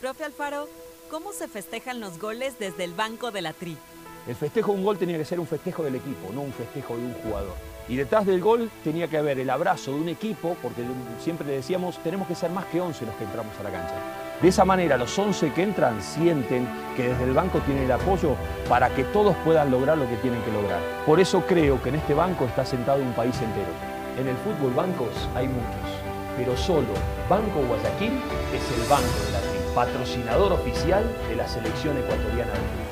Profe Alfaro, ¿cómo se festejan los goles desde el banco de la tri? El festejo de un gol tenía que ser un festejo del equipo, no un festejo de un jugador. Y detrás del gol tenía que haber el abrazo de un equipo, porque siempre le decíamos, tenemos que ser más que 11 los que entramos a la cancha. De esa manera los 11 que entran sienten que desde el banco tienen el apoyo para que todos puedan lograr lo que tienen que lograr. Por eso creo que en este banco está sentado un país entero. En el fútbol bancos hay muchos pero solo Banco Guayaquil es el banco de la patrocinador oficial de la selección ecuatoriana de fútbol.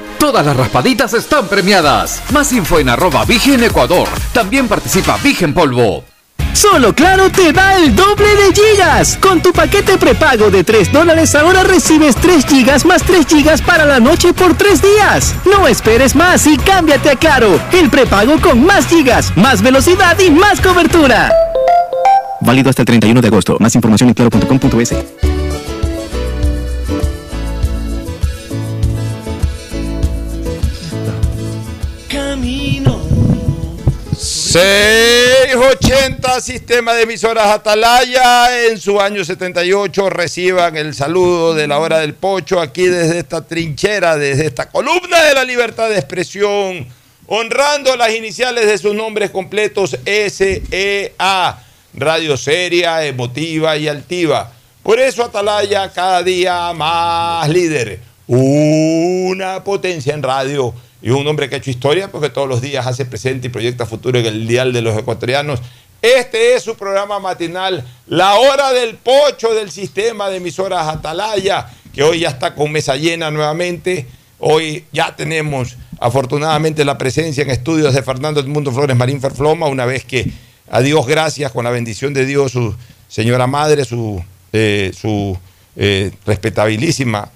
Todas las raspaditas están premiadas. Más info en arroba Vigen Ecuador. También participa Vigen Polvo. Solo Claro te da el doble de gigas. Con tu paquete prepago de 3 dólares ahora recibes 3 gigas más 3 gigas para la noche por 3 días. No esperes más y cámbiate a Claro. El prepago con más gigas, más velocidad y más cobertura. Válido hasta el 31 de agosto. Más información en claro.com.es. 680 Sistema de Emisoras Atalaya. En su año 78 reciban el saludo de la hora del pocho aquí desde esta trinchera, desde esta columna de la libertad de expresión, honrando las iniciales de sus nombres completos SEA, radio seria, emotiva y altiva. Por eso Atalaya cada día más líder, una potencia en radio y un hombre que ha hecho historia porque todos los días hace presente y proyecta futuro en el dial de los ecuatorianos. Este es su programa matinal, la hora del pocho del sistema de emisoras Atalaya, que hoy ya está con mesa llena nuevamente. Hoy ya tenemos afortunadamente la presencia en estudios de Fernando Edmundo Flores Marín Ferfloma, una vez que a Dios gracias, con la bendición de Dios, su señora madre, su, eh, su eh, respetabilísima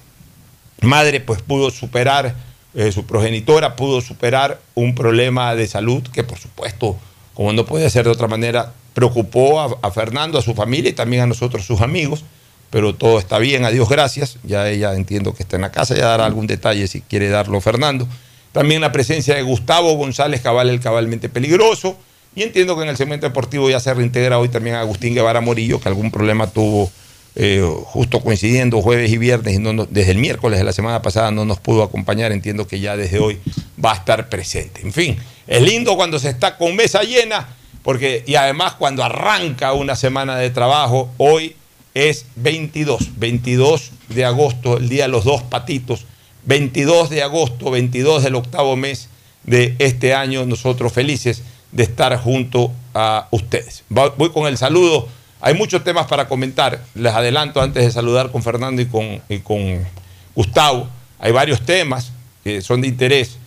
madre, pues pudo superar, eh, su progenitora pudo superar un problema de salud que por supuesto como no puede ser de otra manera, preocupó a, Fernando, a su familia y también a nosotros, sus amigos, pero todo está bien, a Dios gracias, ya ella entiendo que está en la casa, ya dará algún detalle si quiere darlo Fernando. También la presencia de Gustavo González Cabal, el cabalmente peligroso, y entiendo que en el segmento deportivo ya se reintegra hoy también Agustín Guevara Morillo, que algún problema tuvo eh, justo coincidiendo jueves y viernes, y desde el miércoles de la semana pasada no nos pudo acompañar, entiendo que ya desde hoy va a estar presente. En fin, es lindo cuando se está con mesa llena, porque y además cuando arranca una semana de trabajo, hoy es 22, 22 de agosto, el día de los dos patitos, 22 de agosto, 22 del octavo mes de este año, nosotros felices de estar junto a ustedes. Voy con el saludo, hay muchos temas para comentar, les adelanto antes de saludar con Fernando y con, Gustavo, hay varios temas que son de interés.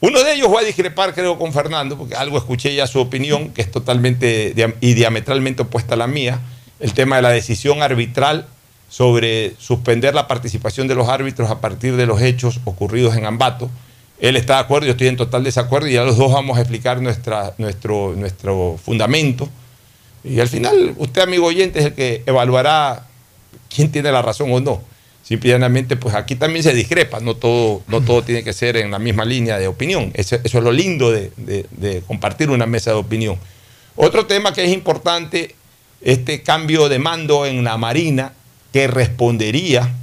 Uno de ellos voy a discrepar, creo, con Fernando, porque algo escuché ya su opinión, que es totalmente y diametralmente opuesta a la mía, el tema de la decisión arbitral sobre suspender la participación de los árbitros a partir de los hechos ocurridos en Ambato. Él está de acuerdo, yo estoy en total desacuerdo y ya los dos vamos a explicar nuestra, nuestro, nuestro fundamento. Y al final, usted, amigo oyente, es el que evaluará quién tiene la razón o no. Simplemente, pues aquí también se discrepa, no todo, no todo tiene que ser en la misma línea de opinión. Eso, es lo lindo de, compartir una mesa de opinión. Otro tema que es importante, este cambio de mando en la Marina que respondería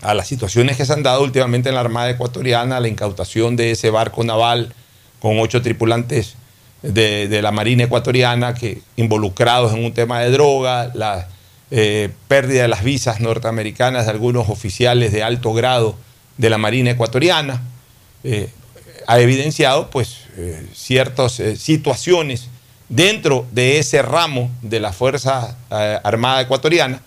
a las situaciones que se han dado últimamente en la Armada Ecuatoriana, la incautación de ese barco naval con ocho tripulantes de, la Marina Ecuatoriana que involucrados en un tema de droga, la eh, pérdida de las visas norteamericanas de algunos oficiales de alto grado de la Marina ecuatoriana, eh, ha evidenciado pues eh, ciertas situaciones dentro de ese ramo de la Fuerza Armada Ecuatoriana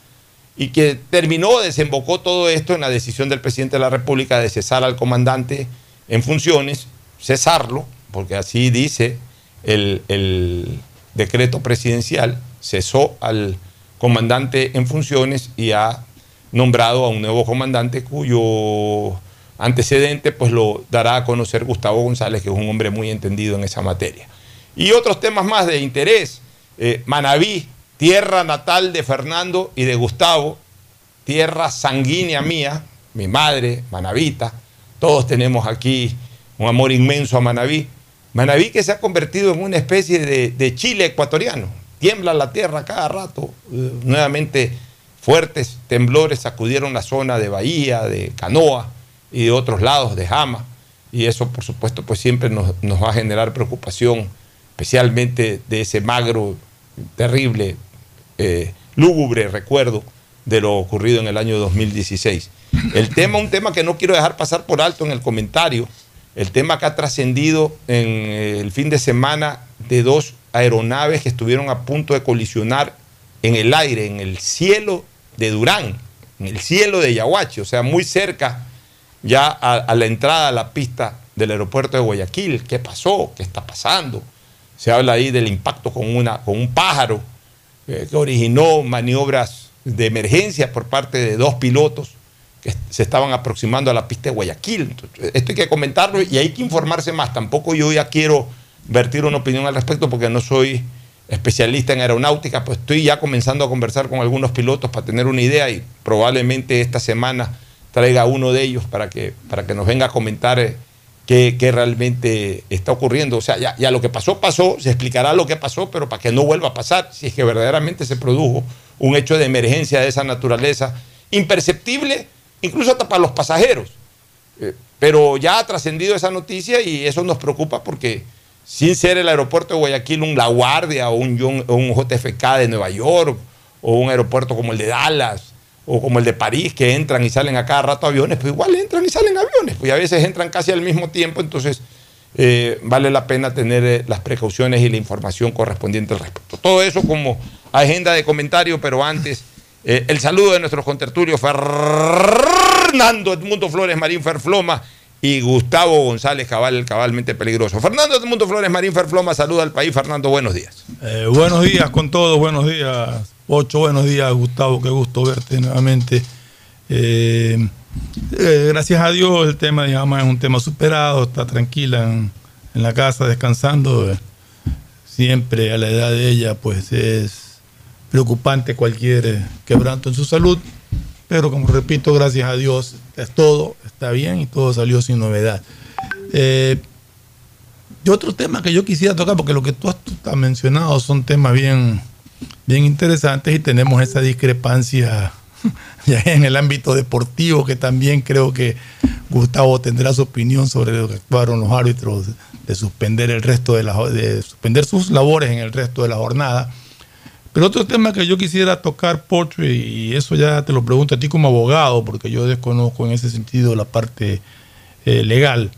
y que terminó, desembocó todo esto en la decisión del presidente de la República de cesar al comandante en funciones, cesarlo, porque así dice el, decreto presidencial, cesó al comandante en funciones y ha nombrado a un nuevo comandante cuyo antecedente pues lo dará a conocer Gustavo González, que es un hombre muy entendido en esa materia. Y otros temas más de interés. Eh, Manabí, tierra natal de Fernando y de Gustavo, tierra sanguínea mía, mi madre, Manavita. Todos tenemos aquí un amor inmenso a Manabí. Manabí que se ha convertido en una especie de, de Chile ecuatoriano tiembla la tierra cada rato. Eh, nuevamente fuertes temblores sacudieron la zona de Bahía, de Canoa y de otros lados, de Jama. Y eso, por supuesto, pues siempre nos, va a generar preocupación, especialmente de ese magro, terrible, eh, lúgubre recuerdo de lo ocurrido en el año 2016. El tema, un tema que no quiero dejar pasar por alto en el comentario, el tema que ha trascendido en el fin de semana de dos aeronaves que estuvieron a punto de colisionar en el aire, en el cielo de Durán, en el cielo de Yaguachi, o sea, muy cerca ya a, la entrada a la pista del aeropuerto de Guayaquil. ¿Qué pasó? ¿Qué está pasando? Se habla ahí del impacto con, una, con un pájaro eh, que originó maniobras de emergencia por parte de dos pilotos que se estaban aproximando a la pista de Guayaquil. esto hay que comentarlo y hay que informarse más. Tampoco yo ya quiero vertir una opinión al respecto porque no soy especialista en aeronáutica, pues estoy ya comenzando a conversar con algunos pilotos para tener una idea y probablemente esta semana traiga uno de ellos para que, para que nos venga a comentar eh, qué, realmente está ocurriendo. O sea, ya, ya, lo que pasó, pasó, se explicará lo que pasó, pero para que no vuelva a pasar, si es que verdaderamente se produjo un hecho de emergencia de esa naturaleza, imperceptible, incluso hasta para los pasajeros. Eh, pero ya ha trascendido esa noticia y eso nos preocupa porque sin ser el aeropuerto de Guayaquil un La Guardia o un, JFK de Nueva York o un aeropuerto como el de Dallas o como el de París que entran y salen a cada rato aviones, pues igual entran y salen aviones, pues a veces entran casi al mismo tiempo, entonces eh, vale la pena tener eh, las precauciones y la información correspondiente al respecto. Todo eso como agenda de comentario, pero antes eh, el saludo de nuestros contertulios Fernando Edmundo Flores Marín Ferfloma y Gustavo González Cabal, el cabalmente peligroso. Fernando Edmundo Flores Marín Ferfloma, saluda al país. Fernando, buenos días. Eh, buenos días con todos, buenos días, Ocho, buenos días, Gustavo, qué gusto verte nuevamente. Eh, gracias a Dios el tema, digamos, es un tema superado, está tranquila en, la casa descansando. Siempre a la edad de ella, pues es preocupante cualquier eh, quebranto en su salud, pero como repito, gracias a Dios es todo, está bien y todo salió sin novedad. Eh, y otro tema que yo quisiera tocar, porque lo que tú has, mencionado son temas bien, bien interesantes y tenemos esa discrepancia en el ámbito deportivo, que también creo que Gustavo tendrá su opinión sobre lo que actuaron los árbitros de suspender el resto de la, de suspender sus labores en el resto de la jornada. Pero otro tema que yo quisiera tocar, Pocho, y eso ya te lo pregunto a ti como abogado, porque yo desconozco en ese sentido la parte eh, legal,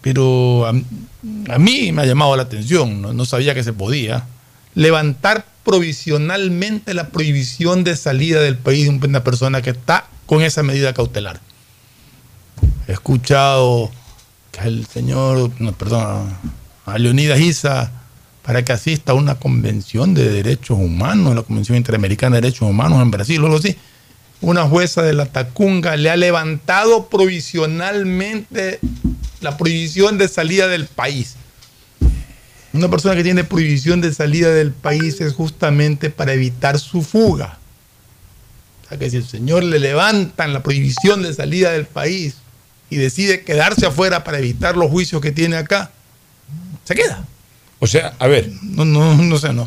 pero a, mí me ha llamado la atención, ¿no? sabía que se podía, levantar provisionalmente la prohibición de salida del país de una persona que está con esa medida cautelar. He escuchado que el señor, perdón, a Leonidas Isa para que asista a una convención de derechos humanos, la Convención Interamericana de Derechos Humanos en Brasil, o algo así. Una jueza de la Tacunga le ha levantado provisionalmente la prohibición de salida del país. Una persona que tiene prohibición de salida del país es justamente para evitar su fuga. O sea que si el señor le levantan la prohibición de salida del país y decide quedarse afuera para evitar los juicios que tiene acá, se queda. O sea, a ver. No, no, no sé, no.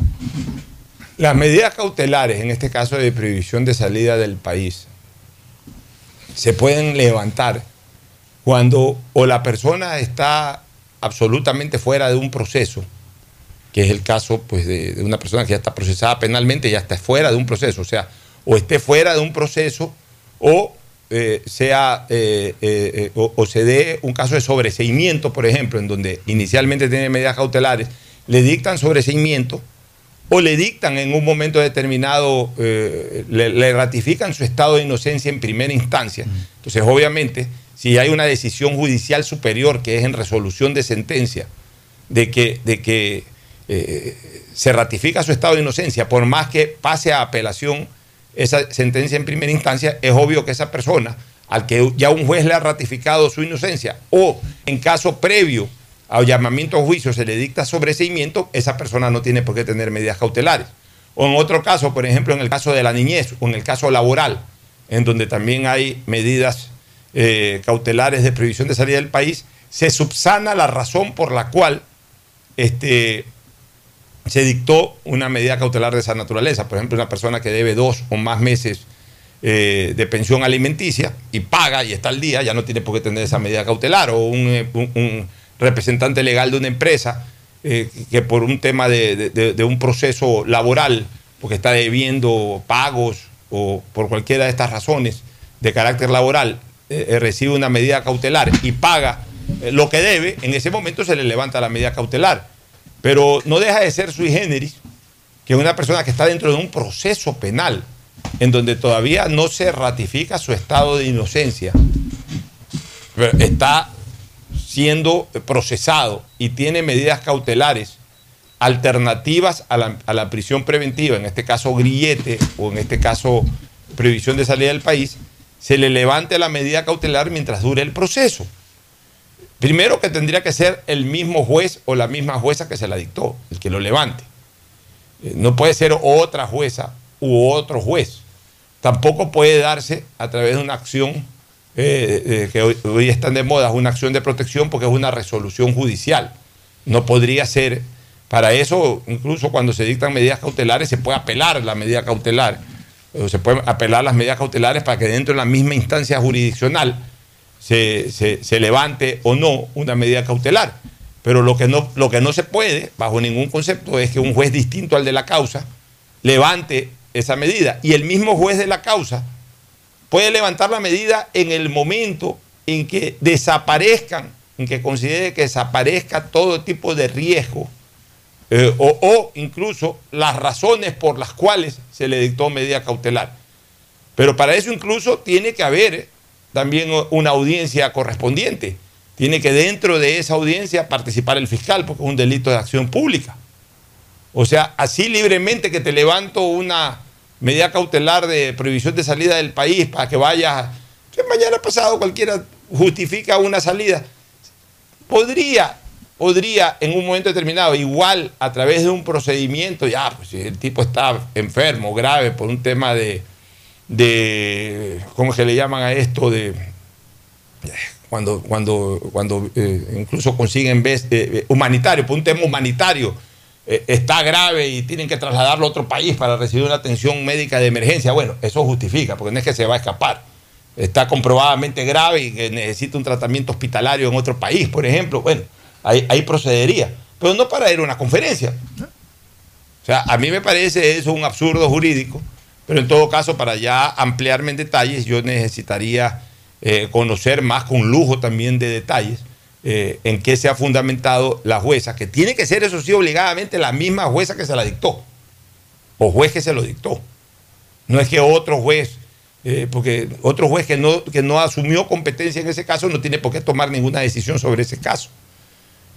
Las medidas cautelares, en este caso de prohibición de salida del país, se pueden levantar cuando o la persona está absolutamente fuera de un proceso, que es el caso pues, de, una persona que ya está procesada penalmente, ya está fuera de un proceso, o sea, o esté fuera de un proceso o eh, sea eh, eh, o, se dé un caso de sobreseimiento, por ejemplo, en donde inicialmente tiene medidas cautelares, le dictan sobreseimiento o le dictan en un momento determinado, le, le, ratifican su estado de inocencia en primera instancia. Entonces, obviamente, si hay una decisión judicial superior que es en resolución de sentencia, de que, de que se ratifica su estado de inocencia, por más que pase a apelación, esa sentencia en primera instancia, es obvio que esa persona, al que ya un juez le ha ratificado su inocencia, o en caso previo al llamamiento a juicio se le dicta sobreseimiento, esa persona no tiene por qué tener medidas cautelares. O en otro caso, por ejemplo, en el caso de la niñez o en el caso laboral, en donde también hay medidas eh, cautelares de previsión de salida del país, se subsana la razón por la cual este, se dictó una medida cautelar de esa naturaleza. Por ejemplo, una persona que debe dos o más meses eh, de pensión alimenticia y paga y está al día, ya no tiene por qué tener esa medida cautelar. O un, un representante legal de una empresa eh, que por un tema de, de, un proceso laboral, porque está debiendo pagos o por cualquiera de estas razones de carácter laboral, eh, recibe una medida cautelar y paga lo que debe, en ese momento se le levanta la medida cautelar. Pero no deja de ser sui generis que una persona que está dentro de un proceso penal, en donde todavía no se ratifica su estado de inocencia, está siendo procesado y tiene medidas cautelares alternativas a la, a la, prisión preventiva, en este caso grillete o en este caso prohibición de salida del país, se le levante la medida cautelar mientras dure el proceso. Primero que tendría que ser el mismo juez o la misma jueza que se la dictó, el que lo levante. No puede ser otra jueza u otro juez. Tampoco puede darse a través de una acción eh, eh, que hoy, están de moda, una acción de protección porque es una resolución judicial. No podría ser, para eso, incluso cuando se dictan medidas cautelares, se puede apelar la medida cautelar, o se pueden apelar las medidas cautelares para que dentro de la misma instancia jurisdiccional se, se, se, levante o no una medida cautelar. Pero lo que, no, lo que no se puede, bajo ningún concepto, es que un juez distinto al de la causa levante esa medida. Y el mismo juez de la causa puede levantar la medida en el momento en que desaparezcan en que considere que desaparezca todo tipo de riesgo eh, o, o incluso las razones por las cuales se le dictó medida cautelar. Pero para eso incluso tiene que haber también una audiencia correspondiente. Tiene que dentro de esa audiencia participar el fiscal, porque es un delito de acción pública. O sea, así libremente que te levanto una medida cautelar de prohibición de salida del país para que vayas, que mañana pasado cualquiera justifica una salida, podría, podría en un momento determinado, igual a través de un procedimiento, ya, pues si el tipo está enfermo, grave, por un tema de, de ¿cómo se le llaman a esto? De cuando, cuando, cuando eh, incluso consiguen vez, eh, humanitario, por un tema humanitario, eh, está grave y tienen que trasladarlo a otro país para recibir una atención médica de emergencia. Bueno, eso justifica, porque no es que se va a escapar. Está comprobadamente grave y que necesita un tratamiento hospitalario en otro país, por ejemplo. Bueno, ahí, procedería. Pero no para ir a una conferencia. O sea, a mí me parece eso un absurdo jurídico, pero en todo caso, para ya ampliarme en detalles, yo necesitaría eh, conocer más con lujo también de detalles eh, en qué se ha fundamentado la jueza, que tiene que ser, eso sí, obligadamente la misma jueza que se la dictó, o juez que se lo dictó. No es que otro juez, eh, porque otro juez que no, que no asumió competencia en ese caso no tiene por qué tomar ninguna decisión sobre ese caso.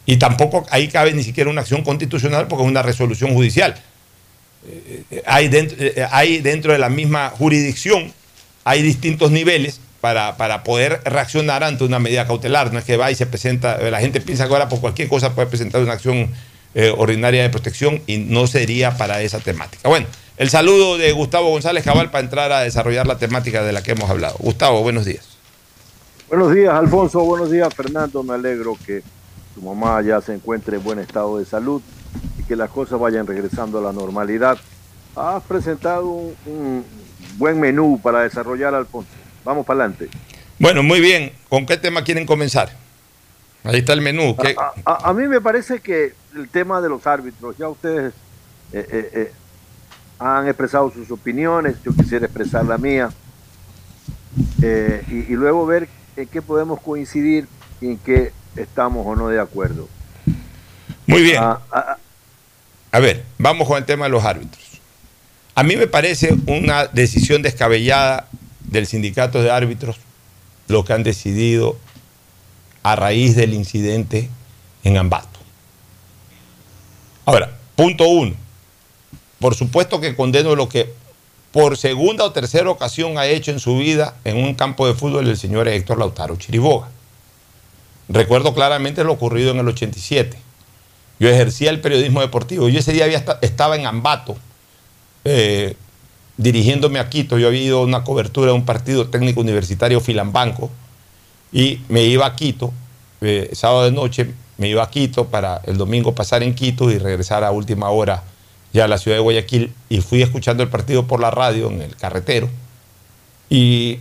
Y tampoco ahí cabe ni siquiera una acción constitucional porque es una resolución judicial. Eh, hay, dentro, hay dentro de la misma jurisdicción, hay distintos niveles para, para, poder reaccionar ante una medida cautelar. No es que va y se presenta, la gente piensa que ahora por cualquier cosa puede presentar una acción eh, ordinaria de protección y no sería para esa temática. Bueno, el saludo de Gustavo González Cabal para entrar a desarrollar la temática de la que hemos hablado. Gustavo, buenos días. Buenos días, Alfonso. Buenos días, Fernando. Me alegro que tu mamá ya se encuentre en buen estado de salud y que las cosas vayan regresando a la normalidad. Has presentado un, un buen menú para desarrollar, Alfonso. Vamos para adelante. Bueno, muy bien. ¿Con qué tema quieren comenzar? Ahí está el menú. A, a, a, mí me parece que el tema de los árbitros, ya ustedes eh, eh, eh, han expresado sus opiniones, yo quisiera expresar la mía, y, y, luego ver en qué podemos coincidir y en qué estamos o no de acuerdo. Muy bien. Ah, a ver, vamos con el tema de los árbitros. A mí me parece una decisión descabellada del sindicato de árbitros lo que han decidido a raíz del incidente en Ambato. Ahora, punto uno. Por supuesto que condeno lo que por segunda o tercera ocasión ha hecho en su vida en un campo de fútbol el señor Héctor Lautaro Chiriboga. Recuerdo claramente lo ocurrido en el 87. Yo ejercía el periodismo deportivo. Yo ese día estaba en Ambato, eh, dirigiéndome a Quito, yo había ido a una cobertura de un partido técnico universitario Filambanco y me iba a Quito, eh, sábado de noche me iba a Quito para el domingo pasar en Quito y regresar a última hora ya a la ciudad de Guayaquil y fui escuchando el partido por la radio en el carretero. Y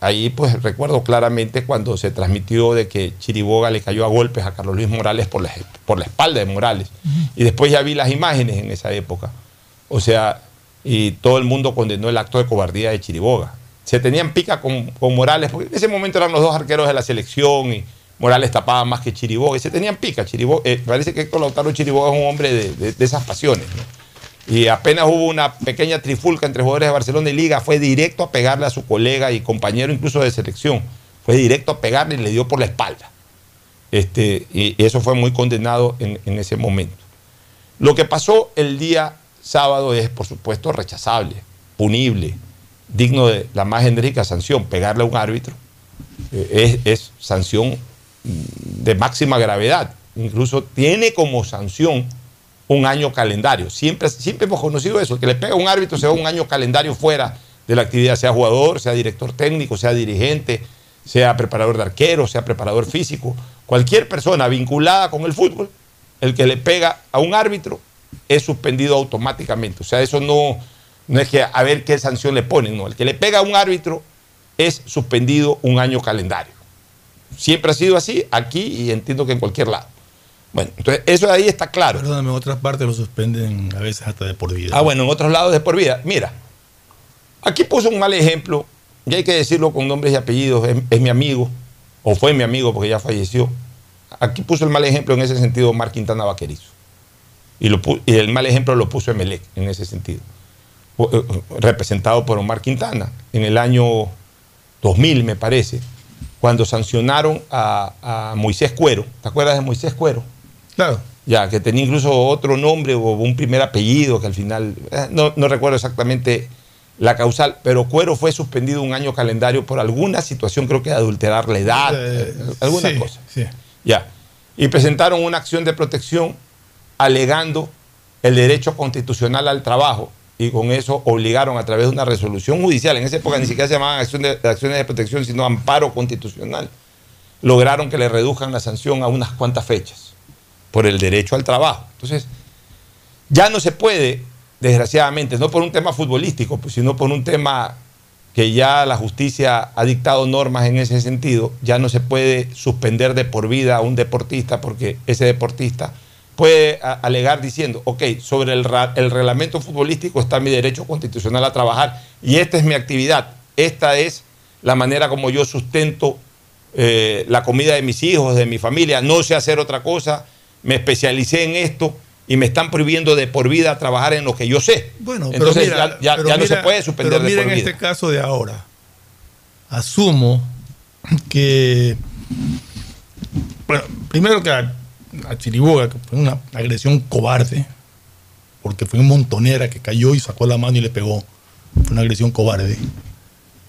ahí pues recuerdo claramente cuando se transmitió de que Chiriboga le cayó a golpes a Carlos Luis Morales por la, por la espalda de Morales. Uh -huh. y después ya vi las imágenes en esa época, o sea y todo el mundo condenó el acto de cobardía de Chiriboga. Se tenían pica con, con, Morales, porque en ese momento eran los dos arqueros de la selección y Morales tapaba más que Chiriboga, y se tenían pica. Chiriboga, eh, parece que Héctor Lautaro Chiriboga es un hombre de, de, esas pasiones. Y apenas hubo una pequeña trifulca entre jugadores de Barcelona y Liga, fue directo a pegarle a su colega y compañero incluso de selección. Fue directo a pegarle y le dio por la espalda. Este, y, y eso fue muy condenado en, en ese momento. Lo que pasó el día sábado es, por supuesto, rechazable, punible, digno de la más enérgica sanción. Pegarle a un árbitro eh, es, sanción de máxima gravedad. Incluso tiene como sanción un año calendario. Siempre, siempre hemos conocido eso. Que le pega a un árbitro se va un año calendario fuera de la actividad, sea jugador, sea director técnico, sea dirigente, sea preparador de arquero, sea preparador físico. Cualquier persona vinculada con el fútbol, el que le pega a un árbitro es suspendido automáticamente. O sea, eso no, no es que a ver qué sanción le ponen, no. El que le pega a un árbitro es suspendido un año calendario. Siempre ha sido así, aquí y entiendo que en cualquier lado. Bueno, entonces eso de ahí está claro. Perdóname, en otras partes lo suspenden a veces hasta de por vida. Ah, bueno, en otros lados de por vida. Mira, aquí puso un mal ejemplo, y hay que decirlo con nombres y apellidos, es, es mi amigo, o fue mi amigo porque ya falleció, aquí puso el mal ejemplo en ese sentido Mar Quintana Vaquerizo. Y, lo, y el mal ejemplo lo puso Emelec en ese sentido. Eh, representado por Omar Quintana en el año 2000, me parece, cuando sancionaron a, Moisés Cuero. ¿Te acuerdas de Moisés Cuero? Claro. Ya, que tenía incluso otro nombre o un primer apellido que al final, eh, no, recuerdo exactamente la causal, pero Cuero fue suspendido un año calendario por alguna situación, creo que de adulterar la edad, eh, alguna cosa. Ya. Y presentaron una acción de protección alegando el derecho constitucional al trabajo y con eso obligaron a través de una resolución judicial, en esa época ni siquiera se llamaban acciones de, protección, sino amparo constitucional, lograron que le reduzcan la sanción a unas cuantas fechas por el derecho al trabajo. Entonces, ya no se puede, desgraciadamente, no por un tema futbolístico, pues, sino por un tema que ya la justicia ha dictado normas en ese sentido, ya no se puede suspender de por vida a un deportista porque ese deportista puede alegar diciendo, ok, sobre el, reglamento futbolístico está mi derecho constitucional a trabajar y esta es mi actividad, esta es la manera como yo sustento eh, la comida de mis hijos, de mi familia, no sé hacer otra cosa, me especialicé en esto y me están prohibiendo de por vida trabajar en lo que yo sé. Bueno, Entonces ya, no se puede suspender de por vida. en este caso de ahora, asumo que, bueno, primero que a Chiriboga, que fue una agresión cobarde, porque fue un montonera que cayó y sacó la mano y le pegó. Fue una agresión cobarde.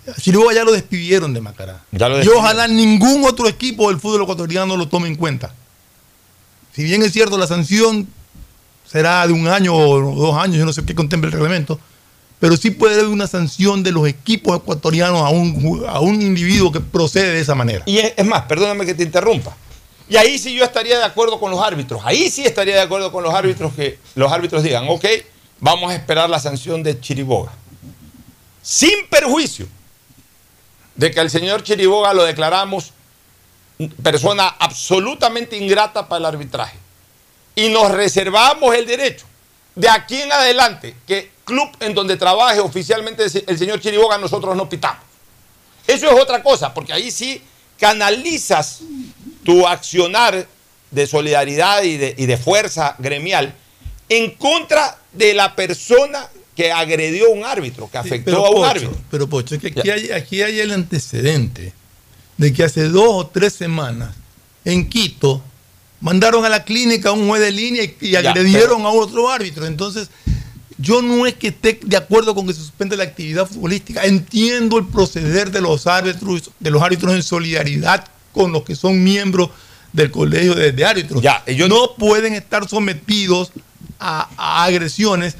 A Chiriboga ya lo despidieron de Macará. y ojalá ningún otro equipo del fútbol ecuatoriano lo tome en cuenta. Si bien es cierto, la sanción será de un año o dos años, yo no sé qué contempla el reglamento, pero sí puede haber una sanción de los equipos ecuatorianos a un, a un individuo que procede de esa manera. Y es más, perdóname que te interrumpa. Y ahí sí yo estaría de acuerdo con los árbitros. Ahí sí estaría de acuerdo con los árbitros que los árbitros digan, ok, vamos a esperar la sanción de Chiriboga. Sin perjuicio de que al señor Chiriboga lo declaramos persona absolutamente ingrata para el arbitraje. Y nos reservamos el derecho de aquí en adelante que club en donde trabaje oficialmente el señor Chiriboga nosotros no pitamos. Eso es otra cosa, porque ahí sí canalizas tu accionar de solidaridad y de, fuerza gremial en contra de la persona que agredió a un árbitro, que afectó a un árbitro. Pero Pocho, es que aquí hay, aquí hay el antecedente de que hace dos o tres semanas en Quito mandaron a la clínica a un juez de línea y, agredieron a otro árbitro. Entonces, yo no es que esté de acuerdo con que se suspende la actividad futbolística. Entiendo el proceder de los árbitros, de los árbitros en solidaridad con los que son miembros del colegio de, árbitros. Ya, ellos no pueden estar sometidos a, agresiones.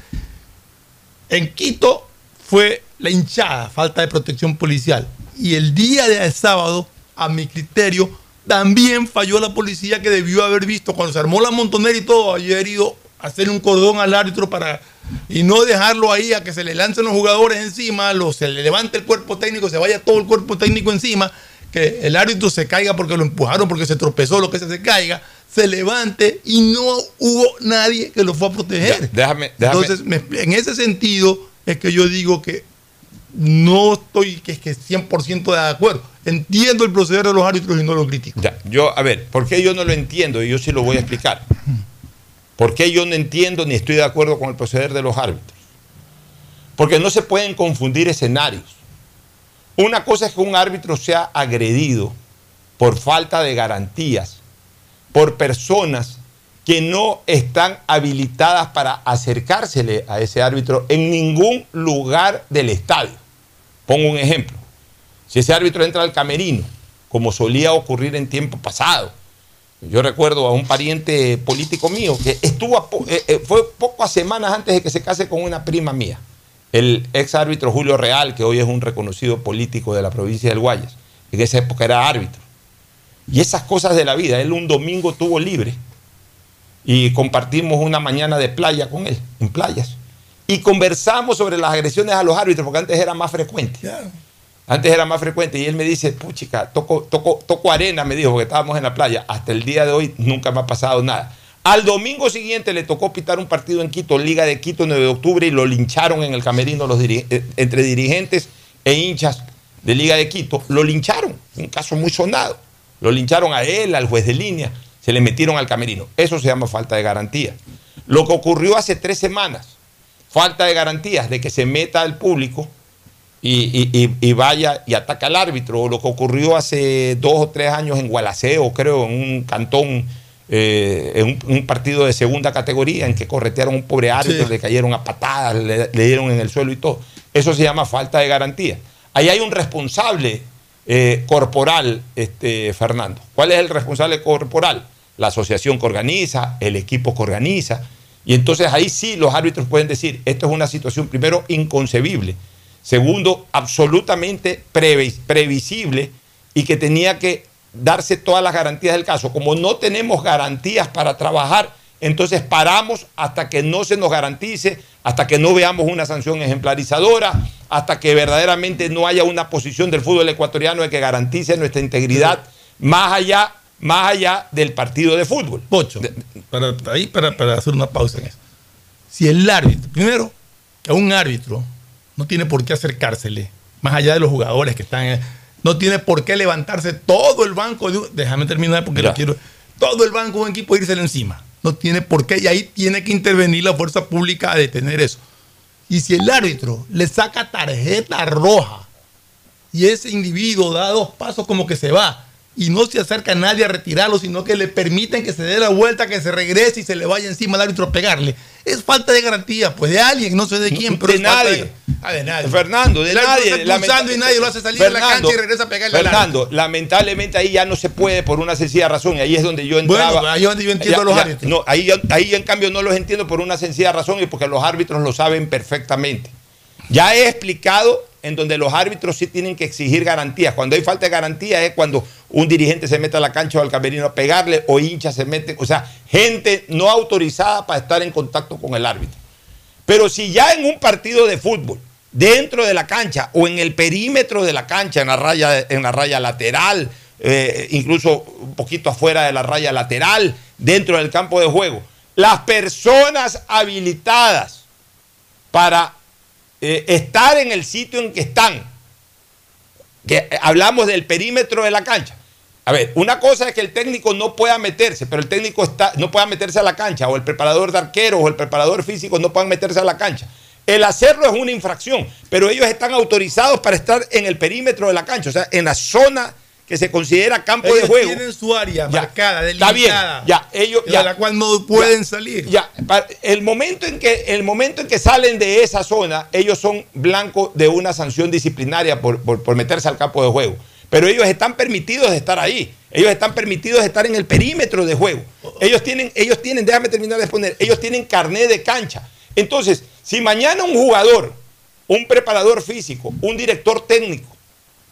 En Quito fue la hinchada, falta de protección policial. Y el día de sábado, a mi criterio, también falló la policía que debió haber visto cuando se armó la montonera y todo, haber ido a hacer un cordón al árbitro para y no dejarlo ahí a que se le lancen los jugadores encima, lo, se le levante el cuerpo técnico, se vaya todo el cuerpo técnico encima que el árbitro se caiga porque lo empujaron, porque se tropezó, lo que se, se caiga, se levante y no hubo nadie que lo fue a proteger. déjame, Entonces, en ese sentido es que yo digo que no estoy que, que 100% de acuerdo. Entiendo el proceder de los árbitros y no lo critico. Ya, yo, a ver, ¿por qué yo no lo entiendo? Y yo sí lo voy a explicar. ¿Por qué yo no entiendo ni estoy de acuerdo con el proceder de los árbitros? Porque no se pueden confundir escenarios. Una cosa es que un árbitro sea agredido por falta de garantías, por personas que no están habilitadas para acercársele a ese árbitro en ningún lugar del estadio. Pongo un ejemplo. Si ese árbitro entra al camerino, como solía ocurrir en tiempo pasado, yo recuerdo a un pariente político mío que estuvo, eh, eh, fue pocas semanas antes de que se case con una prima mía el ex árbitro Julio Real, que hoy es un reconocido político de la provincia del Guayas, en esa época era árbitro. Y esas cosas de la vida, él un domingo tuvo libre y compartimos una mañana de playa con él, en playas. Y conversamos sobre las agresiones a los árbitros, porque antes era más frecuente. Antes era más frecuente. Y él me dice, puchica, toco, toco, toco arena, me dijo, porque estábamos en la playa. Hasta el día de hoy nunca me ha pasado nada. Al domingo siguiente le tocó pitar un partido en Quito, Liga de Quito, 9 de octubre, y lo lincharon en el camerino eh, entre dirigentes e hinchas de Liga de Quito. Lo lincharon, un caso muy sonado. Lo lincharon a él, al juez de línea. se le metieron al camerino. Eso se llama falta de garantía. Lo que ocurrió hace tres semanas, falta de garantías de que se meta al público y, vaya y ataca al árbitro, lo que ocurrió hace dos o tres años en Gualaceo, creo, en un cantón, eh, en un, un partido de segunda categoría, en que corretearon a un pobre árbitro, Sí. le cayeron a patadas, le, le dieron en el suelo y todo. Eso se llama falta de garantía. Ahí hay un responsable eh, corporal, este, Fernando. ¿Cuál es el responsable corporal? La asociación que organiza, el equipo que organiza. Y entonces ahí sí los árbitros pueden decir, esto es una situación primero inconcebible, segundo, absolutamente previsible y que tenía que darse todas las garantías del caso. Como no tenemos garantías para trabajar, entonces paramos hasta que no se nos garantice, hasta que no veamos una sanción ejemplarizadora, hasta que verdaderamente no haya una posición del fútbol ecuatoriano de que garantice nuestra integridad más allá, más allá del partido de fútbol. Pocho, para, ahí para, para hacer una pausa en eso. Si el árbitro, primero, que un árbitro no tiene por qué acercársele, más allá de los jugadores que están, en- no tiene por qué levantarse todo el banco, de un- déjame terminar porque lo quiero, todo el banco de un equipo irse encima. No tiene por qué, y ahí tiene que intervenir la fuerza pública a detener eso. Y si el árbitro le saca tarjeta roja y ese individuo da dos pasos como que se va y no se acerca a nadie a retirarlo, sino que le permiten que se dé la vuelta, que se regrese y se le vaya encima al árbitro a pegarle. Es falta de garantía, pues de alguien, no sé de quién, pero de es falta nadie. Ah, de nadie. Fernando, de El árbitro nadie. expulsando y nadie lo hace salir de la Fernando, cancha y regresa a pegarle al Fernando, lamentablemente ahí ya no se puede por una sencilla razón, y ahí es donde yo entraba. Bueno, ahí es donde yo entiendo a los árbitros. No, ahí en cambio no los entiendo por una sencilla razón y porque los árbitros lo saben perfectamente. Ya he explicado en donde los árbitros sí tienen que exigir garantías. Cuando hay falta de garantía es cuando un dirigente se mete a la cancha o al camerino a pegarle o hinchas se meten, o sea, gente no autorizada para estar en contacto con el árbitro. Pero si ya en un partido de fútbol, dentro de la cancha o en el perímetro de la cancha, en la raya, en la raya lateral, eh, incluso un poquito afuera de la raya lateral, dentro del campo de juego, las personas habilitadas para eh, estar en el sitio en que están, que eh, hablamos del perímetro de la cancha. A ver, una cosa es que el técnico no pueda meterse, pero el técnico está, no pueda meterse a la cancha, o el preparador de arqueros o el preparador físico no puedan meterse a la cancha. El hacerlo es una infracción, pero ellos están autorizados para estar en el perímetro de la cancha, o sea, en la zona que se considera campo Ellos de juego. tienen su área Ya, marcada, Está bien, delimitada, ya, ellos, de ya, la cual no pueden ya, salir. Ya, el momento en que el momento en que salen de esa zona, ellos son blancos de una sanción disciplinaria por, por- por meterse al campo de juego. Pero ellos están permitidos de estar ahí. Ellos están permitidos de estar en el perímetro de juego. Ellos tienen, ellos tienen, déjame terminar de exponer, ellos tienen carné de cancha. Entonces, si mañana un jugador, un preparador físico, un director técnico,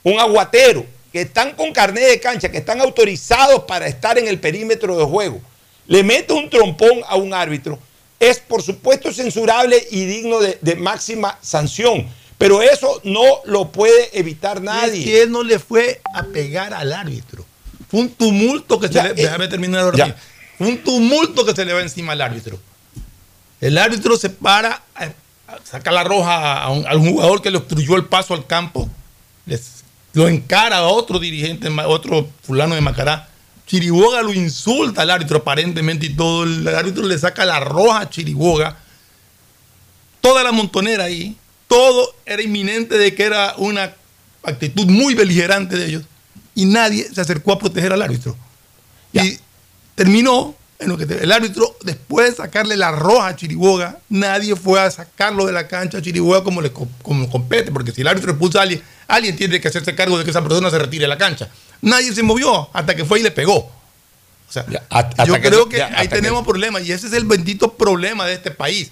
un aguatero, que están con carnet de cancha, que están autorizados para estar en el perímetro de juego, le mete un trompón a un árbitro, es por supuesto censurable y digno de, de máxima sanción. Pero eso no lo puede evitar nadie. Y es que él no le fue a pegar al árbitro. Fue un tumulto que se Ya, le. eh, déjame terminar sí. Fue un tumulto que se le va encima al árbitro. El árbitro se para, eh, saca la roja a un, a un jugador que le obstruyó el paso al campo, les- lo encara a otro dirigente, otro fulano de Macará. Chiriboga lo insulta al árbitro aparentemente y todo. El árbitro le saca la roja a Chiriboga. Toda la montonera ahí, todo era inminente de que era una actitud muy beligerante de ellos y nadie se acercó a proteger al árbitro. Y terminó en lo que te- el árbitro, después de sacarle la roja a Chiriboga, nadie fue a sacarlo de la cancha a Chiriboga como le co- como compete, porque si el árbitro expulsa a alguien, alguien tiene que hacerse cargo de que esa persona se retire de la cancha. Nadie se movió hasta que fue y le pegó. O sea, hasta yo que creo que ya, ahí que- tenemos problemas y ese es el bendito problema de este país.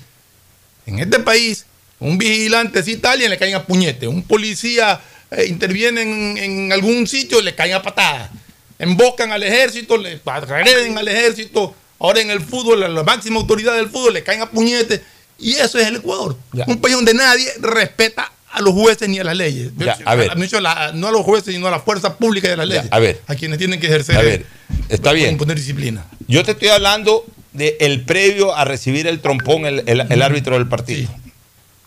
En este país, un vigilante cita a alguien, le caen a puñete. Un policía eh, interviene en, en algún sitio, le caen a patadas. Embocan al ejército, le agreden al ejército. Ahora en el fútbol, la, la máxima autoridad del fútbol, le caen a puñete. Y eso es el Ecuador. Un país donde nadie respeta a los jueces ni a las leyes. Ya, a ver. Mucho la- no a los jueces, sino a la fuerza pública de las leyes. a ver. A quienes tienen que ejercer. A ver, está bien. Imponer disciplina. Yo te estoy hablando del previo a recibir el trompón el, el- el árbitro del partido.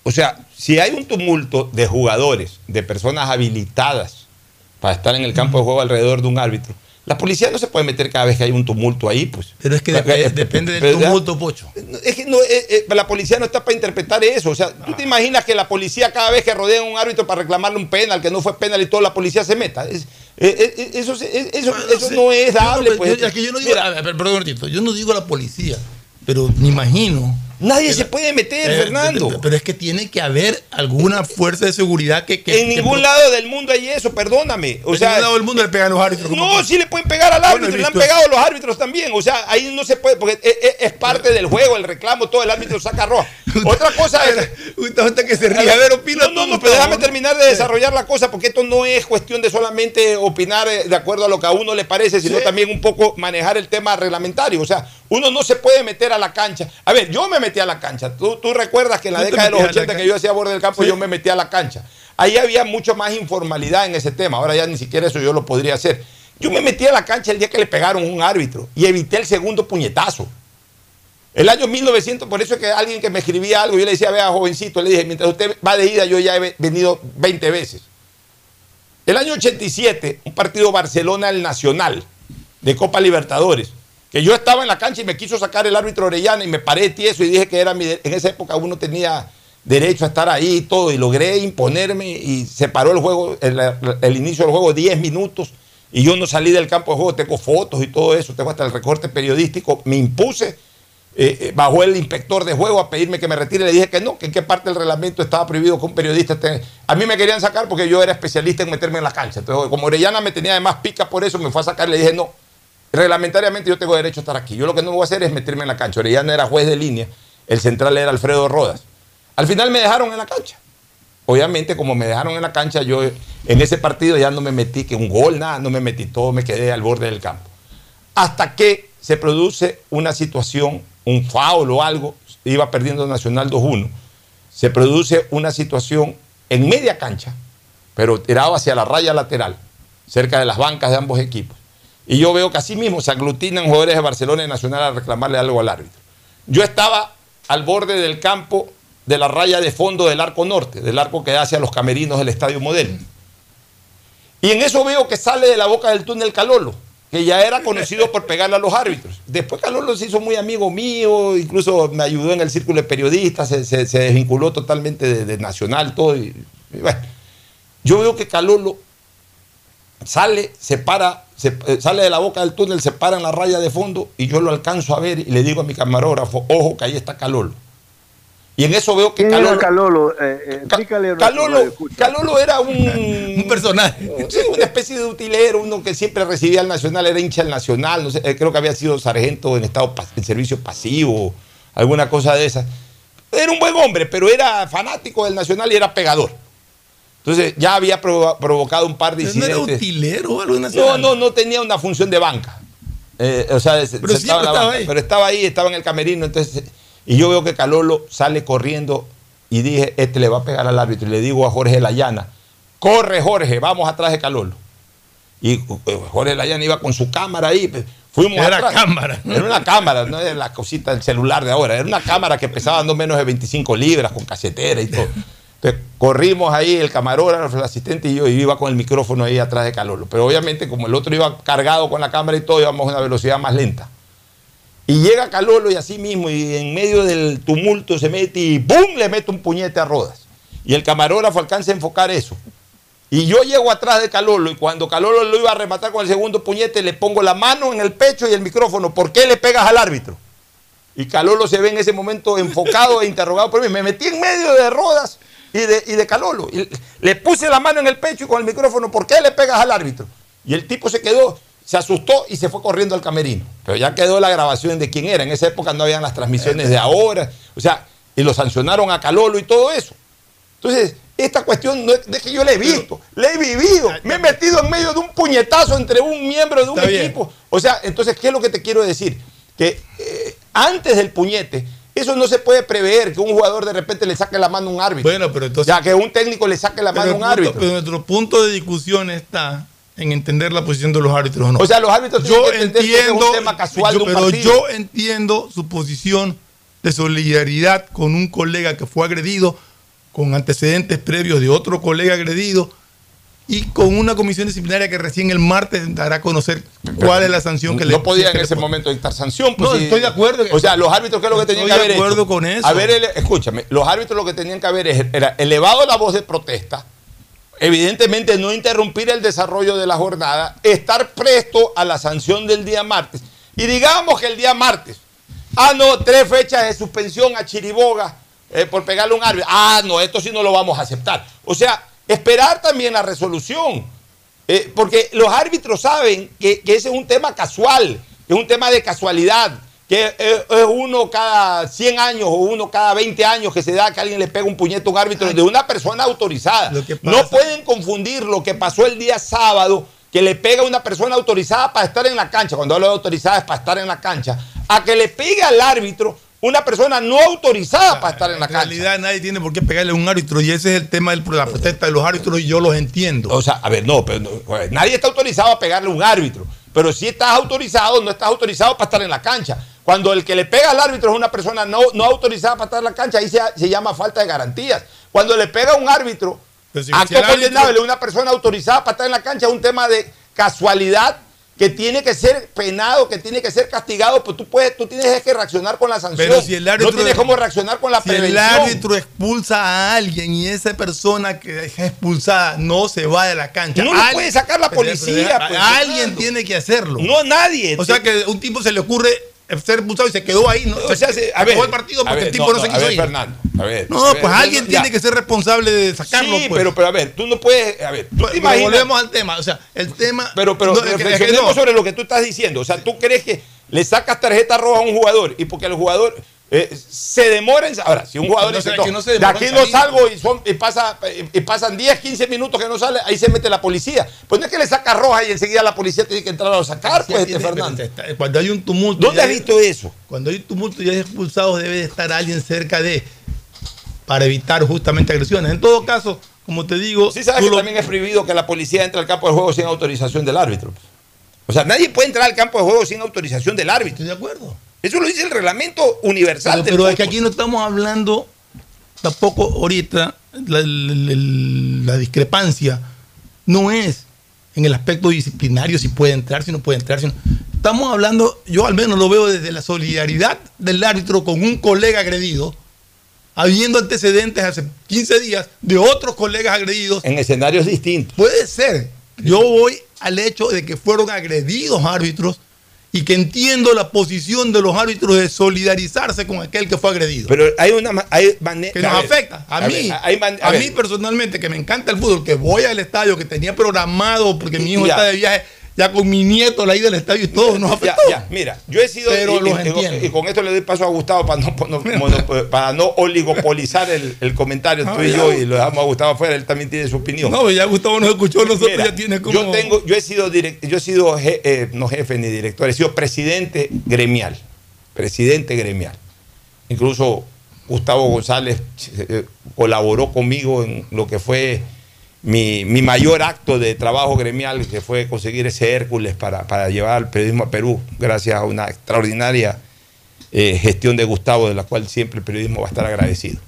O sea, si hay un tumulto de jugadores, de personas habilitadas para estar en el campo de juego alrededor de un árbitro, La policía no se puede meter cada vez que hay un tumulto ahí, pues. Pero es que dep- Eh, depende del tumulto, Pocho. Es que no, eh, eh, la policía no está para interpretar eso. O sea, ¿tú te imaginas que la policía cada vez que rodea a un árbitro para reclamarle un penal, que no fue penal y toda la policía se meta? Es- eso, eso, eso no es dable, Yo no- pues. yo- es que yo no digo, Mira, a ver, perdón, yo no digo la policía, pero me imagino. Nadie se puede meter, Eh, Fernando. Pero, pero es que tiene que haber alguna fuerza de seguridad que. que en que ningún pro- lado del mundo hay eso, perdóname. O en sea, ningún lado del mundo le pegan los árbitros. No, sí le pueden pegar al árbitro, le han pegado los árbitros también. O sea, ahí no se puede, porque es, es- es parte del juego, el reclamo, todo el árbitro saca roja. Otra cosa es. Usted usted que se ríe. A ver, opina. No, no, no, pero déjame terminar de desarrollar la cosa, porque esto no es cuestión de solamente opinar eh, de acuerdo a lo que a uno le parece, sino también un poco manejar el tema reglamentario. O sea, uno no se puede meter a la cancha. A ver, yo me metí a la cancha. Tú, tú recuerdas que en la década de los metías a la 80 que yo hacía borde del campo, Sí. yo me metí a la cancha. Ahí había mucho más informalidad en ese tema. Ahora ya ni siquiera eso yo lo podría hacer. Yo me metí a la cancha el día que le pegaron un árbitro y evité el segundo puñetazo. El año 1900, por eso es que alguien que me escribía algo, yo le decía, vea, jovencito, le dije, mientras usted va de ida, yo ya he ve- venido 20 veces. El año 87, un partido Barcelona el Nacional de Copa Libertadores, que yo estaba en la cancha y me quiso sacar el árbitro Orellana y me paré tieso y dije que era mi en esa época uno tenía derecho a estar ahí y todo, y logré imponerme y se paró el juego, el, el inicio del juego 10 minutos y yo no salí del campo de juego, tengo fotos y todo eso, tengo hasta el recorte periodístico, me impuse eh, eh, bajó el inspector de juego a pedirme que me retire. Le dije que no, que en qué parte del reglamento estaba prohibido que un periodista. A mí me querían sacar porque yo era especialista en meterme en la cancha. Entonces, como Orellana me tenía además pica por eso, me fue a sacar. Le dije, no, reglamentariamente yo tengo derecho a estar aquí. Yo lo que no voy a hacer es meterme en la cancha. Orellana era juez de línea, el central era Alfredo Rodas. Al final me dejaron en la cancha. Obviamente, como me dejaron en la cancha, yo en ese partido ya no me metí que un gol, nada, no me metí todo, me quedé al borde del campo hasta que se produce una situación, un foul o algo, iba perdiendo Nacional 2-1, se produce una situación en media cancha, pero tirado hacia la raya lateral, cerca de las bancas de ambos equipos. Y yo veo que así mismo se aglutinan jugadores de Barcelona y Nacional a reclamarle algo al árbitro. Yo estaba al borde del campo de la raya de fondo del arco norte, del arco que da hacia los camerinos del Estadio Modelo. Y en eso veo que sale de la boca del túnel Calolo, que ya era conocido por pegarle a los árbitros. Después Calolo se hizo muy amigo mío, incluso me ayudó en el círculo de periodistas, se, desvinculó totalmente de, Nacional, todo. Yo veo que Calolo sale, se para, eh, sale de la boca del túnel, se para en la raya de fondo y yo lo alcanzo a ver y le digo a mi camarógrafo, ojo que ahí está Calolo. Y en eso veo que ¿Quién era Calolo, Calolo? Eh, eh, explícale Calolo. Calolo era un, Un personaje. Sí, una especie de utilero, uno que siempre recibía al Nacional, era hincha del Nacional, no sé, eh, creo que había sido sargento en estado en servicio pasivo, alguna cosa de esas. Era un buen hombre, pero era fanático del Nacional y era pegador. Entonces ya había provo- provocado un par de Pero no era incidentes. utilero o algo No, nacional. no, no tenía una función de banca. Eh, o sea, se- Pero se estaba en la siempre estaba banca, ahí. Pero estaba ahí, estaba en el camerino. Entonces, y yo veo que Calolo sale corriendo y dije, este le va a pegar al árbitro. Y le digo a Jorge Layana, corre Jorge, vamos atrás de Calolo. Y eh, Jorge Layana iba con su cámara ahí. pues, Fuimos Era atrás. cámara. Era una cámara, no era la cosita del celular de ahora. Era una cámara que pesaba no menos de 25 libras, con casetera y todo. Entonces, corrimos ahí, el camarógrafo, el asistente y yo, y iba con el micrófono ahí atrás de Calolo. Pero obviamente, como el otro iba cargado con la cámara y todo, íbamos a una velocidad más lenta. Y llega Calolo y así mismo, y en medio del tumulto se mete y ¡pum! le mete un puñete a Rodas. Y el camarógrafo alcanza a enfocar eso. Y yo llego atrás de Calolo y cuando Calolo lo iba a rematar con el segundo puñete, le pongo la mano en el pecho y el micrófono. ¿Por qué le pegas al árbitro? Y Calolo se ve en ese momento enfocado e interrogado por mí. Me metí en medio de Rodas y de, y de Calolo. Y le puse la mano en el pecho y con el micrófono, ¿por qué le pegas al árbitro? Y el tipo se quedó, se asustó y se fue corriendo al camerino. Pero ya quedó la grabación de quién era. En esa época no habían las transmisiones de ahora. O sea, y lo sancionaron a Calolo y todo eso. Entonces, esta cuestión no es de que yo la he visto, la he vivido. Me he metido en medio de un puñetazo entre un miembro de un Está bien. equipo. O sea, entonces, ¿qué es lo que te quiero decir? Que eh, antes del puñete, eso no se puede prever, que un jugador de repente le saque la mano a un árbitro. Bueno, pero entonces. ya que un técnico le saque la mano a un punto- árbitro. pero nuestro punto de discusión está en entender la posición de los árbitros o no. O sea, los árbitros yo tienen que es un entiendo, tema casual yo- de un pero partido. yo entiendo su posición de solidaridad con un colega que fue agredido, con antecedentes previos de otro colega agredido, y con una comisión disciplinaria que recién el martes dará a conocer cuál es la sanción que no le No podía en ese momento dictar sanción. pues, No, estoy de acuerdo. O sea, los árbitros, ¿qué es lo que tenían Estoy que de haber acuerdo hecho? con eso. Haber ele- escúchame, los árbitros lo que tenían que haber era elevado la voz de protesta, evidentemente no interrumpir el desarrollo de la jornada, estar presto a la sanción del día martes. Y digamos que el día martes, ah, no, tres fechas de suspensión a Chiriboga eh, por pegarle un árbitro. Ah, no, esto sí no lo vamos a aceptar. O sea, esperar también la resolución. Eh, porque los árbitros saben que, ese es un tema casual, es un tema de casualidad, que es, es uno cada 100 años o uno cada 20 años que se da que alguien le pega un puñete a un árbitro de una persona autorizada. No pueden confundir lo que pasó el día sábado, que le pega a una persona autorizada para estar en la cancha, cuando hablo de autorizada es para estar en la cancha, a que le pegue al árbitro una persona no autorizada para estar en la En cancha. realidad nadie tiene por qué pegarle a un árbitro y ese es el tema de la protesta de los árbitros y yo los entiendo. O sea, a ver, no, pero no, nadie está autorizado a pegarle a un árbitro. Pero si estás autorizado, no estás autorizado para estar en la cancha. Cuando el que le pega al árbitro es una persona no, no autorizada para estar en la cancha, ahí se, se llama falta de garantías. Cuando le pega a un árbitro, Pero si- acto si el árbitro- condenable, una persona autorizada para estar en la cancha es un tema de casualidad que tiene que ser penado, que tiene que ser castigado, pues tú puedes, tú tienes que reaccionar con la sanción. Pero si el árbitro- no tienes cómo reaccionar con la Si el árbitro expulsa a alguien y esa persona que es expulsada no se va de la cancha. No lo puede sacar la Pero- policía, pero- pues, alguien tiene que hacerlo. No nadie. O sea que a un tipo se le ocurre ser expulsado y se quedó ahí. ¿no? O sea, se- a acabó ver, el partido porque ver, el tipo no, se a quiso ver, ir. Fernando, a ver, no, a ver, pues no, alguien ya. tiene que ser responsable de sacarlo. Sí, pues. pero, pero a ver, tú no puedes. A ver, tú te Pero imaginas- volvemos al tema. O sea, el tema. Pero, pero no, que- sobre lo que tú estás diciendo. O sea, tú crees que le sacas tarjeta roja a un jugador y porque el jugador eh, se demora en. Ahora, si un jugador No, dice, "No, no se de aquí no salir". salgo y, son- y pasa, y pasan 10, 15 minutos que no sale, ahí se mete la policía. Pues no es que le saca roja y enseguida la policía tiene que entrar a sacar, pues, este está- Cuando hay un tumulto. ¿Dónde has visto eso? Cuando hay tumulto y hay expulsados, debe de estar alguien cerca de. Para evitar justamente agresiones. En todo caso, como te digo. Sí, sabes que lo- también es prohibido que la policía entre al campo de juego sin autorización del árbitro. O sea, nadie puede entrar al campo de juego sin autorización del árbitro. Estoy de acuerdo. Eso lo dice el reglamento universal. Pero, del pero es que aquí no estamos hablando tampoco ahorita, la, la- la- la discrepancia no es en el aspecto disciplinario si puede entrar, si no puede entrar. si no- Estamos hablando, yo al menos lo veo desde la solidaridad del árbitro con un colega agredido, habiendo antecedentes hace 15 días de otros colegas agredidos. En escenarios distintos. Puede ser. Yo voy al hecho de que fueron agredidos árbitros y que entiendo la posición de los árbitros de solidarizarse con aquel que fue agredido. Pero hay una hay manera. que nos afecta. A, mí, ver, hay man- a, ver. mí personalmente, que me encanta el fútbol, que voy al estadio, que tenía programado porque mi hijo Ya. está de viaje, ya con mi nieto la ida al estadio y todo, nos Ya, afectó. ya, mira, yo he sido. Pero y, los y- y- entiendo. y con esto le doy paso a Gustavo para no, no- mono- para no oligopolizar el, el comentario Ah, tú y ya. yo y lo dejamos a Gustavo afuera, él también tiene su opinión. No, ya Gustavo nos escuchó, nosotros Mira, ya tiene como. Yo tengo, yo he sido direct- yo he sido je- eh, no jefe ni director, he sido presidente gremial. Presidente gremial. Incluso Gustavo González eh, colaboró conmigo en lo que fue mi, mi mayor acto de trabajo gremial, que fue conseguir ese Hércules para, para llevar el periodismo a Perú, gracias a una extraordinaria eh, gestión de Gustavo, de la cual siempre el periodismo va a estar agradecido.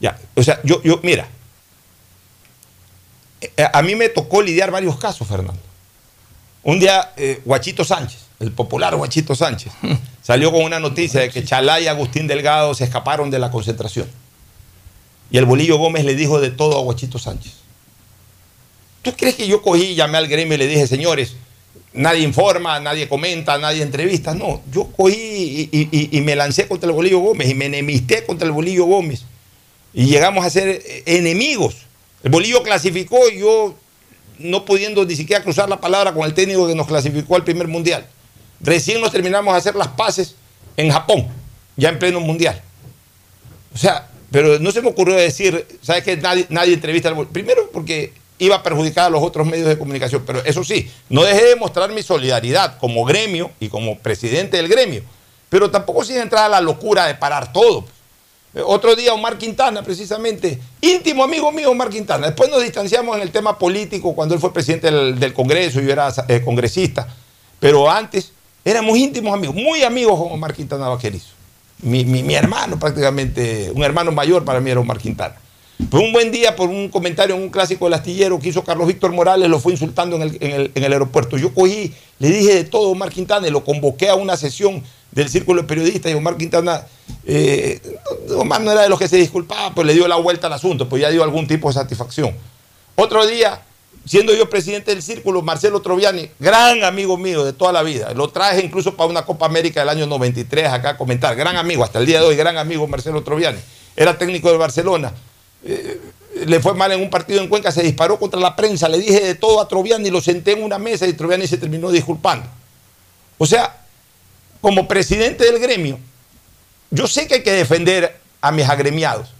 Ya, o sea, yo, yo mira, eh, a mí me tocó lidiar varios casos, Fernando. Un día, eh, Guachito Sánchez, el popular Guachito Sánchez, salió con una noticia de que Chalá y Agustín Delgado se escaparon de la concentración. Y el Bolillo Gómez le dijo de todo a Guachito Sánchez. ¿Tú crees que yo cogí, llamé al gremio y le dije, señores, nadie informa, nadie comenta, nadie entrevista? No, yo cogí y, y- y- y me lancé contra el Bolillo Gómez y me enemisté contra el Bolillo Gómez. Y llegamos a ser eh, enemigos. El Bolillo clasificó y yo, no pudiendo ni siquiera cruzar la palabra con el técnico que nos clasificó al primer mundial. Recién nos terminamos de hacer las paces en Japón, ya en pleno mundial. O sea, pero no se me ocurrió decir, ¿sabes que nadie, nadie entrevista al Bolillo? Primero porque iba a perjudicar a los otros medios de comunicación, pero eso sí, no dejé de mostrar mi solidaridad como gremio y como presidente del gremio, pero tampoco sin entrar a la locura de parar todo. Otro día Omar Quintana, precisamente, íntimo amigo mío Omar Quintana. Después nos distanciamos en el tema político cuando él fue presidente del, del Congreso yo era eh, congresista. Pero antes éramos íntimos amigos, muy amigos con Omar Quintana Vaquerizo. Mi- mi hermano prácticamente, un hermano mayor para mí era Omar Quintana. Un buen día por un comentario en un clásico del astillero que hizo Carlos Víctor Morales, lo fue insultando en el, en el- en el aeropuerto. Yo cogí, le dije de todo a Omar Quintana y lo convoqué a una sesión del Círculo de Periodistas y Omar Quintana, eh, Omar no era de los que se disculpaba, pero le dio la vuelta al asunto, pues ya dio algún tipo de satisfacción. Otro día, siendo yo presidente del Círculo, Marcelo Troviani, gran amigo mío de toda la vida, lo traje incluso para una Copa América del año 93 acá a comentar, gran amigo, hasta el día de hoy, gran amigo Marcelo Troviani, era técnico de Barcelona le fue mal en un partido en Cuenca, se disparó contra la prensa, le dije de todo a Troviani, lo senté en una mesa y Troviani se terminó disculpando. O sea, como presidente del gremio, yo sé que hay que defender a mis agremiados,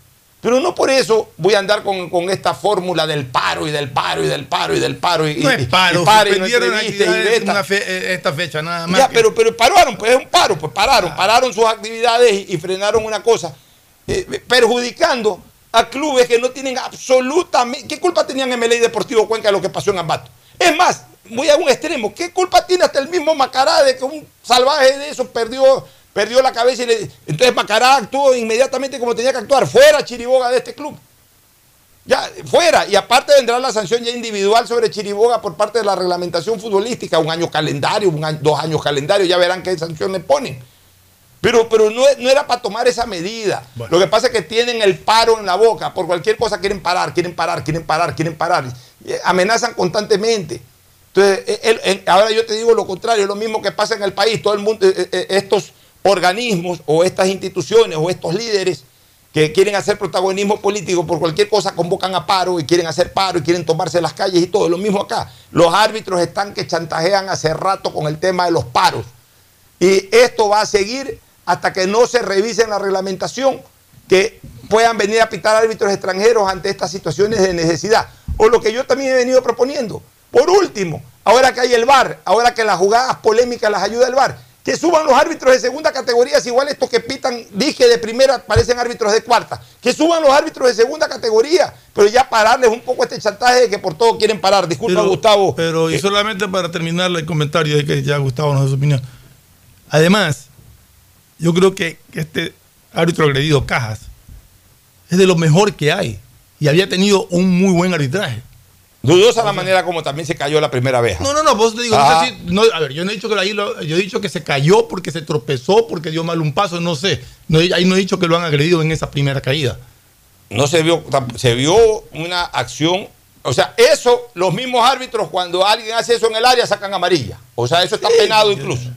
pero no por eso voy a andar con, con esta fórmula del paro y del paro y del paro y del paro. Y, No es paro, y pare y no y actividades una fe- eh, esta fecha, nada más. Ya, que- pero, pero pararon, pues es un paro, pues pararon, pararon sus actividades y, y frenaron una cosa, eh, perjudicando a clubes que no tienen absolutamente. ¿Qué culpa tenían MLA y Deportivo Cuenca de lo que pasó en Ambato? Es más, voy a un extremo, ¿qué culpa tiene hasta el mismo Macará de que un salvaje de eso perdió, perdió la cabeza y. Entonces Macará actuó inmediatamente como tenía que actuar, fuera Chiriboga de este club. Ya, fuera. Y aparte vendrá la sanción ya individual sobre Chiriboga por parte de la reglamentación futbolística, un año calendario, dos años calendario, ya verán qué sanción le ponen. Pero, pero no, no era para tomar esa medida. Lo que pasa es que tienen el paro en la boca. Por cualquier cosa quieren parar, quieren parar, quieren parar, quieren parar. Eh, amenazan constantemente. Entonces, eh, el- ahora yo te digo lo contrario, es lo mismo que pasa en el país. Todo el mundo, eh, eh, estos organismos o estas instituciones o estos líderes que quieren hacer protagonismo político por cualquier cosa convocan a paro y quieren hacer paro y quieren tomarse las calles y todo. Lo mismo acá. Los árbitros están que chantajean hace rato con el tema de los paros. Y esto va a seguir hasta que no se revise la reglamentación, que puedan venir a pitar árbitros extranjeros ante estas situaciones de necesidad. O lo que yo también he venido proponiendo. Por último, ahora que hay el VAR, ahora que las jugadas polémicas las ayuda el VAR, que suban los árbitros de segunda categoría, si igual estos que pitan, dije de primera, parecen árbitros de cuarta. Que suban los árbitros de segunda categoría, pero ya pararles un poco este chantaje de que por todo quieren parar. Disculpa, Pero- Gustavo. Pero, y Eh, solamente para terminar el comentario de que ya Gustavo nos da su opinión. Además, yo creo que este árbitro agredido, Cajas, es de lo mejor que hay. Y había tenido un muy buen arbitraje. Dudosa la manera como también se cayó la primera vez. No, no, no, vos te digo, no sé si- no, a ver, yo no he dicho que ahí lo- yo he dicho que se cayó porque se tropezó, porque dio mal un paso, no sé. No, ahí no he dicho que lo han agredido en esa primera caída. no se vio, se vio una acción. O sea, eso, los mismos árbitros, cuando alguien hace eso en el área, sacan amarilla. O sea, eso está penado incluso.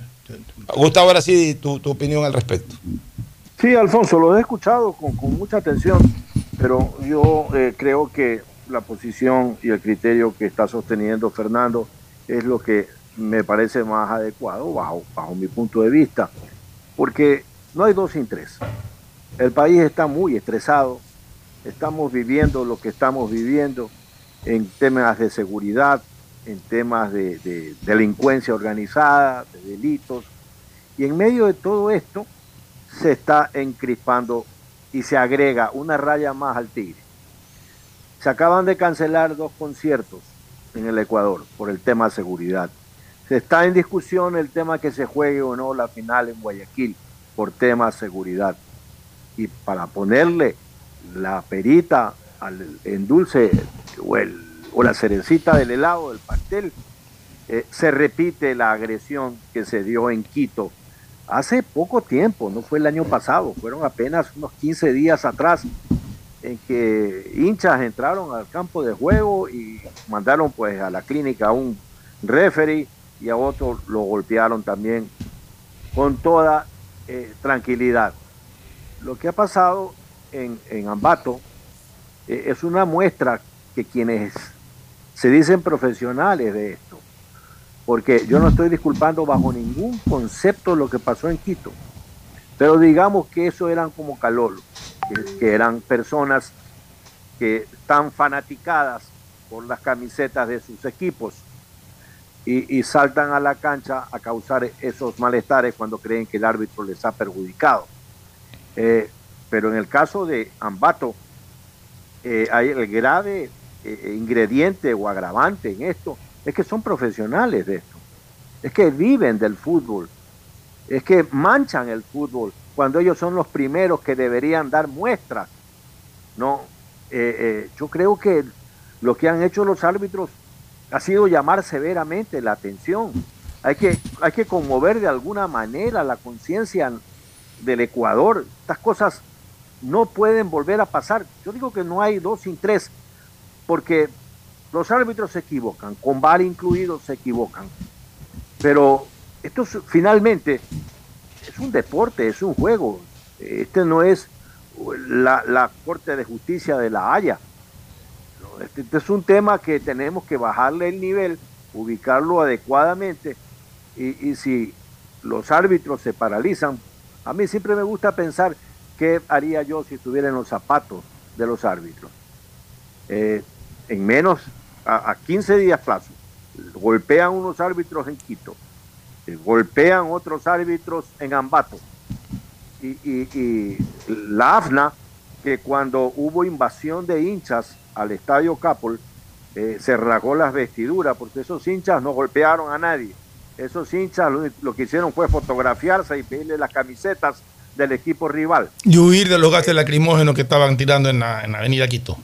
Gustavo, ahora sí, tu, tu opinión al respecto. Sí, Alfonso, lo he escuchado con, con mucha atención, pero yo eh, creo que la posición y el criterio que está sosteniendo Fernando es lo que me parece más adecuado bajo, bajo mi punto de vista, porque no hay dos sin tres. El país está muy estresado, estamos viviendo lo que estamos viviendo en temas de seguridad, en temas de, de delincuencia organizada, de delitos, y en medio de todo esto se está encrispando y se agrega una raya más al tigre. Se acaban de cancelar dos conciertos en el Ecuador por el tema de seguridad. Se está en discusión el tema que se juegue o no la final en Guayaquil por tema de seguridad. Y para ponerle la perita al en dulce o, la cerecita del helado, del pastel, eh, se repite la agresión que se dio en Quito hace poco tiempo, no fue el año pasado, fueron apenas unos 15 días atrás en que hinchas entraron al campo de juego y mandaron pues a la clínica a un referee y a otro lo golpearon también con toda eh, tranquilidad. Lo que ha pasado en, en Ambato eh, es una muestra que quienes se dicen profesionales de esto, porque yo no estoy disculpando bajo ningún concepto lo que pasó en Quito, pero digamos que eso eran como Calolo, que, eran personas que están fanaticadas por las camisetas de sus equipos y, y saltan a la cancha a causar esos malestares cuando creen que el árbitro les ha perjudicado. Eh, pero en el caso de Ambato, eh, hay el grave eh, ingrediente o agravante en esto, es que son profesionales de esto, es que viven del fútbol, es que manchan el fútbol cuando ellos son los primeros que deberían dar muestras, ¿no? eh, eh, yo creo que lo que han hecho los árbitros ha sido llamar severamente la atención. Hay que, hay que conmover de alguna manera la conciencia del Ecuador. Estas cosas no pueden volver a pasar. Yo digo que no hay dos sin tres, porque los árbitros se equivocan, con VAR incluido se equivocan. Pero esto es, finalmente es un deporte, es un juego. Este no es la, Corte de Justicia de La Haya. Este, este, es un tema que tenemos que bajarle el nivel, ubicarlo adecuadamente y, y si los árbitros se paralizan, a mí siempre me gusta pensar qué haría yo si estuviera en los zapatos de los árbitros. Eh, en menos, a, a 15 días plazo, golpean unos árbitros en Quito, eh, golpean otros árbitros en Ambato. Y, la AFNA, que cuando hubo invasión de hinchas al estadio Capol, eh, se rasgó las vestiduras, porque esos hinchas no golpearon a nadie. Esos hinchas lo, que hicieron fue fotografiarse y pedirle las camisetas del equipo rival. Y huir de los gases lacrimógenos que estaban tirando en en la avenida Quito.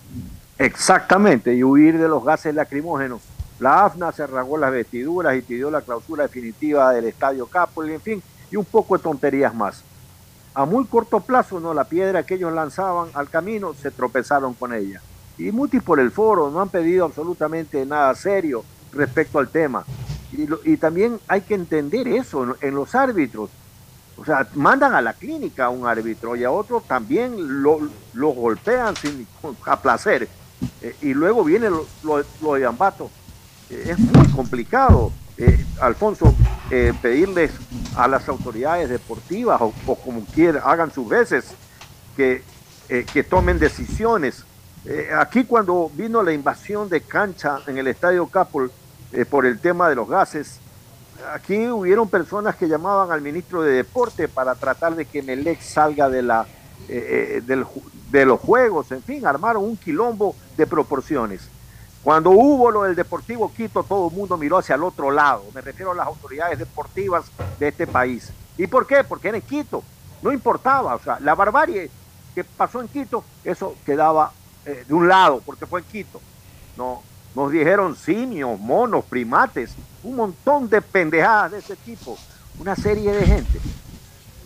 Exactamente, y huir de los gases lacrimógenos. La AFNA se rasgó las vestiduras y pidió la clausura definitiva del estadio Capol, en fin, y un poco de tonterías más. A muy corto plazo, no, la piedra que ellos lanzaban al camino se tropezaron con ella. Y Mutis por el foro no han pedido absolutamente nada serio respecto al tema. Y, lo- y también hay que entender eso en, los árbitros. O sea, mandan a la clínica a un árbitro y a otro también lo, lo golpean sin, a placer. Eh, y luego viene lo, lo- lo de Ambato. Eh, es muy complicado, eh, Alfonso, pedirles a las autoridades deportivas o, como quieran, hagan sus veces, que, que tomen decisiones. Aquí cuando vino la invasión de cancha en el Estadio Capol por el tema de los gases, aquí hubieron personas que llamaban al ministro de Deporte para tratar de que Melec salga de, la, eh, eh, del de los juegos, en fin, armaron un quilombo de proporciones. Cuando hubo lo del Deportivo Quito, todo el mundo miró hacia el otro lado. Me refiero a las autoridades deportivas de este país. ¿Y por qué? Porque era en Quito. No importaba. O sea, la barbarie que pasó en Quito, eso quedaba eh, de un lado, porque fue en Quito. No, nos dijeron simios, monos, primates, un montón de pendejadas de ese tipo. Una serie de gente.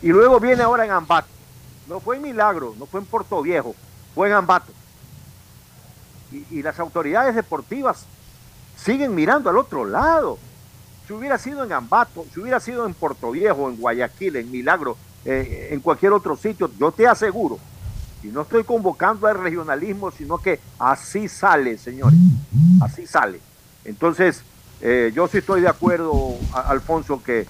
Y luego viene ahora en Ambato. No fue en Milagro, no fue en Puerto Viejo, fue en Ambato y, las autoridades deportivas siguen mirando al otro lado. Si hubiera sido en Ambato, si hubiera sido en Puerto Viejo, en Guayaquil, en Milagro, eh, en cualquier otro sitio, yo te aseguro, y no estoy convocando al regionalismo, sino que así sale, señores, así sale. Entonces, eh, yo sí estoy de acuerdo, Alfonso, que,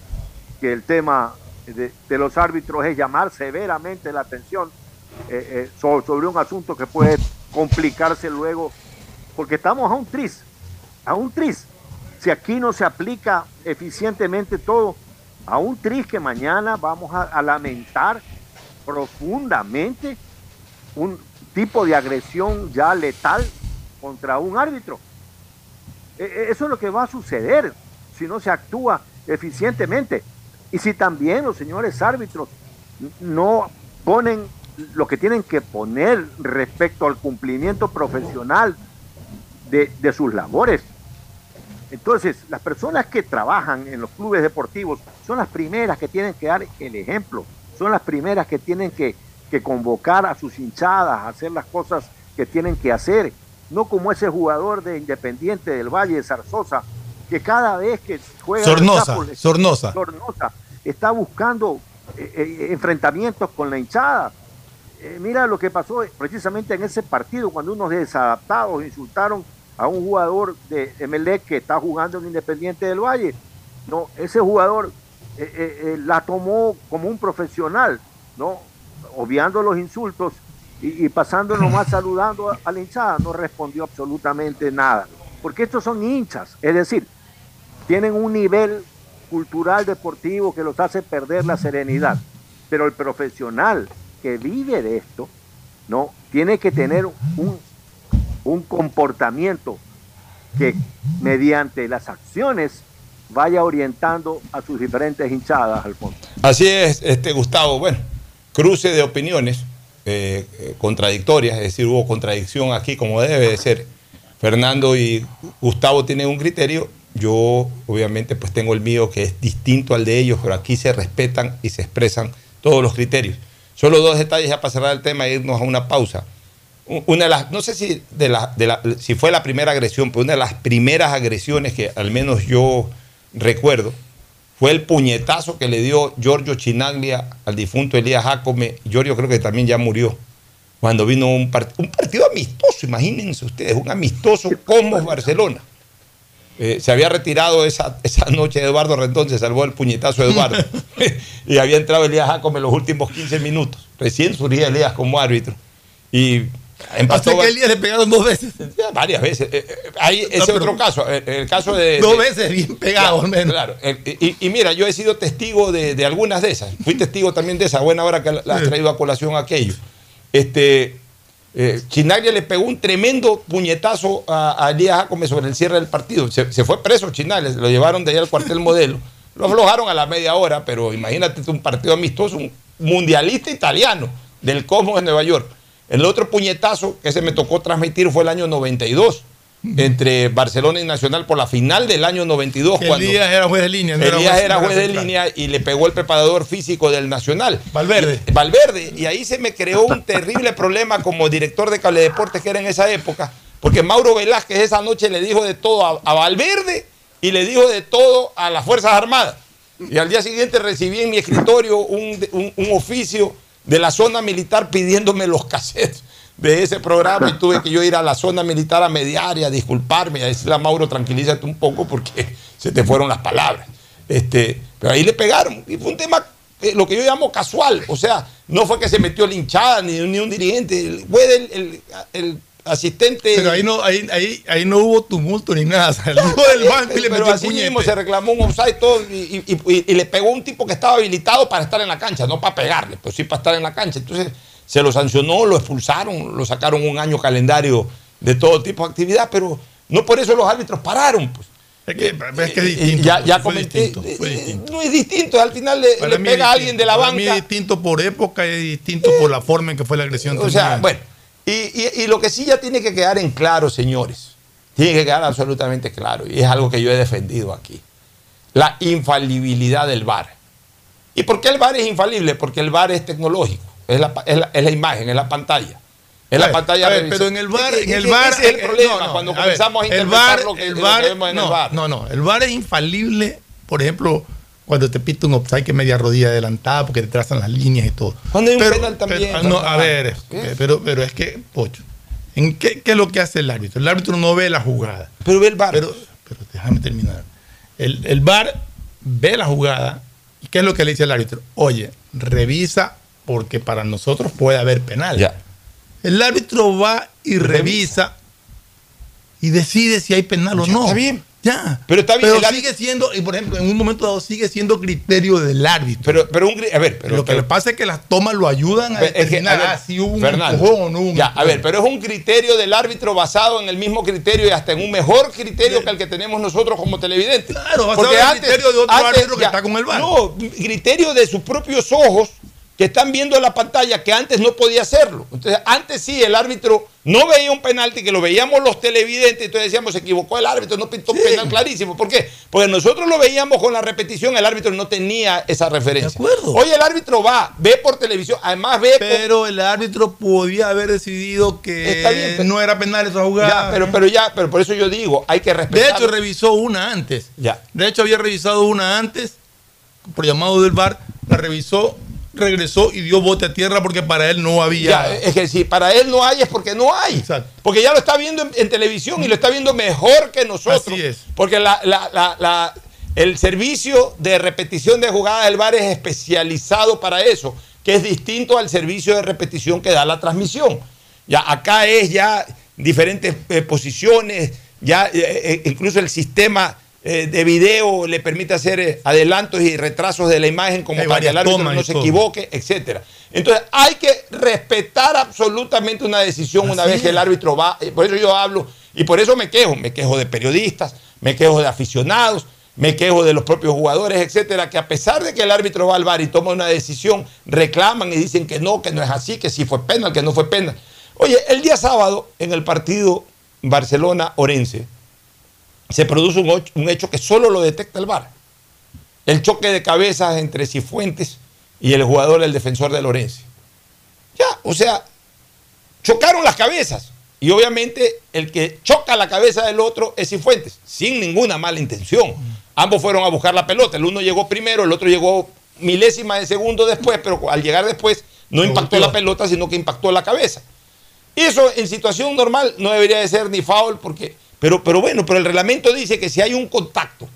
que el tema de, los árbitros es llamar severamente la atención eh, eh, so- sobre un asunto que puede complicarse luego, porque estamos a un tris, a un tris. Si aquí no se aplica eficientemente todo, a un tris que mañana vamos a, a lamentar profundamente un tipo de agresión ya letal contra un árbitro. E- e- Eso es lo que va a suceder si no se actúa eficientemente. Y si también los señores árbitros no ponen lo que tienen que poner respecto al cumplimiento profesional de, de sus labores. Entonces, las personas que trabajan en los clubes deportivos son las primeras que tienen que dar el ejemplo, son las primeras que tienen que, que convocar a sus hinchadas a hacer las cosas que tienen que hacer, no como ese jugador de Independiente del Valle de Zarzosa, que cada vez que juega Sornosa, Sornosa. Sornosa, está buscando eh, eh, enfrentamientos con la hinchada. Eh, mira lo que pasó precisamente en ese partido, cuando unos desadaptados insultaron a un jugador de Emelec que está jugando en Independiente del Valle. No, ese jugador eh, la tomó como un profesional, ¿no? Obviando los insultos y, y pasando nomás saludando a, a la hinchada, no respondió absolutamente nada. Porque estos son hinchas, es decir, tienen un nivel cultural deportivo que los hace perder la serenidad. Pero el profesional que vive de esto, ¿no? Tiene que tener un, un comportamiento que mediante las acciones vaya orientando a sus diferentes hinchadas, Alfonso. Así es, este Gustavo. Bueno, cruce de opiniones. eh, eh, contradictorias, es decir, hubo contradicción aquí como debe de ser. Fernando y Gustavo tienen un criterio, yo obviamente pues tengo el mío que es distinto al de ellos, pero aquí se respetan y se expresan todos los criterios. Solo dos detalles ya para cerrar el tema e irnos a una pausa. Una de las, no sé si, de la, de la, si fue la primera agresión, pero una de las primeras agresiones que al menos yo recuerdo fue el puñetazo que le dio Giorgio Chinaglia al difunto Elías Jacome. Giorgio creo que también ya murió. Cuando vino un, un partido amistoso, imagínense ustedes, un amistoso como Barcelona. Eh, se había retirado esa, esa noche Eduardo Rendón, se salvó el puñetazo de Eduardo. y había entrado Elías Jacome en los últimos 15 minutos. Recién surgía Elías como árbitro. Y Empató que Elías le pegaron dos veces. Varias veces. Eh, eh, Ahí, ese otro caso, el, caso de. Dos veces bien pegado, claro, menos. Claro. Y, y, mira, yo he sido testigo de, de, algunas de esas. Fui testigo también de esa. Buena hora que la, has traído a colación aquello. Este. Eh, Chinaglia le pegó un tremendo puñetazo a, a Elías Jacome sobre el cierre del partido. Se, fue preso Chinaglia, lo llevaron de allá al cuartel modelo. Lo aflojaron a la media hora, pero imagínate un partido amistoso, un mundialista italiano del Cosmos de Nueva York el otro puñetazo que se me tocó transmitir fue el año 92 entre Barcelona y Nacional por la final del año 92. Que cuando Elías era juez de línea. No Elías era juez, de línea y le pegó el preparador físico del Nacional. Valverde. Y, Valverde. Y ahí se me creó un terrible problema como director de Cable Deportes que era en esa época, porque Mauro Velázquez esa noche le dijo de todo a, a Valverde y le dijo de todo a las Fuerzas Armadas. Y al día siguiente recibí en mi escritorio un, un, un oficio de la zona militar pidiéndome los cassettes de ese programa y tuve que yo ir a la zona militar a mediar y a disculparme, a decirle a Mauro, tranquilízate un poco porque se te fueron las palabras. Este, pero ahí le pegaron y fue un tema, eh, lo que yo llamo casual, o sea, no fue que se metió linchada ni, ni un dirigente, fue el, el, el asistente. Pero ahí no, ahí, ahí, ahí no hubo tumulto ni nada. Salió del banco y le pero así mismo se reclamó un offside todo y, y, y, y, le pegó un tipo que estaba habilitado para estar en la cancha, no para pegarle, pero sí para estar en la cancha. Entonces se lo sancionó, lo expulsaron, lo sacaron un año calendario de todo tipo de actividad, pero no por eso los árbitros pararon. Pues. Es que, es, que es distinto. Ya, ya comenté. Distinto, distinto. No es distinto, al final le, le pega a alguien de la para banca. Mí es distinto por época y es distinto por la forma en que fue la agresión. O sea, bueno. Y, y, y, lo que sí ya tiene que quedar en claro, señores, tiene que quedar absolutamente claro, y es algo que yo he defendido aquí, la infalibilidad del VAR. ¿Y por qué el VAR es infalible? Porque el VAR es tecnológico, es la, es la, es la imagen, es la pantalla. Es la ver, pantalla ver, pero en el VAR, en el ese es el problema no, no, cuando a comenzamos ver, a interpretar el lo que, el lo VAR, que vemos en no, el. No, no, el VAR es infalible, por ejemplo, cuando te pita un offside que media rodilla adelantada porque te trazan las líneas y todo. Cuando hay un pero, penal también. Pero, no, a ver, ¿qué? pero, pero es que, Pocho, ¿en qué, ¿qué, es lo que hace el árbitro? El árbitro no ve la jugada. Pero ve el VAR. Pero, pero déjame terminar. El, el VAR ve la jugada y ¿qué es lo que le dice el árbitro? Oye, revisa porque para nosotros puede haber penal. Ya. El árbitro va y revisa y decide si hay penal o Ya, no. está bien. Ya. Pero está bien, Pero el árbitro- sigue siendo, y por ejemplo, en un momento dado sigue siendo criterio del árbitro. Pero, pero un, a ver, pero, lo que pero- le pasa es que las tomas lo ayudan a es que, a ver, ah, si hubo un Fernando, empujón o no hubo un Ya, a ver, pero es un criterio del árbitro basado en el mismo criterio y hasta en un mejor criterio que el que tenemos nosotros como televidentes. Claro, basado en el criterio de otro árbitro que está con el VAR. No, criterio de sus propios ojos que están viendo la pantalla que antes no podía hacerlo. Entonces, antes sí, el árbitro no veía un penalti, que lo veíamos los televidentes, entonces decíamos, se equivocó el árbitro, no pintó un penal clarísimo. ¿Por qué? Porque nosotros lo veíamos con la repetición, el árbitro no tenía esa referencia. De acuerdo. Hoy el árbitro va, ve por televisión, además ve... con- Pero el árbitro podía haber decidido que Está bien, pero- no era penal esa jugada. Ya, pero, pero ya, pero por eso yo digo, hay que de respetar. hecho, revisó una antes. Ya. De hecho, había revisado una antes, por llamado del VAR, la revisó, regresó y dio bote a tierra porque para él no había. Ya, es que si para él no hay es porque no hay. Exacto. Porque ya lo está viendo en, en televisión y lo está viendo mejor que nosotros. Así es. Porque la, la- la- la- el servicio de repetición de jugadas del VAR es especializado para eso, que es distinto al servicio de repetición que da la transmisión. Ya acá es ya diferentes eh, posiciones, ya eh, eh, incluso el sistema eh, de video le permite hacer eh, adelantos y retrasos de la imagen como para que el árbitro no se todo. equivoque, etcétera. Entonces hay que respetar absolutamente una decisión una vez que el árbitro va. eh, Por eso yo hablo y por eso me quejo. Me quejo de periodistas, me quejo de aficionados me quejo de los propios jugadores, etcétera, que a pesar de que el árbitro va al bar y toma una decisión, reclaman y dicen que no, que no es así, que sí fue penal, que no fue penal. Oye, el día sábado, en el partido Barcelona-Orense, se produce un, un hecho que solo lo detecta el bar. El choque de cabezas entre Cifuentes y el jugador, el defensor de Lorense. Ya, o sea, chocaron las cabezas. Y obviamente el que choca la cabeza del otro es Cifuentes, sin ninguna mala intención. Ambos fueron a buscar la pelota. El uno llegó primero, el otro llegó milésima de segundo después, pero al llegar después no impactó la pelota, sino que impactó la cabeza. Eso en situación normal no debería de ser ni foul, porque, pero, pero bueno, pero el reglamento dice que si hay un contacto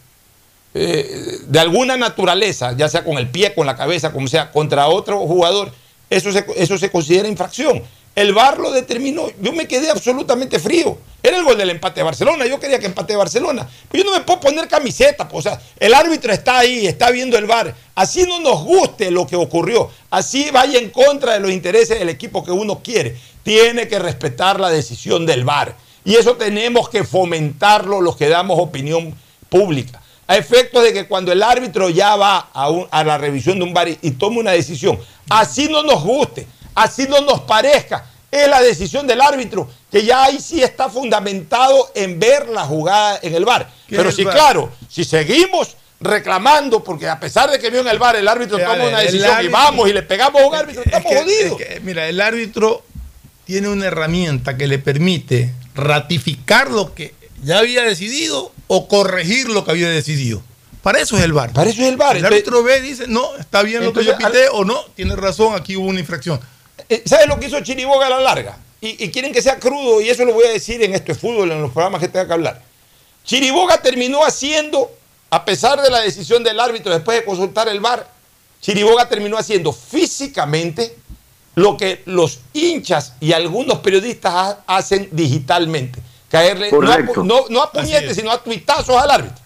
eh, de alguna naturaleza, ya sea con el pie, con la cabeza, como sea, contra otro jugador, eso se, eso se considera infracción. El VAR lo determinó. Yo me quedé absolutamente frío. Era el gol del empate de Barcelona. Yo quería que empate Barcelona. Pero yo no me puedo poner camiseta. O sea, el árbitro está ahí, está viendo el VAR. Así no nos guste lo que ocurrió. Así vaya en contra de los intereses del equipo que uno quiere. Tiene que respetar la decisión del VAR. Y eso tenemos que fomentarlo los que damos opinión pública. A efectos de que cuando el árbitro ya va a, la revisión de un VAR y, y toma una decisión, así no nos guste así no nos parezca. Es la decisión del árbitro, que ya ahí sí está fundamentado en ver la jugada en el bar. Pero sí, claro, si seguimos reclamando, porque a pesar de que vio en el bar, el árbitro toma una decisión y vamos y le pegamos a un árbitro, estamos jodidos. mira, el árbitro tiene una herramienta que le permite ratificar lo que ya había decidido o corregir lo que había decidido. Para eso es el bar. Para eso es el bar. El árbitro ve y dice, no, está bien lo que yo pité o no, tiene razón, aquí hubo una infracción. Eh, ¿Sabes lo que hizo Chiriboga a la larga? Y, quieren que sea crudo, y eso lo voy a decir en esto de fútbol, en los programas que tenga que hablar. Chiriboga terminó haciendo, a pesar de la decisión del árbitro después de consultar el VAR, Chiriboga terminó haciendo físicamente lo que los hinchas y algunos periodistas hacen digitalmente. Caerle no a, puñetes, sino a tuitazos al árbitro.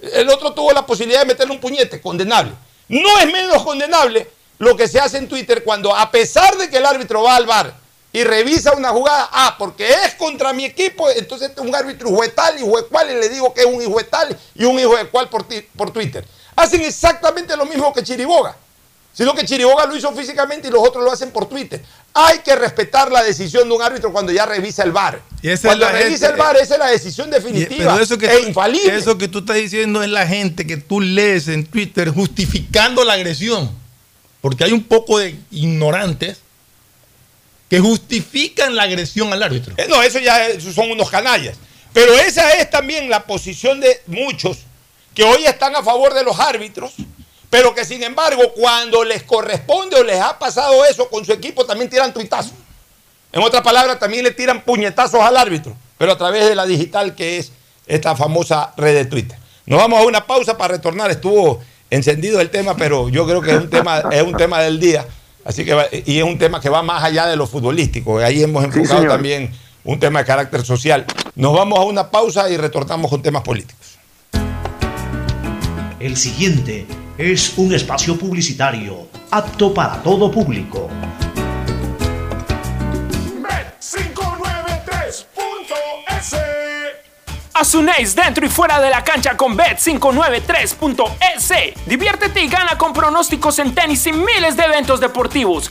El otro tuvo la posibilidad de meterle un puñete, condenable. No es menos condenable lo que se hace en Twitter cuando a pesar de que el árbitro va al bar y revisa una jugada, ah, porque es contra mi equipo, entonces este es un árbitro hijo de tal, hijo de cual, y le digo que es un hijo de tal y un hijo de cual por, por Twitter. Hacen exactamente lo mismo que Chiriboga, sino que Chiriboga lo hizo físicamente y los otros lo hacen por Twitter. Hay que respetar la decisión de un árbitro cuando ya revisa el bar. cuando revisa el bar, esa es la decisión definitiva eso que e infalible. Eso que tú estás diciendo es la gente que tú lees en Twitter justificando la agresión porque hay un poco de ignorantes que justifican la agresión al árbitro. Eh, no, eso ya son unos canallas. Pero esa es también la posición de muchos que hoy están a favor de los árbitros, pero que sin embargo cuando les corresponde o les ha pasado eso con su equipo también tiran tuitazos. En otras palabras, también le tiran puñetazos al árbitro, pero a través de la digital que es esta famosa red de Twitter. Nos vamos a una pausa para retornar. Estuvo encendido el tema, pero yo creo que es un tema, es un tema del día. Así que, y es un tema que va más allá de lo futbolístico. Ahí hemos enfocado también un tema de carácter social. Nos vamos a una pausa y retornamos con temas políticos. El siguiente es un espacio publicitario apto para todo público. Asunéis dentro y fuera de la cancha con Bet593.es. Diviértete y gana con pronósticos en tenis y miles de eventos deportivos.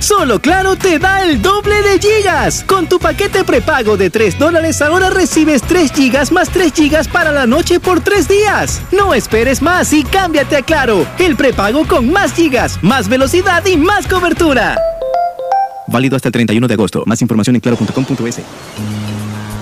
Solo Claro te da el doble de gigas. Con tu paquete prepago de 3 dólares ahora recibes 3 gigas más 3 gigas para la noche por 3 días. No esperes más y cámbiate a Claro, el prepago con más gigas, más velocidad y más cobertura. Válido hasta el 31 de agosto. Más información en claro.com.es.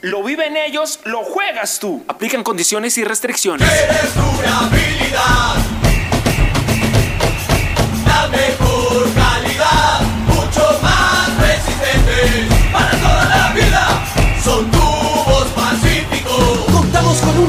Lo viven ellos, lo juegas tú. Aplican condiciones y restricciones. Eres una habilidad. La mejor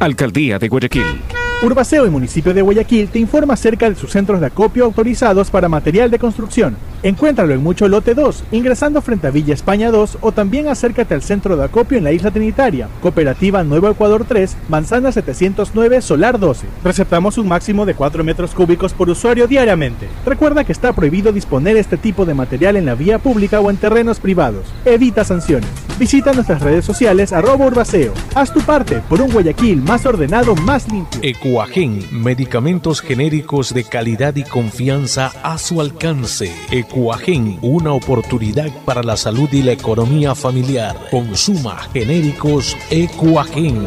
Alcaldía de Guayaquil. Urbaceo y municipio de Guayaquil te informa acerca de sus centros de acopio autorizados para material de construcción. Encuéntralo en Mucho Lote 2, ingresando frente a Villa España 2 o también acércate al centro de acopio en la isla Trinitaria, Cooperativa Nuevo Ecuador 3, Manzana 709, Solar 12. Receptamos un máximo de 4 metros cúbicos por usuario diariamente. Recuerda que está prohibido disponer este tipo de material en la vía pública o en terrenos privados. Evita sanciones. Visita nuestras redes sociales arroba urbaceo. Haz tu parte por un Guayaquil más ordenado, más limpio. Ecuagen, medicamentos genéricos de calidad y confianza a su alcance. Ecuagen, una oportunidad para la salud y la economía familiar. Consuma genéricos Ecuagen.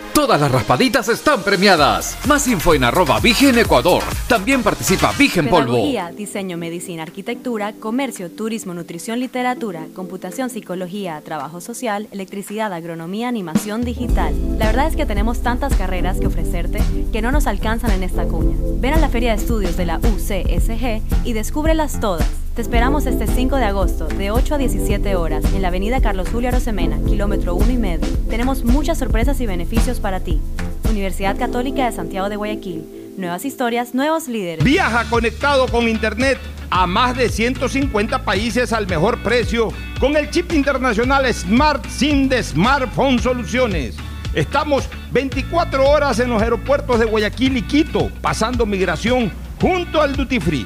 Todas las raspaditas están premiadas. Más info en arroba Vigen Ecuador. También participa Vigen Polvo. Pedagogía, diseño, medicina, arquitectura, comercio, turismo, nutrición, literatura, computación, psicología, trabajo social, electricidad, agronomía, animación digital. La verdad es que tenemos tantas carreras que ofrecerte que no nos alcanzan en esta cuña. Ven a la Feria de Estudios de la UCSG y descúbrelas todas. Te esperamos este 5 de agosto, de 8 a 17 horas, en la avenida Carlos Julio Arosemena, kilómetro 1 y medio. Tenemos muchas sorpresas y beneficios para ti. Universidad Católica de Santiago de Guayaquil. Nuevas historias, nuevos líderes. Viaja conectado con Internet a más de 150 países al mejor precio con el chip internacional Smart SIM de Smartphone Soluciones. Estamos 24 horas en los aeropuertos de Guayaquil y Quito, pasando migración junto al Duty Free.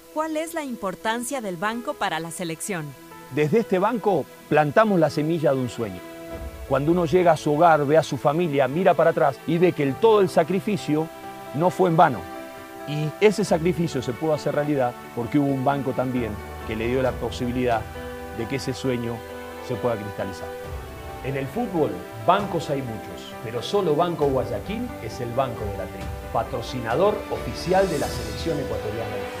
¿Cuál es la importancia del banco para la selección? Desde este banco plantamos la semilla de un sueño. Cuando uno llega a su hogar, ve a su familia, mira para atrás y ve que el, todo el sacrificio no fue en vano. Y ese sacrificio se pudo hacer realidad porque hubo un banco también que le dio la posibilidad de que ese sueño se pueda cristalizar. En el fútbol, bancos hay muchos, pero solo Banco Guayaquil es el banco de la tri, patrocinador oficial de la selección ecuatoriana de.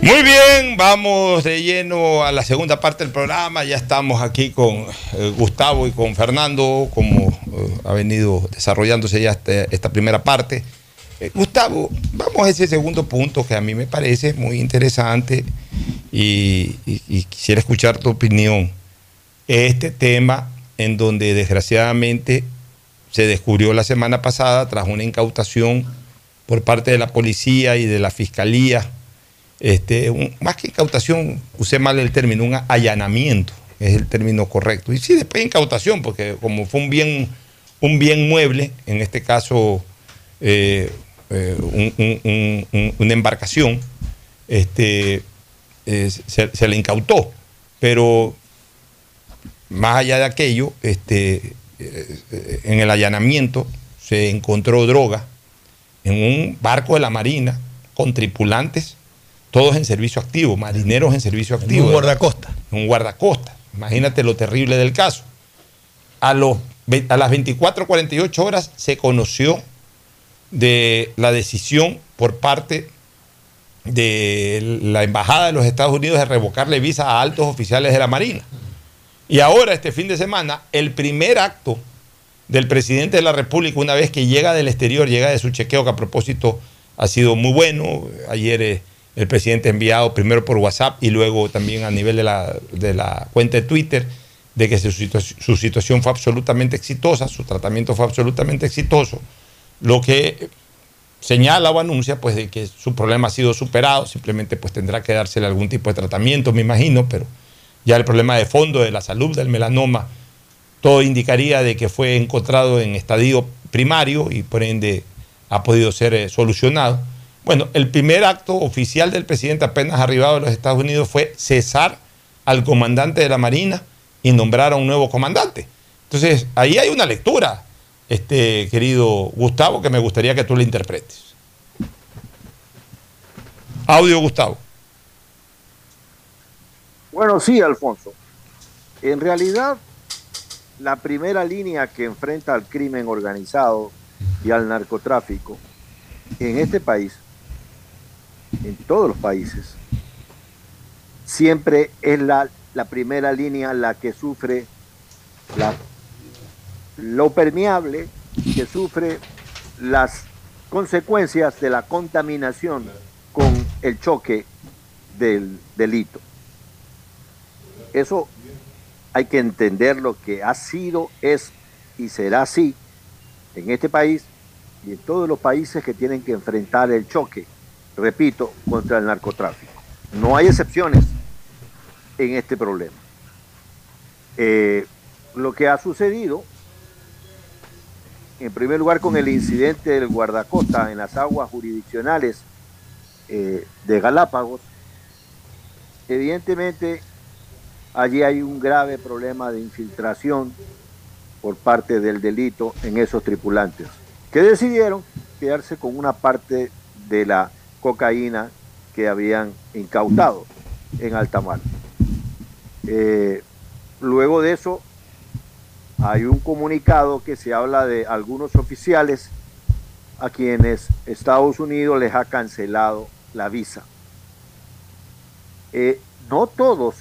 Muy bien, vamos de lleno a la segunda parte del programa. Ya estamos aquí con eh, Gustavo y con Fernando, como eh, ha venido desarrollándose ya este- esta primera parte. Eh, Gustavo, vamos a ese segundo punto que a mí me parece muy interesante y, quisiera escuchar tu opinión. Este tema en donde desgraciadamente se descubrió la semana pasada tras una incautación por parte de la policía y de la fiscalía este, más que incautación, usé mal el término, un allanamiento, es el término correcto. Y sí, después incautación, porque como fue un bien, un bien mueble, en este caso eh, eh, un- un- un- un- una embarcación, este, eh, se, se le incautó. Pero más allá de aquello, este, en el allanamiento se encontró droga en un barco de la Marina con tripulantes todos en servicio activo, marineros en servicio activo. un guardacosta. Un guardacosta. Imagínate lo terrible del caso. A, los, a las 24, 48 horas se conoció de la decisión por parte de la Embajada de los Estados Unidos de revocarle visa a altos oficiales de la Marina. Y ahora, este fin de semana, el primer acto del presidente de la República, una vez que llega del exterior, llega de su chequeo, que a propósito ha sido muy bueno. Ayer eh, el presidente ha enviado primero por WhatsApp y luego también a nivel de la, de la cuenta de Twitter de que su, su situación fue absolutamente exitosa, su tratamiento fue absolutamente exitoso, lo que señala o anuncia pues de que su problema ha sido superado, simplemente pues tendrá que dársele algún tipo de tratamiento, me imagino, pero ya el problema de fondo de la salud del melanoma, todo indicaría de que fue encontrado en estadio primario y por ende ha podido ser eh, solucionado. Bueno, el primer acto oficial del presidente apenas arribado a los Estados Unidos fue cesar al comandante de la Marina y nombrar a un nuevo comandante. Entonces, ahí hay una lectura, este querido Gustavo, que me gustaría que tú la interpretes. Audio, Gustavo. Bueno, sí, Alfonso. En realidad, la primera línea que enfrenta al crimen organizado y al narcotráfico en este país, en todos los países, siempre es la, la primera línea la que sufre la- lo permeable, que sufre las consecuencias de la contaminación con el choque del delito. Eso hay que entender lo que ha sido, es y será así en este país y en todos los países que tienen que enfrentar el choque, repito, contra el narcotráfico. No hay excepciones en este problema. Eh, lo que ha sucedido, en primer lugar con el incidente del guardacosta en las aguas jurisdiccionales eh, de Galápagos, evidentemente allí hay un grave problema de infiltración por parte del delito en esos tripulantes, que decidieron quedarse con una parte de la cocaína que habían incautado en alta mar. Eh, luego de eso, hay un comunicado que se habla de algunos oficiales a quienes Estados Unidos les ha cancelado la visa. Eh, no todos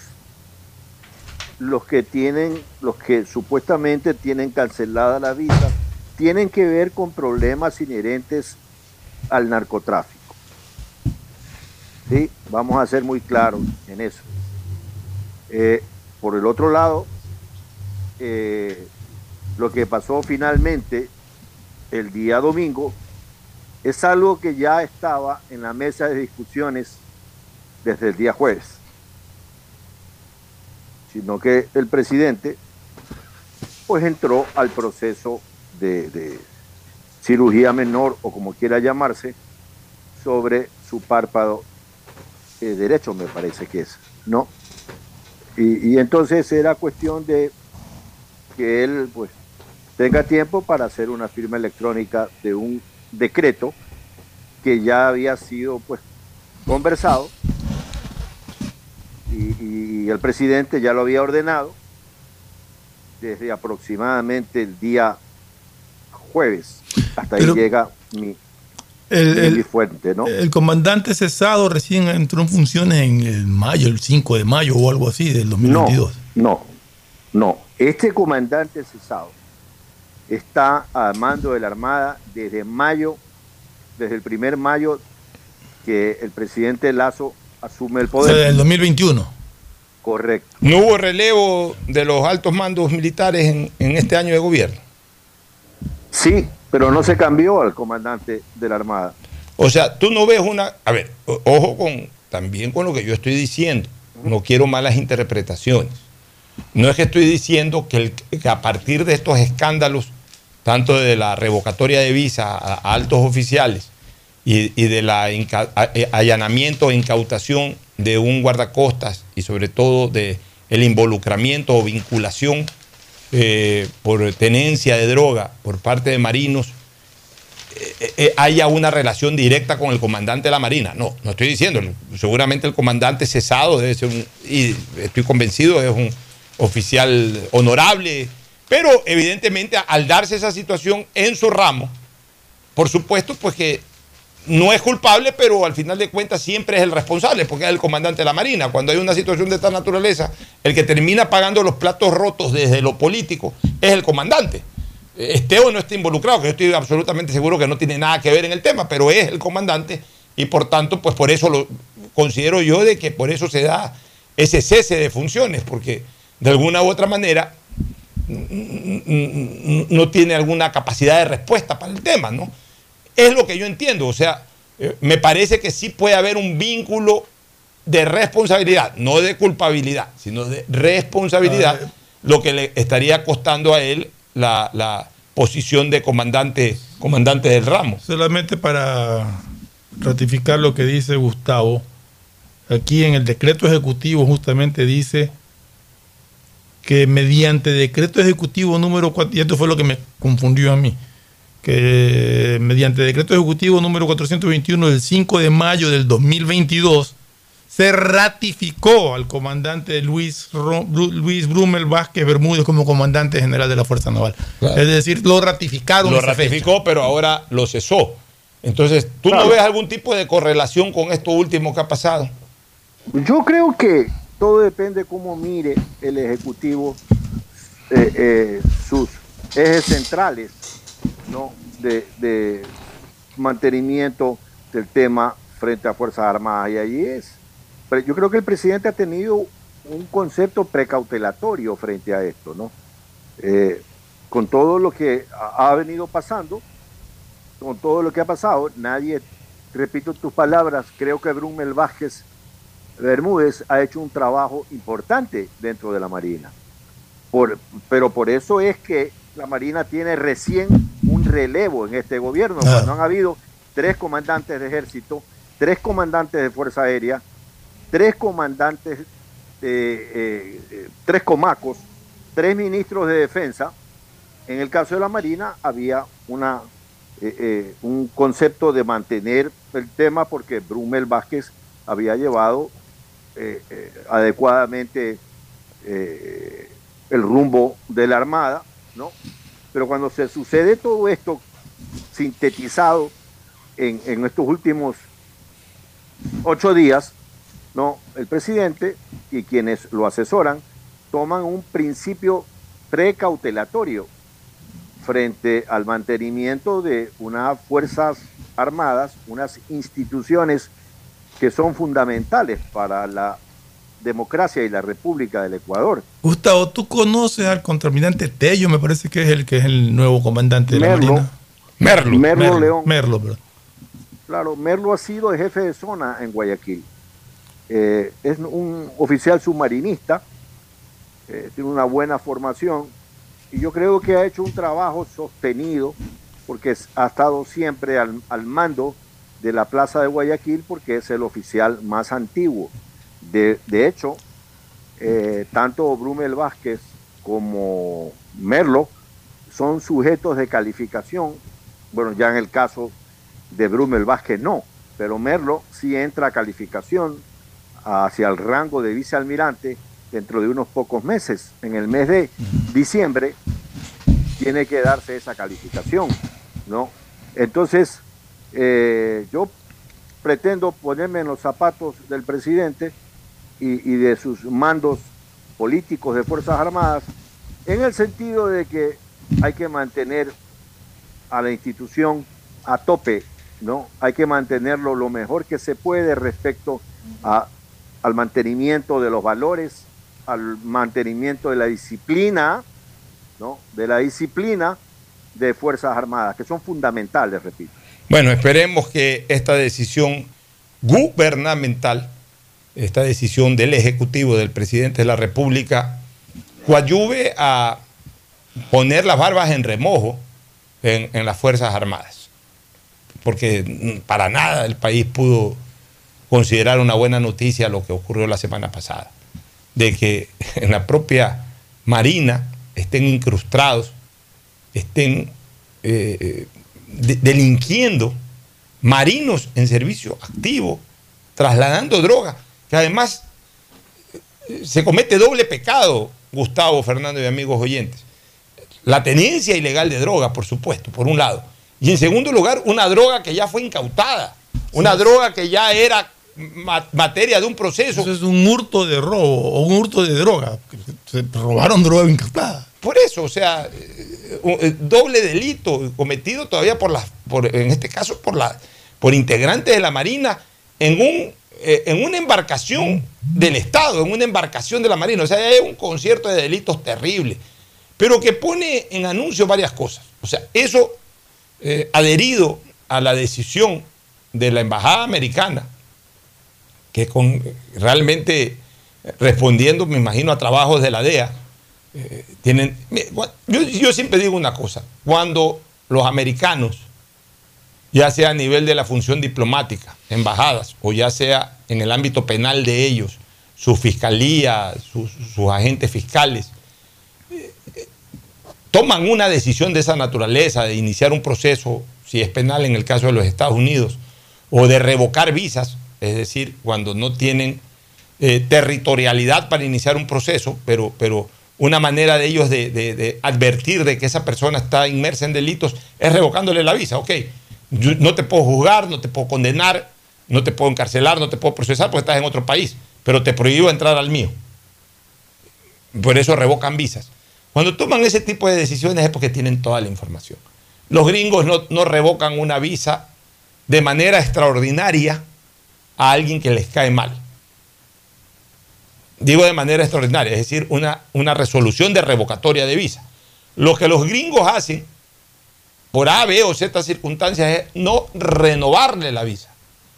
los que tienen, los que supuestamente tienen cancelada la visa, tienen que ver con problemas inherentes al narcotráfico. ¿Sí? Vamos a ser muy claros en eso. Eh, por el otro lado, eh, lo que pasó finalmente el día domingo es algo que ya estaba en la mesa de discusiones desde el día jueves, sino que el presidente pues entró al proceso de, de cirugía menor o como quiera llamarse sobre su párpado eh, derecho me parece que es, ¿no? Y, y entonces era cuestión de que él pues tenga tiempo para hacer una firma electrónica de un decreto que ya había sido pues conversado y, y el presidente ya lo había ordenado desde aproximadamente el día jueves. Hasta Pero- ahí llega mi, El, el- fuente, ¿no? el comandante cesado recién entró en funciones en el mayo, el 5 de mayo o algo así del 2022. No, no. Este comandante cesado está al mando de la Armada desde mayo, desde el primer mayo que el presidente Lazo asume el O sea, poder. del 2021. Correcto. No hubo relevo de los altos mandos militares en, en este año de gobierno. Sí, pero no se cambió al comandante de la Armada. O sea, tú no ves una... A ver, ojo con también con lo que yo estoy diciendo. No quiero malas interpretaciones. No es que estoy diciendo que, el- que a partir de estos escándalos, tanto de la revocatoria de visa a, a altos oficiales y, y de la inca- a- eh, allanamiento e incautación de un guardacostas y sobre todo de el involucramiento o vinculación eh, por tenencia de droga por parte de marinos eh, eh, haya una relación directa con el comandante de la Marina. No, no estoy diciendo. Seguramente el comandante cesado debe ser un, y estoy convencido, es un oficial honorable, pero evidentemente al darse esa situación en su ramo, por supuesto, pues que no es culpable, pero al final de cuentas siempre es el responsable, porque es el comandante de la Marina. Cuando hay una situación de esta naturaleza, el que termina pagando los platos rotos desde lo político es el comandante. Esté o no esté involucrado, que yo estoy absolutamente seguro que no tiene nada que ver en el tema, pero es el comandante y por tanto, pues por eso lo considero yo de que por eso se da ese cese de funciones, porque de alguna u otra manera no tiene alguna capacidad de respuesta para el tema, ¿no? Es lo que yo entiendo, o sea, eh, me parece que sí puede haber un vínculo de responsabilidad, no de culpabilidad, sino de responsabilidad, lo que le estaría costando a él la, la posición de comandante, comandante del ramo. Solamente para ratificar lo que dice Gustavo, aquí en el decreto ejecutivo justamente dice que mediante decreto ejecutivo número 4, y esto fue lo que me confundió a mí, que mediante decreto ejecutivo número 421 del 5 de mayo del 2022 se ratificó al comandante Luis, Luis Brumel Vázquez Bermúdez como comandante general de la Fuerza Naval. Claro. Es decir, lo ratificaron. Lo fecha. ratificó, pero ahora lo cesó. Entonces, ¿tú no ves algún tipo de correlación con esto último que ha pasado? Yo creo que todo depende cómo mire el Ejecutivo eh, eh, sus ejes centrales ¿no? de, mantenimiento del tema frente a Fuerzas Armadas. Y allí es. Yo creo que el presidente ha tenido un concepto precautelatorio frente a esto, ¿no? Eh, con todo lo que ha ha venido pasando, con todo lo que ha pasado, nadie, repito tus palabras, creo que Brumel Vázquez Bermúdez ha hecho un trabajo importante dentro de la Marina. Por, pero por eso es que la Marina tiene recién un relevo en este gobierno, Ah. cuando han habido tres comandantes de ejército, tres comandantes de Fuerza Aérea, tres comandantes, eh, eh, tres comacos, tres ministros de defensa. En el caso de la Marina había una, eh, eh, un concepto de mantener el tema porque Brumel Vázquez había llevado adecuadamente el rumbo de la Armada ¿no? Pero cuando se sucede todo esto sintetizado en, estos últimos ocho días, ¿no? El presidente y quienes lo asesoran toman un principio precautelatorio frente al mantenimiento de unas fuerzas armadas, unas instituciones que son fundamentales para la democracia y la República del Ecuador. Gustavo, tú conoces al contraalmirante Tello, me parece que es el que es el nuevo comandante de la Merlo. Marina. Merlo, Merlo León. Merlo, perdón. Claro, Merlo ha sido el jefe de zona en Guayaquil. Eh, es un oficial submarinista, eh, tiene una buena formación y yo creo que ha hecho un trabajo sostenido porque ha estado siempre al, al mando de la Plaza de Guayaquil porque es el oficial más antiguo. De, de hecho, eh, tanto Brumel Vázquez como Merlo son sujetos de calificación. Bueno, ya en el caso de Brumel Vázquez no, pero Merlo sí entra a calificación hacia el rango de vicealmirante dentro de unos pocos meses. En el mes de diciembre tiene que darse esa calificación, ¿no? Entonces, eh, yo pretendo ponerme en los zapatos del presidente y, de sus mandos políticos de Fuerzas Armadas, en el sentido de que hay que mantener a la institución a tope, ¿no? Hay que mantenerlo lo mejor que se puede respecto a- al mantenimiento de los valores, al mantenimiento de la disciplina, ¿no? De la disciplina de Fuerzas Armadas, que son fundamentales, repito. Bueno, esperemos que esta decisión gubernamental, esta decisión del Ejecutivo, del presidente de la República, coadyuve a poner las barbas en remojo en, las Fuerzas Armadas. Porque para nada el país pudo considerar una buena noticia lo que ocurrió la semana pasada, de que en la propia Marina estén incrustados, estén eh, eh, de- delinquiendo marinos en servicio activo, trasladando droga, que además eh, se comete doble pecado, Gustavo, Fernando y amigos oyentes. La tenencia ilegal de droga, por supuesto, por un lado. Y en segundo lugar, una droga que ya fue incautada, una droga que ya era ma- materia de un proceso. Eso es un hurto de robo o un hurto de droga. Se robaron droga incautada. Por eso, o sea, eh, eh, doble delito cometido todavía por las, por, en este caso por la, por integrantes de la Marina en un eh, en una embarcación del Estado, en una embarcación de la Marina. O sea, hay un concierto de delitos terrible, pero que pone en anuncio varias cosas. O sea, eso eh, adherido a la decisión de la Embajada Americana, que con realmente respondiendo, me imagino, a trabajos de la DEA, eh, tienen. yo siempre digo una cosa: cuando los americanos, ya sea a nivel de la función diplomática, embajadas, o ya sea en el ámbito penal de ellos, su fiscalía, sus, agentes fiscales, eh, toman una decisión de esa naturaleza, de iniciar un proceso, si es penal en el caso de los Estados Unidos, o de revocar visas, es decir, cuando no tienen eh, territorialidad para iniciar un proceso, pero, pero una manera de ellos de, de- de advertir de que esa persona está inmersa en delitos es revocándole la visa. Ok, no te puedo juzgar, no te puedo condenar, no te puedo encarcelar, no te puedo procesar porque estás en otro país, pero te prohíbo entrar al mío. Por eso revocan visas. Cuando toman ese tipo de decisiones es porque tienen toda la información. Los gringos no, no revocan una visa de manera extraordinaria a alguien que les cae mal. Digo de manera extraordinaria, es decir, una, una resolución de revocatoria de visa. Lo que los gringos hacen por A, B o Z circunstancias es no renovarle la visa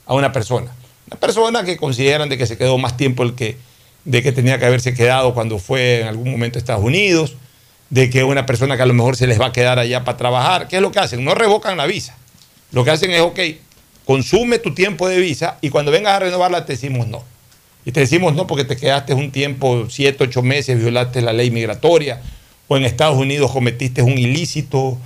a una persona. Una persona que consideran de que se quedó más tiempo el que, de que tenía que haberse quedado cuando fue en algún momento a Estados Unidos, de que una persona que a lo mejor se les va a quedar allá para trabajar. ¿Qué es lo que hacen? No revocan la visa. Lo que hacen es, ok, consume tu tiempo de visa y cuando vengas a renovarla te decimos no. Y te decimos no porque te quedaste un tiempo, siete, ocho meses, violaste la ley migratoria, o en Estados Unidos cometiste un ilícito,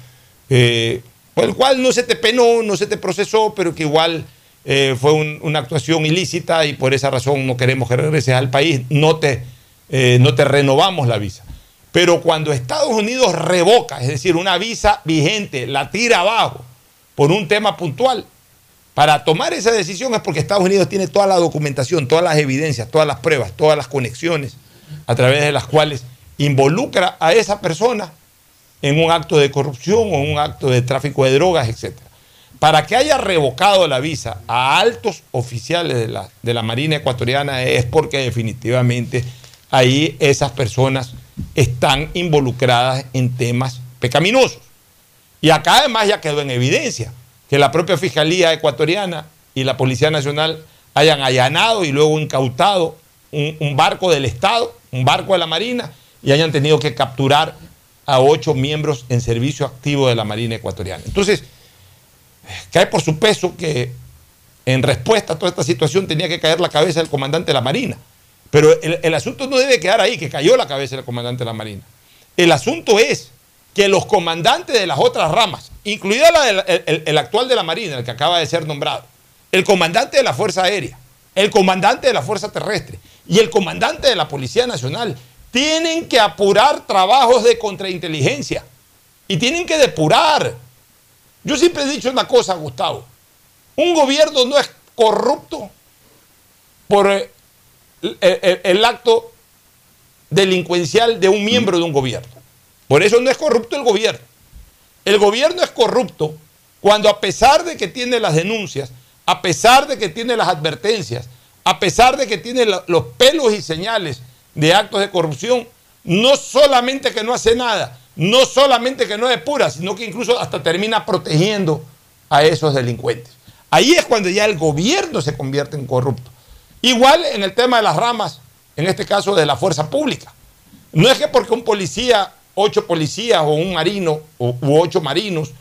eh, por el cual no se te penó, no se te procesó, pero que igual eh, fue un- una actuación ilícita y por esa razón no queremos que regreses al país, no te, eh, no te renovamos la visa. Pero cuando Estados Unidos revoca, es decir, una visa vigente, la tira abajo por un tema puntual, para tomar esa decisión es porque Estados Unidos tiene toda la documentación, todas las evidencias, todas las pruebas, todas las conexiones a través de las cuales involucra a esa persona en un acto de corrupción o en un acto de tráfico de drogas, etc. Para que haya revocado la visa a altos oficiales de la, de la Marina ecuatoriana es porque definitivamente ahí esas personas están involucradas en temas pecaminosos. Y acá además ya quedó en evidencia que la propia Fiscalía ecuatoriana y la Policía Nacional hayan allanado y luego incautado un, un barco del Estado, un barco de la Marina, y hayan tenido que capturar a ocho miembros en servicio activo de la Marina ecuatoriana. Entonces, cae por su peso que en respuesta a toda esta situación tenía que caer la cabeza del comandante de la Marina. Pero el, el asunto no debe quedar ahí, que cayó la cabeza del comandante de la Marina. El asunto es que los comandantes de las otras ramas, incluida la el actual de la Marina, el que acaba de ser nombrado, el comandante de la Fuerza Aérea, el comandante de la Fuerza Terrestre y el comandante de la Policía Nacional, tienen que apurar trabajos de contrainteligencia y tienen que depurar. Yo siempre he dicho una cosa, Gustavo, un gobierno no es corrupto por el, el, el acto delincuencial de un miembro de un gobierno. Por eso no es corrupto el gobierno. El gobierno es corrupto cuando a pesar de que tiene las denuncias, a pesar de que tiene las advertencias, a pesar de que tiene los pelos y señales de actos de corrupción, no solamente que no hace nada, no solamente que no depura, sino que incluso hasta termina protegiendo a esos delincuentes. Ahí es cuando ya el gobierno se convierte en corrupto. Igual en el tema de las ramas, en este caso de la fuerza pública. No es que porque un policía, ocho policías o un marino o, u ocho marinos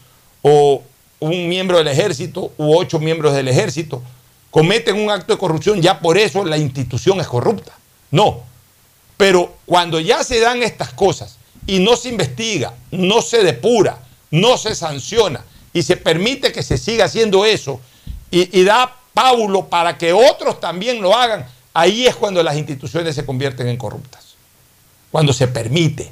o un miembro del ejército u ocho miembros del ejército cometen un acto de corrupción, ya por eso la institución es corrupta. No. Pero cuando ya se dan estas cosas y no se investiga, no se depura, no se sanciona y se permite que se siga haciendo eso y, da Paulo para que otros también lo hagan, ahí es cuando las instituciones se convierten en corruptas. Cuando se permite,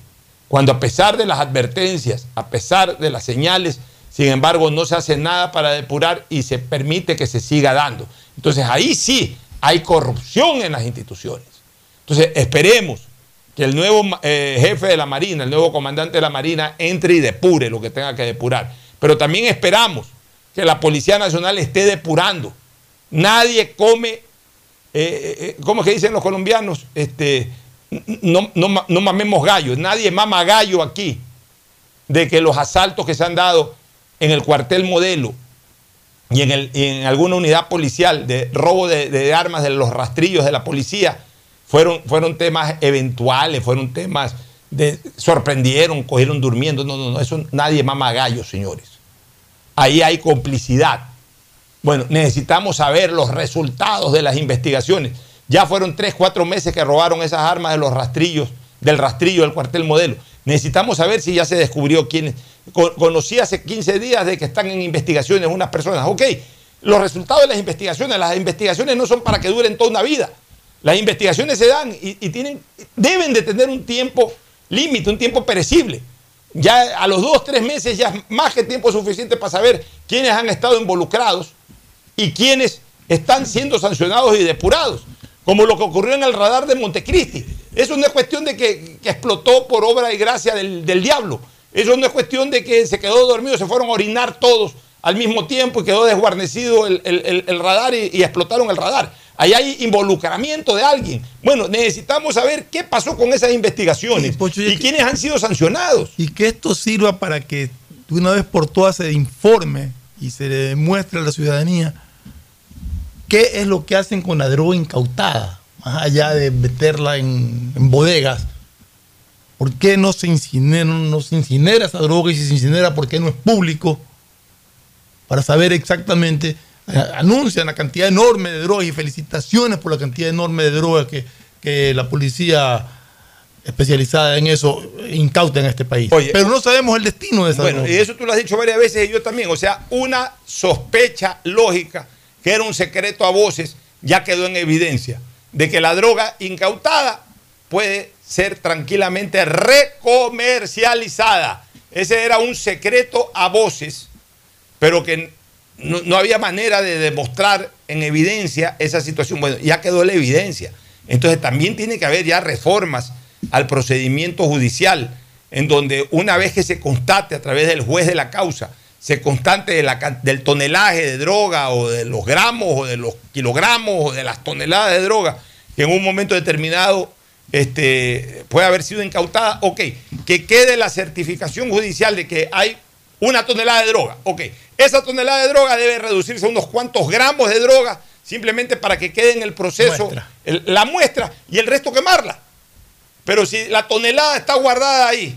cuando a pesar de las advertencias, a pesar de las señales, sin embargo no se hace nada para depurar y se permite que se siga dando. Entonces ahí sí hay corrupción en las instituciones. Entonces esperemos que el nuevo eh, jefe de la Marina, el nuevo comandante de la Marina, entre y depure lo que tenga que depurar. Pero también esperamos que la Policía Nacional esté depurando. Nadie come, eh, eh, ¿cómo es que dicen los colombianos? Este, no, no, mamemos gallo, nadie mama gallo aquí de que los asaltos que se han dado en el cuartel modelo y en, alguna unidad policial de robo de, armas de los rastrillos de la policía fueron, fueron temas eventuales, fueron temas de sorprendieron, cogieron durmiendo. No, no, no, eso nadie mama gallo, señores. Ahí hay complicidad. Bueno, necesitamos saber los resultados de las investigaciones. Ya fueron tres, cuatro meses que robaron esas armas de los rastrillos, del rastrillo del cuartel modelo. Necesitamos saber si ya se descubrió quiénes. Conocí hace 15 días de que están en investigaciones unas personas. Ok, los resultados de las investigaciones, las investigaciones no son para que duren toda una vida. Las investigaciones se dan y, tienen, deben de tener un tiempo límite, un tiempo perecible. Ya a los dos, tres meses ya es más que tiempo suficiente para saber quiénes han estado involucrados y quiénes están siendo sancionados y depurados, como lo que ocurrió en el radar de Montecristi. Eso no es cuestión de que, explotó por obra y gracia del, diablo. Eso no es cuestión de que se quedó dormido, se fueron a orinar todos al mismo tiempo y quedó desguarnecido el, radar y explotaron el radar. Ahí hay involucramiento de alguien. Bueno, necesitamos saber qué pasó con esas investigaciones Pocho, y, quiénes han sido sancionados. Y que esto sirva para que de una vez por todas se informe y se le demuestre a la ciudadanía qué es lo que hacen con la droga incautada, más allá de meterla en, en bodegas. ¿Por qué no se, incinera, no se incinera esa droga y si se incinera, por qué no es público? Para saber exactamente anuncian la cantidad enorme de drogas y felicitaciones por la cantidad enorme de drogas que, que la policía especializada en eso incauta en este país. Oye, Pero no sabemos el destino de esa Bueno, droga. y eso tú lo has dicho varias veces y yo también. O sea, una sospecha lógica que era un secreto a voces ya quedó en evidencia de que la droga incautada puede ser tranquilamente recomercializada. Ese era un secreto a voces, pero que no, no había manera de demostrar en evidencia esa situación. Bueno, ya quedó la evidencia. Entonces también tiene que haber ya reformas al procedimiento judicial, en donde una vez que se constate a través del juez de la causa, se can- del tonelaje de droga o de los gramos o de los kilogramos o de las toneladas de droga que en un momento determinado este, puede haber sido incautada, ok, que quede la certificación judicial de que hay una tonelada de droga, ok, esa tonelada de droga debe reducirse a unos cuantos gramos de droga simplemente para que quede en el proceso el- la muestra y el resto quemarla. Pero si la tonelada está guardada ahí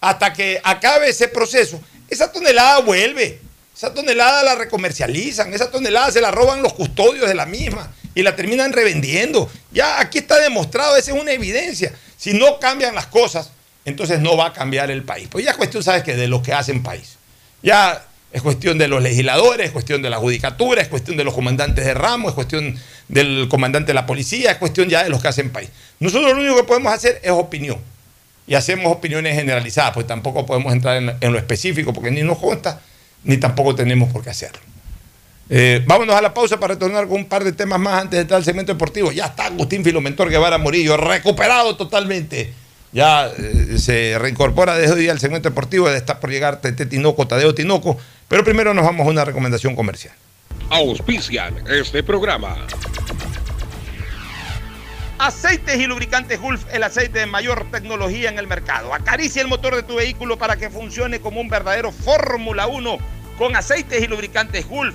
hasta que acabe ese proceso, esa tonelada vuelve. Esa tonelada la recomercializan, esa tonelada se la roban los custodios de la misma y la terminan revendiendo. Ya aquí está demostrado, esa es una evidencia. Si no cambian las cosas, entonces no va a cambiar el país. Pues ya es cuestión, sabes que de lo que hacen país. Ya es cuestión de los legisladores, es cuestión de la judicatura, es cuestión de los comandantes de ramo, es cuestión del comandante de la policía, es cuestión ya de los que hacen país. Nosotros lo único que podemos hacer es opinión. Y hacemos opiniones generalizadas, pues tampoco podemos entrar en, lo específico porque ni nos consta, ni tampoco tenemos por qué hacerlo. Eh, vámonos a la pausa para retornar con un par de temas más antes de entrar al segmento deportivo. Ya está Agustín Filomentor Guevara Morillo, recuperado totalmente. Ya eh, se reincorpora desde hoy al segmento deportivo. Está por llegar Tete Tinoco, Tadeo Tinoco. Pero primero nos vamos a una recomendación comercial. Auspician este programa. Aceites y lubricantes Gulf, el aceite de mayor tecnología en el mercado. Acaricia el motor de tu vehículo para que funcione como un verdadero Fórmula 1 con aceites y lubricantes Gulf.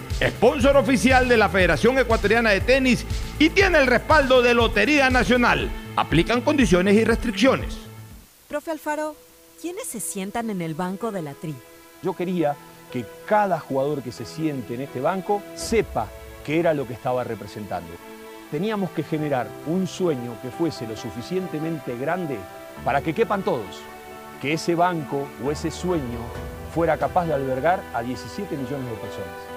sponsor oficial de la Federación Ecuatoriana de Tenis y tiene el respaldo de Lotería Nacional. Aplican condiciones y restricciones. Profe Alfaro, ¿quiénes se sientan en el banco de la tri? Yo quería que cada jugador que se siente en este banco sepa qué era lo que estaba representando. Teníamos que generar un sueño que fuese lo suficientemente grande para que quepan todos, que ese banco o ese sueño fuera capaz de albergar a 17 millones de personas.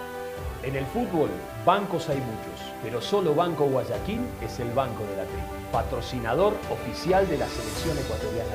En el fútbol, bancos hay muchos, pero solo Banco Guayaquil es el banco de la tri, patrocinador oficial de la selección ecuatoriana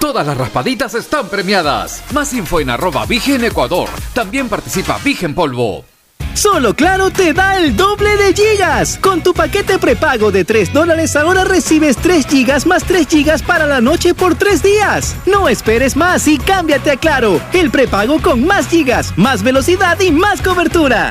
Todas las raspaditas están premiadas. Más info en arroba Vigen Ecuador. También participa Vigen Polvo. Solo Claro te da el doble de gigas. Con tu paquete prepago de 3 dólares ahora recibes 3 gigas más 3 gigas para la noche por 3 días. No esperes más y cámbiate a Claro. El prepago con más gigas, más velocidad y más cobertura.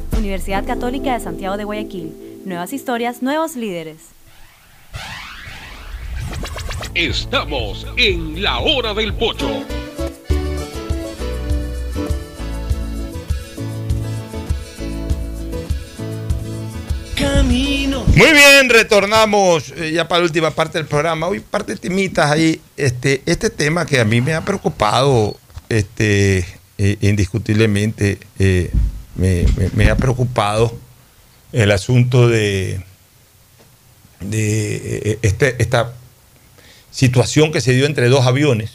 Universidad Católica de Santiago de Guayaquil. Nuevas historias, nuevos líderes. Estamos en la hora del pocho. Camino. Muy bien, retornamos eh, ya para la última parte del programa. Hoy parte de temitas ahí. Este, este tema que a mí me ha preocupado este, eh, indiscutiblemente, eh, me, me- me ha preocupado el asunto de, de eh, este- esta situación que se dio entre dos aviones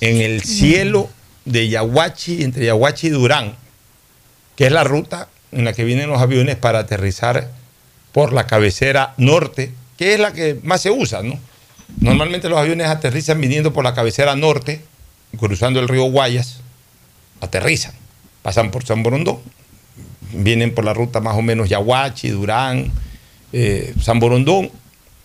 en el cielo de Yaguachi, entre Yaguachi y Durán, que es la ruta en la que vienen los aviones para aterrizar por la cabecera norte, que es la que más se usa, ¿no? Normalmente los aviones aterrizan viniendo por la cabecera norte, cruzando el río Guayas, aterrizan, pasan por San Borondón, vienen por la ruta más o menos Yaguachi, Durán, eh, San Borondón,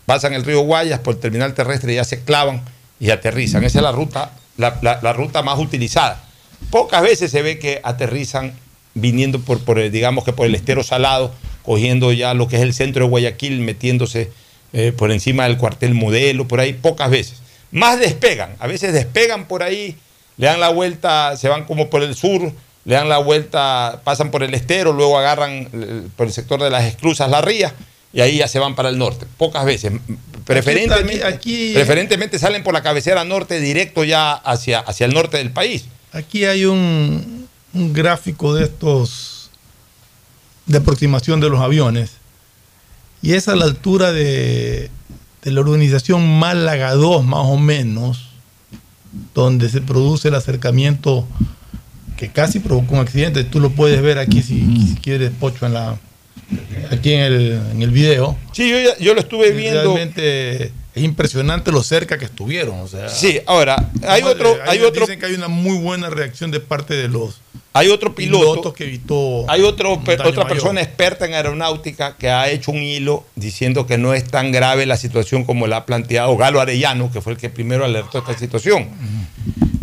pasan el río Guayas por el terminal terrestre, ya se clavan y aterrizan. Esa es la ruta, la, ruta más utilizada. Pocas veces se ve que aterrizan viniendo por, el, digamos que por el estero salado, cogiendo ya lo que es el centro de Guayaquil, metiéndose eh, por encima del cuartel modelo, por ahí, pocas veces. Más despegan, a veces despegan por ahí, le dan la vuelta, se van como por el sur, le dan la vuelta, pasan por el estero, luego agarran eh, por el sector de las esclusas la ría y ahí ya se van para el norte. Pocas veces. Preferentemente, aquí- preferentemente salen por la cabecera norte directo ya hacia, hacia el norte del país. Aquí hay un, un gráfico de estos de aproximación de los aviones y es a la altura de, de la organización Málaga 2 más o menos donde se produce el acercamiento que casi provocó un accidente. Tú lo puedes ver aquí si, si quieres Pocho en la aquí en el, en el video. Sí, yo, ya- yo lo estuve viendo. realmente es impresionante lo cerca que estuvieron o sea Sí, ahora, hay otro, hay dicen que hay una muy buena reacción de parte de los hay otro piloto, pilotos que evitó hay otro, otra mayor. persona experta en aeronáutica que ha hecho un hilo diciendo que no es tan grave la situación como la ha planteado Galo Arellano, que fue el que primero alertó esta situación.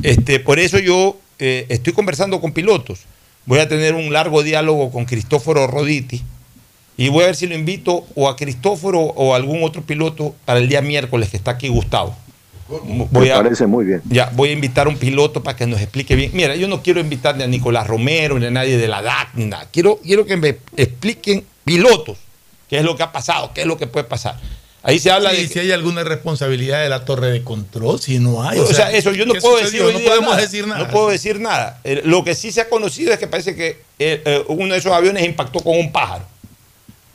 Este, por eso yo eh, estoy conversando con pilotos. Voy a tener un largo diálogo con Cristóforo Roditi y voy a ver si lo invito o a Cristóforo o a algún otro piloto para el día miércoles que está aquí Gustavo. Voy Me a, parece muy bien. ya, voy a invitar a un piloto para que nos explique bien. Mira, yo no quiero invitar ni a Nicolás Romero, ni a nadie de la DAC, ni nada. Quiero, quiero que me expliquen pilotos qué es lo que ha pasado, qué es lo que puede pasar. Ahí se habla Sí, de... si hay alguna responsabilidad de la torre de control, si no hay. o, sea, eso yo no ¿qué puedo sucedió? decir. No día podemos nada. decir nada. No puedo decir nada. Eh, lo que sí se ha conocido es que parece que eh, eh, uno de esos aviones impactó con un pájaro.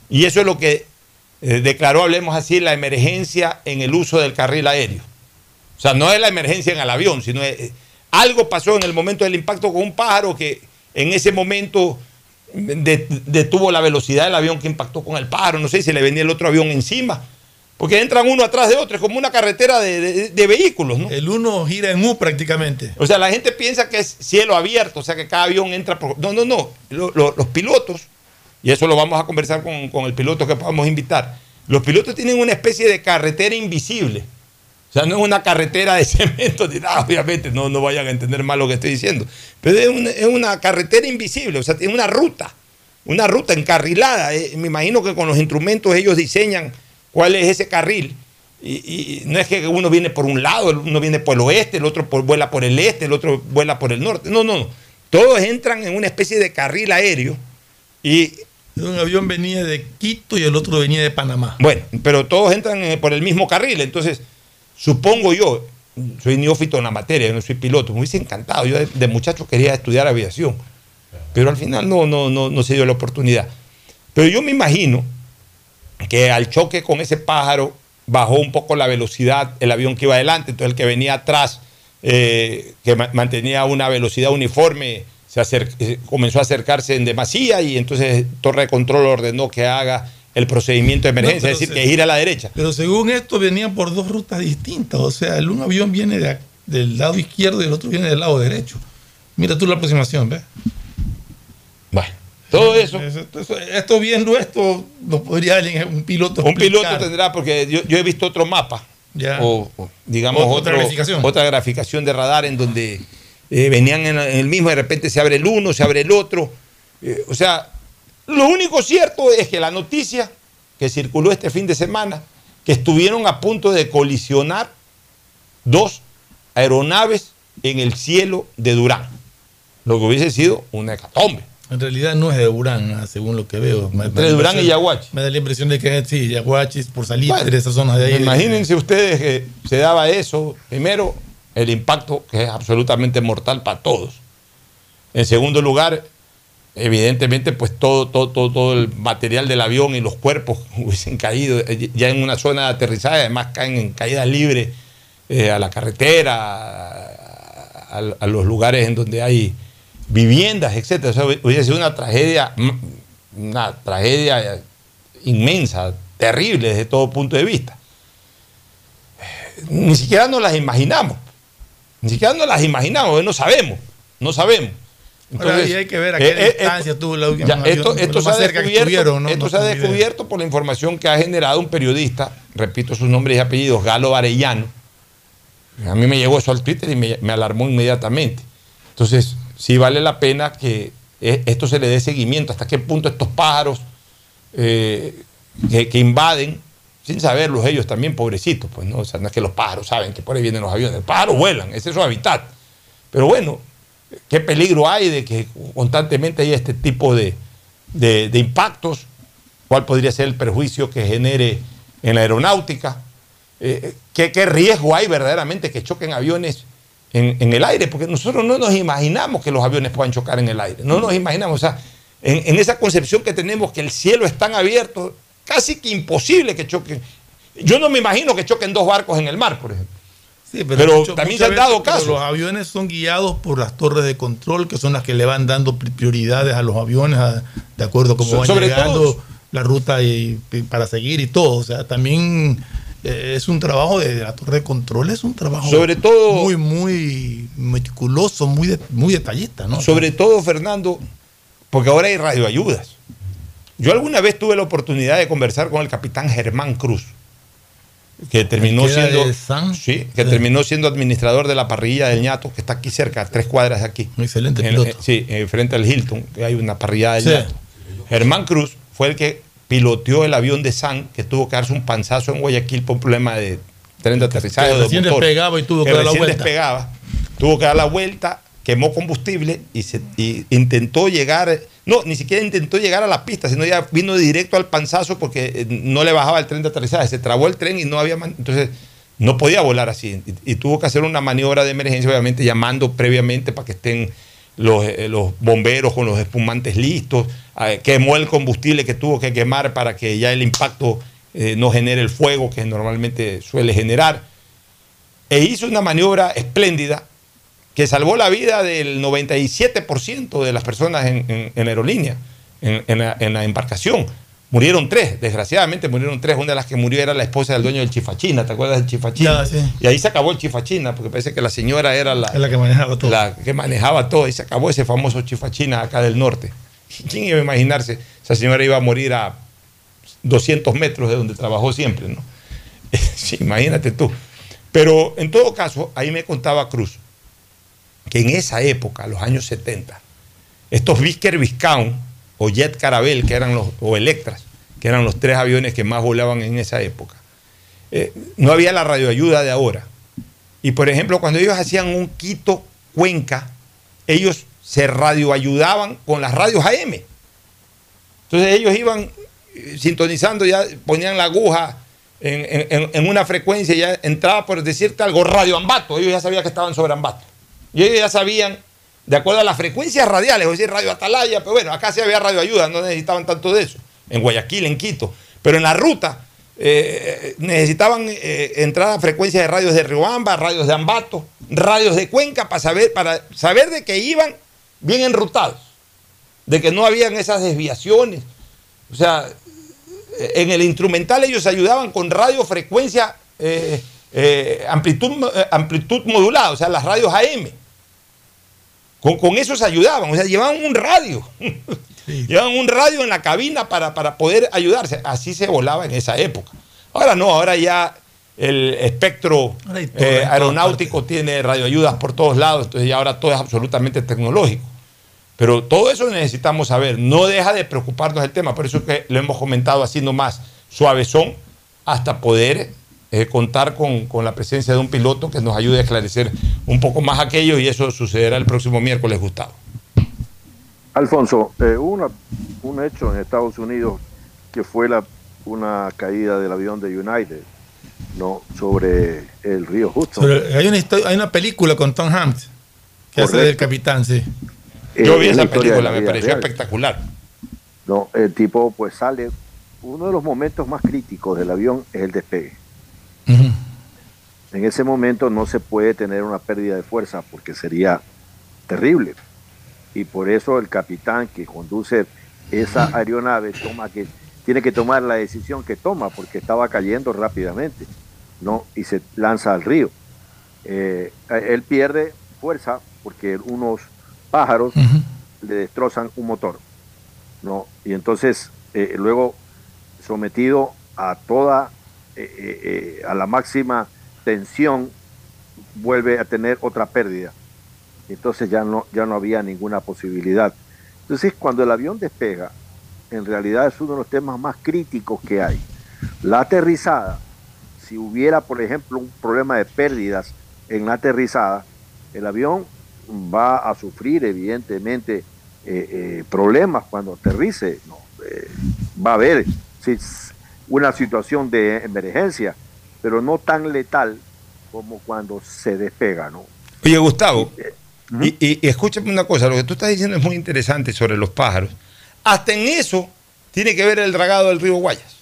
Y eso es lo que eh, declaró, hablemos así, la emergencia en el uso del carril aéreo. O sea, no es la emergencia en el avión, sino es- eh, algo pasó en el momento del impacto con un pájaro que en ese momento de- detuvo la velocidad del avión que impactó con el pájaro. No sé si le venía el otro avión encima. Porque entran uno atrás de otro, es como una carretera de, de- de vehículos, ¿no? El uno gira en U prácticamente. O sea, la gente piensa que es cielo abierto, o sea, que cada avión entra por... No, no, no. Lo- lo- los pilotos, y eso lo vamos a conversar con, con el piloto que podamos invitar, los pilotos tienen una especie de carretera invisible. O sea, no es una carretera de cemento ni nada, obviamente, no, no vayan a entender mal lo que estoy diciendo. Pero es una, carretera invisible, o sea, tiene una ruta, una ruta encarrilada. Eh, me imagino que con los instrumentos ellos diseñan cuál es ese carril. Y, no es que uno viene por un lado, uno viene por el oeste, el otro vuela por el este, el otro vuela por el norte. No, no, no. Todos entran en una especie de carril aéreo y Un avión venía de Quito y el otro venía de Panamá. bueno, pero todos entran eh, por el mismo carril. Entonces, supongo yo, soy neófito en la materia, no soy piloto, me hubiese encantado. Yo de, muchacho quería estudiar aviación, pero al final no, no, no, se dio la oportunidad. Pero yo me imagino que al choque con ese pájaro bajó un poco la velocidad el avión que iba adelante, entonces el que venía atrás, eh, que ma- mantenía una velocidad uniforme, se acer- eh, comenzó a acercarse en demasía y entonces Torre de Control ordenó que haga el procedimiento de emergencia, No, es decir, se- que gira a la derecha. Pero según esto venían por dos rutas distintas. O sea, el un avión viene de del lado izquierdo y el otro viene del lado derecho. Mira tú la aproximación, ¿ves? Bueno, todo eso. Esto, esto viendo esto, lo podría alguien, un piloto. Un piloto tendrá, porque yo, yo he visto otro mapa, Ya. o, o, digamos Otra graficación. otra graficación de radar en donde eh, venían en, el mismo, de repente se abre el uno, se abre el otro. Eh, o sea, lo único cierto es que la noticia que circuló este fin de semana, que estuvieron a punto de colisionar dos aeronaves en el cielo de Durán, lo que hubiese sido una hecatombe. En realidad no es de Durán, ah, según lo que veo. Entre Durán y Yaguachi. Me da la impresión de que sí, Yaguachi, por salir Bueno, de esa zona de ahí. Imagínense ustedes que se daba eso. Primero, el impacto que es absolutamente mortal para todos. En segundo lugar, evidentemente, pues todo, todo, todo, todo el material del avión y los cuerpos hubiesen caído eh, ya en una zona de aterrizaje, además caen en caída libre eh, a la carretera, a, los lugares en donde hay viviendas, etcétera. O sea, hubiese sido una tragedia, una tragedia inmensa, terrible desde todo punto de vista. Ni siquiera nos las imaginamos. Ni siquiera nos las imaginamos, no sabemos, no sabemos. Ahora, y hay que ver a qué eh, eh, distancia tuvo la última ya, esto esto se ha descubierto, ¿no? esto No se ha descubierto por la información que ha generado un periodista, repito sus nombres y apellidos, Galo Arellano. A mí me llegó eso al Twitter y me, me alarmó inmediatamente. Entonces, sí vale la pena que eh, esto se le dé seguimiento, hasta qué punto estos pájaros eh, que, que invaden, sin saberlos ellos también, pobrecitos, pues no, o sea, no es que los pájaros saben que por ahí vienen los aviones, los pájaros vuelan, ese es su hábitat. Pero bueno, qué peligro hay de que constantemente haya este tipo de, de- impactos, cuál podría ser el perjuicio que genere en la aeronáutica, Eh, ¿qué, qué riesgo hay verdaderamente que choquen aviones en, en el aire, porque nosotros no nos imaginamos que los aviones puedan chocar en el aire, no nos imaginamos, o sea, en, en esa concepción que tenemos que el cielo es tan abierto, casi que imposible que choquen. Yo no me imagino que choquen dos barcos en el mar, por ejemplo. Sí, Pero mucho- también se han dado casos. Los aviones son guiados por las torres de control, que son las que le van dando pri- prioridades a los aviones, a- de acuerdo a cómo So- van sobre llegando, todo- la ruta y, y para seguir y todo. O sea, también eh, es un trabajo de, de la torre de control, es un trabajo Sobre todo- muy, muy meticuloso, muy, de- muy detallista, ¿no? Sobre todo, Fernando, porque ahora hay radioayudas. Yo alguna vez tuve la oportunidad de conversar con el capitán Germán Cruz, que terminó siendo San- sí, que terminó siendo administrador de la parrilla del ñato, que está aquí cerca, a tres cuadras de aquí. Excelente En- piloto. eh, sí, eh, frente al Hilton, que hay una parrilla del Sí. ñato. Germán Cruz fue el que piloteó el avión de San, que tuvo que darse un panzazo en Guayaquil por un problema de tren de aterrizaje. que recién motores. despegaba y tuvo que dar la vuelta. despegaba, tuvo que dar la vuelta, quemó combustible y, se, y intentó llegar, no, ni siquiera intentó llegar a la pista, sino ya vino directo al panzazo porque eh, no le bajaba el tren de aterrizaje, se trabó el tren y no había, man- entonces no podía volar así y, tuvo que hacer una maniobra de emergencia, obviamente llamando previamente para que estén los, eh, bomberos con los espumantes listos, quemó el combustible que tuvo que quemar para que ya el impacto eh, no genere el fuego que normalmente suele generar. E hizo una maniobra espléndida que salvó la vida del 97% de las personas en, en- aerolínea, en, en la, en la embarcación. Murieron tres, desgraciadamente murieron tres. Una de las que murió era la esposa del dueño del Chifachina, ¿te acuerdas del Chifachina? Ya, sí. Y ahí se acabó el Chifachina, porque parece que la señora era la, que manejaba todo. la que manejaba todo y se acabó ese famoso chifachina acá del norte. ¿Quién iba a imaginarse? Esa señora iba a morir a 200 metros de donde trabajó siempre, ¿no? Sí, imagínate tú. Pero en todo caso, ahí me contaba Cruz que en esa época, los años 70, estos Vicker Viscount o Jet Carabel, que eran los, o Electras, que eran los tres aviones que más volaban en esa época, eh, no había la radioayuda de ahora. Y por ejemplo, cuando ellos hacían un Quito Cuenca, ellos se radioayudaban con las radios AM. Entonces ellos iban eh, sintonizando, ya ponían la aguja en, una frecuencia, ya entraba por decirte algo, Radio Ambato. Ellos ya sabían que estaban sobre Ambato. Y ellos ya sabían, de acuerdo a las frecuencias radiales, es decir, Radio Atalaya, pero bueno, acá sí había radio ayuda, no necesitaban tanto de eso. en Guayaquil, en Quito. Pero en la ruta eh, necesitaban eh, entrar a frecuencias de radios de Riobamba, radios de Ambato, radios de Cuenca para saber, para saber de que iban bien enrutados, de que no habían esas desviaciones. O sea, eh, en el instrumental ellos ayudaban con radiofrecuencia, amplitud, amplitud modulada, o sea, las radios AM. Con, con eso se ayudaban, o sea, llevaban un radio. Llevan un radio en la cabina para, poder ayudarse. Así se volaba en esa época. Ahora no, ahora ya el espectro eh, aeronáutico tiene radioayudas por todos lados, entonces ya ahora todo es absolutamente tecnológico. Pero todo eso necesitamos saber. No deja de preocuparnos el tema, por eso es que lo hemos comentado haciendo más suavezón hasta poder eh, contar con, con, la presencia de un piloto que nos ayude a esclarecer un poco más aquello y eso sucederá el próximo miércoles, Gustavo. Alfonso, eh, hubo un hecho en Estados Unidos que fue la, una caída del avión de United, ¿no? Sobre el río Hudson. hay, una hay una película con Tom Hanks que hace del capitán, sí. Yo vi esa película, me pareció espectacular. No, el tipo pues sale, uno de los momentos más críticos del avión es el despegue. En ese momento no se puede tener una pérdida de fuerza porque sería terrible. Y por eso el capitán que conduce esa aeronave toma que tiene que tomar la decisión que toma porque estaba cayendo rápidamente no y se lanza al río. Eh, él pierde fuerza porque unos pájaros le destrozan un motor no y entonces eh, luego sometido a toda eh, a la máxima tensión vuelve a tener otra pérdida entonces ya no, ya no había ninguna posibilidad. Entonces, cuando el avión despega, en realidad es uno de los temas más críticos que hay. La aterrizada, si hubiera, por ejemplo, un problema de pérdidas en la aterrizada, el avión va a sufrir evidentemente eh, eh, problemas cuando aterrice. No, eh, va a haber una situación de emergencia, pero no tan letal como cuando se despega. ¿no? Oye, Gustavo, y, escúchame una cosa, lo que tú estás diciendo es muy interesante sobre los pájaros. Hasta en eso tiene que ver el dragado del río Guayas.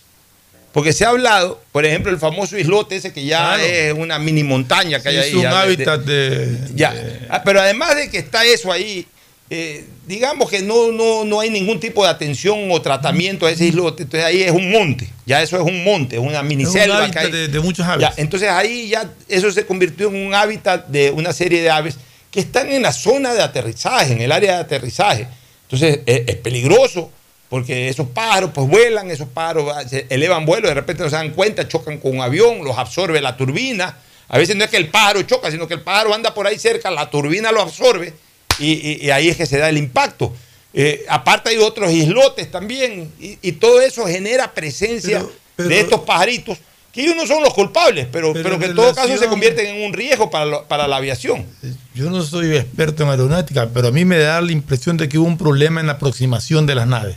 Porque se ha hablado, por ejemplo, el famoso islote ese que ya es una mini montaña que hay ahí. Es un hábitat de, ya. Ah, pero además de que está eso ahí, eh, digamos que no, no, no hay ningún tipo de atención o tratamiento a ese islote. Entonces ahí es un monte. Ya eso es un monte, es una mini selva. de, muchos aves. entonces ahí ya eso se convirtió en un hábitat de una serie de aves que están en la zona de aterrizaje, en el área de aterrizaje. Entonces es, peligroso porque esos pájaros pues vuelan, esos pájaros se elevan vuelo, de repente no se dan cuenta, chocan con un avión, los absorbe la turbina. A veces no es que el pájaro choca, sino que el pájaro anda por ahí cerca, la turbina lo absorbe y, ahí es que se da el impacto. Eh, aparte hay otros islotes también y, todo eso genera presencia de estos pajaritos que ellos no son los culpables, pero, pero, que en todo caso se convierten en un riesgo para, para la aviación. Yo no soy experto en aeronáutica, pero a mí me da la impresión de que hubo un problema en la aproximación de las naves.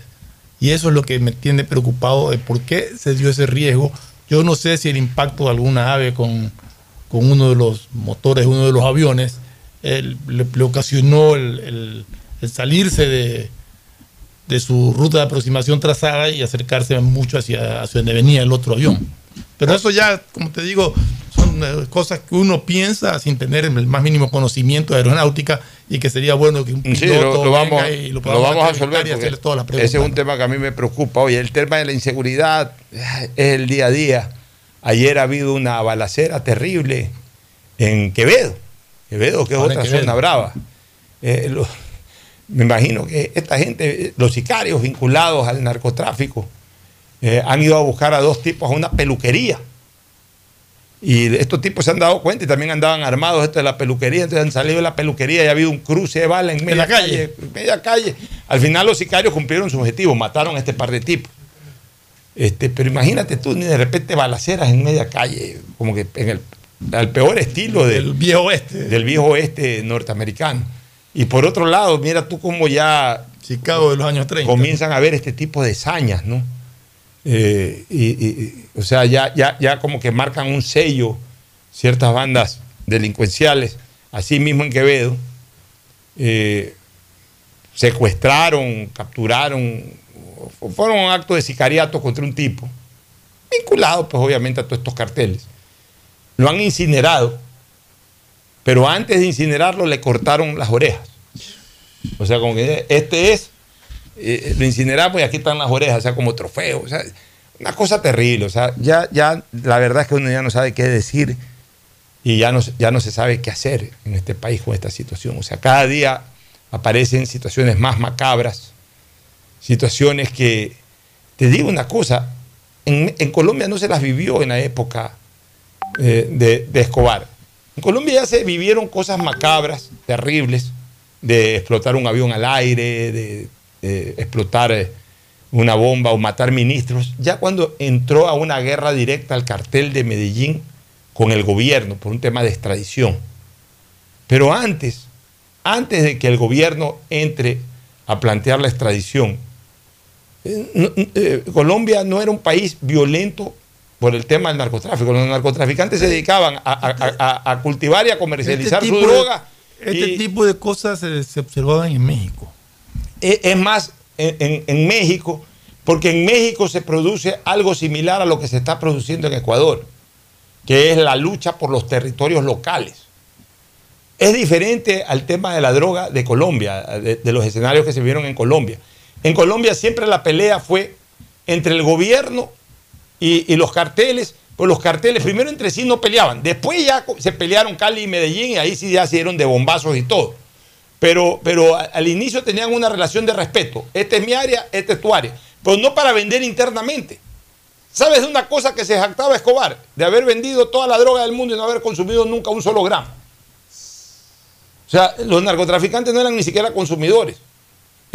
Y eso es lo que me tiene preocupado de por qué se dio ese riesgo. Yo no sé si el impacto de alguna ave con, uno de los motores, uno de los aviones, le, ocasionó el, salirse de, de, su ruta de aproximación trazada y acercarse mucho hacia, hacia donde venía el otro avión. Pero eso ya, como te digo, son eh, cosas que uno piensa sin tener el más mínimo conocimiento de aeronáutica y que sería bueno que un piloto lo, vamos, y lo, vamos a resolver ese es un tema que a mí me preocupa. Oye, el tema de la inseguridad es el día a día. Ayer ha habido una balacera terrible en Quevedo. Quevedo, que es otra zona brava. Eh, me imagino que esta gente, los sicarios vinculados al narcotráfico, eh, han ido a buscar a dos tipos a una peluquería. Y estos tipos se han dado cuenta y también andaban armados esto de la peluquería, entonces han salido de la peluquería y ha habido un cruce de bala en media calle? media calle. Al final los sicarios cumplieron su objetivo, mataron a este par de tipos. Este, pero imagínate tú, de repente balaceras en media calle, como que en el al peor estilo del viejo oeste. Del viejo oeste norteamericano. Y por otro lado, mira tú cómo ya Chicago de los años 30. comienzan a ver este tipo de sañas, ¿no? Eh, y, o sea, ya, ya, ya como que marcan un sello ciertas bandas delincuenciales, así mismo en Quevedo, eh, secuestraron, capturaron fueron un acto de sicariato contra un tipo, vinculado pues obviamente a todos estos carteles. Lo han incinerado, pero antes de incinerarlo le cortaron las orejas. O sea, como que este es, eh, lo incineramos y aquí están las orejas, o sea, como trofeo. O sea, una cosa terrible. O sea, ya, ya la verdad es que uno ya no sabe qué decir y ya no, ya no se sabe qué hacer en este país con esta situación. O sea, cada día aparecen situaciones más macabras, situaciones que, te digo una cosa, en, Colombia no se las vivió en la época eh, de, de Escobar. En Colombia ya se vivieron cosas macabras, terribles, de explotar un avión al aire, de, explotar eh, una bomba o matar ministros, ya cuando entró a una guerra directa al cartel de Medellín con el gobierno por un tema de extradición. Pero antes, antes de que el gobierno entre a plantear la extradición, eh, Colombia no era un país violento por el tema del narcotráfico. Los narcotraficantes se dedicaban a, cultivar y a comercializar este su droga este tipo de cosas se, observaban en México. Es, más, en, México, porque en México se produce algo similar a lo que se está produciendo en Ecuador, que es la lucha por los territorios locales. Es diferente al tema de la droga de Colombia, de, los escenarios que se vieron en Colombia. En Colombia siempre la pelea fue entre el gobierno y los carteles pues los carteles primero entre sí no peleaban, después ya se pelearon Cali y Medellín y ahí sí ya se dieron de bombazos y todo. Pero, pero al inicio tenían una relación de respeto. Esta es mi área, esta es tu área. Pero no para vender internamente. ¿Sabes de una cosa que se jactaba Escobar? De haber vendido toda la droga del mundo y no haber consumido nunca un solo gramo. O sea, los narcotraficantes no eran ni siquiera consumidores.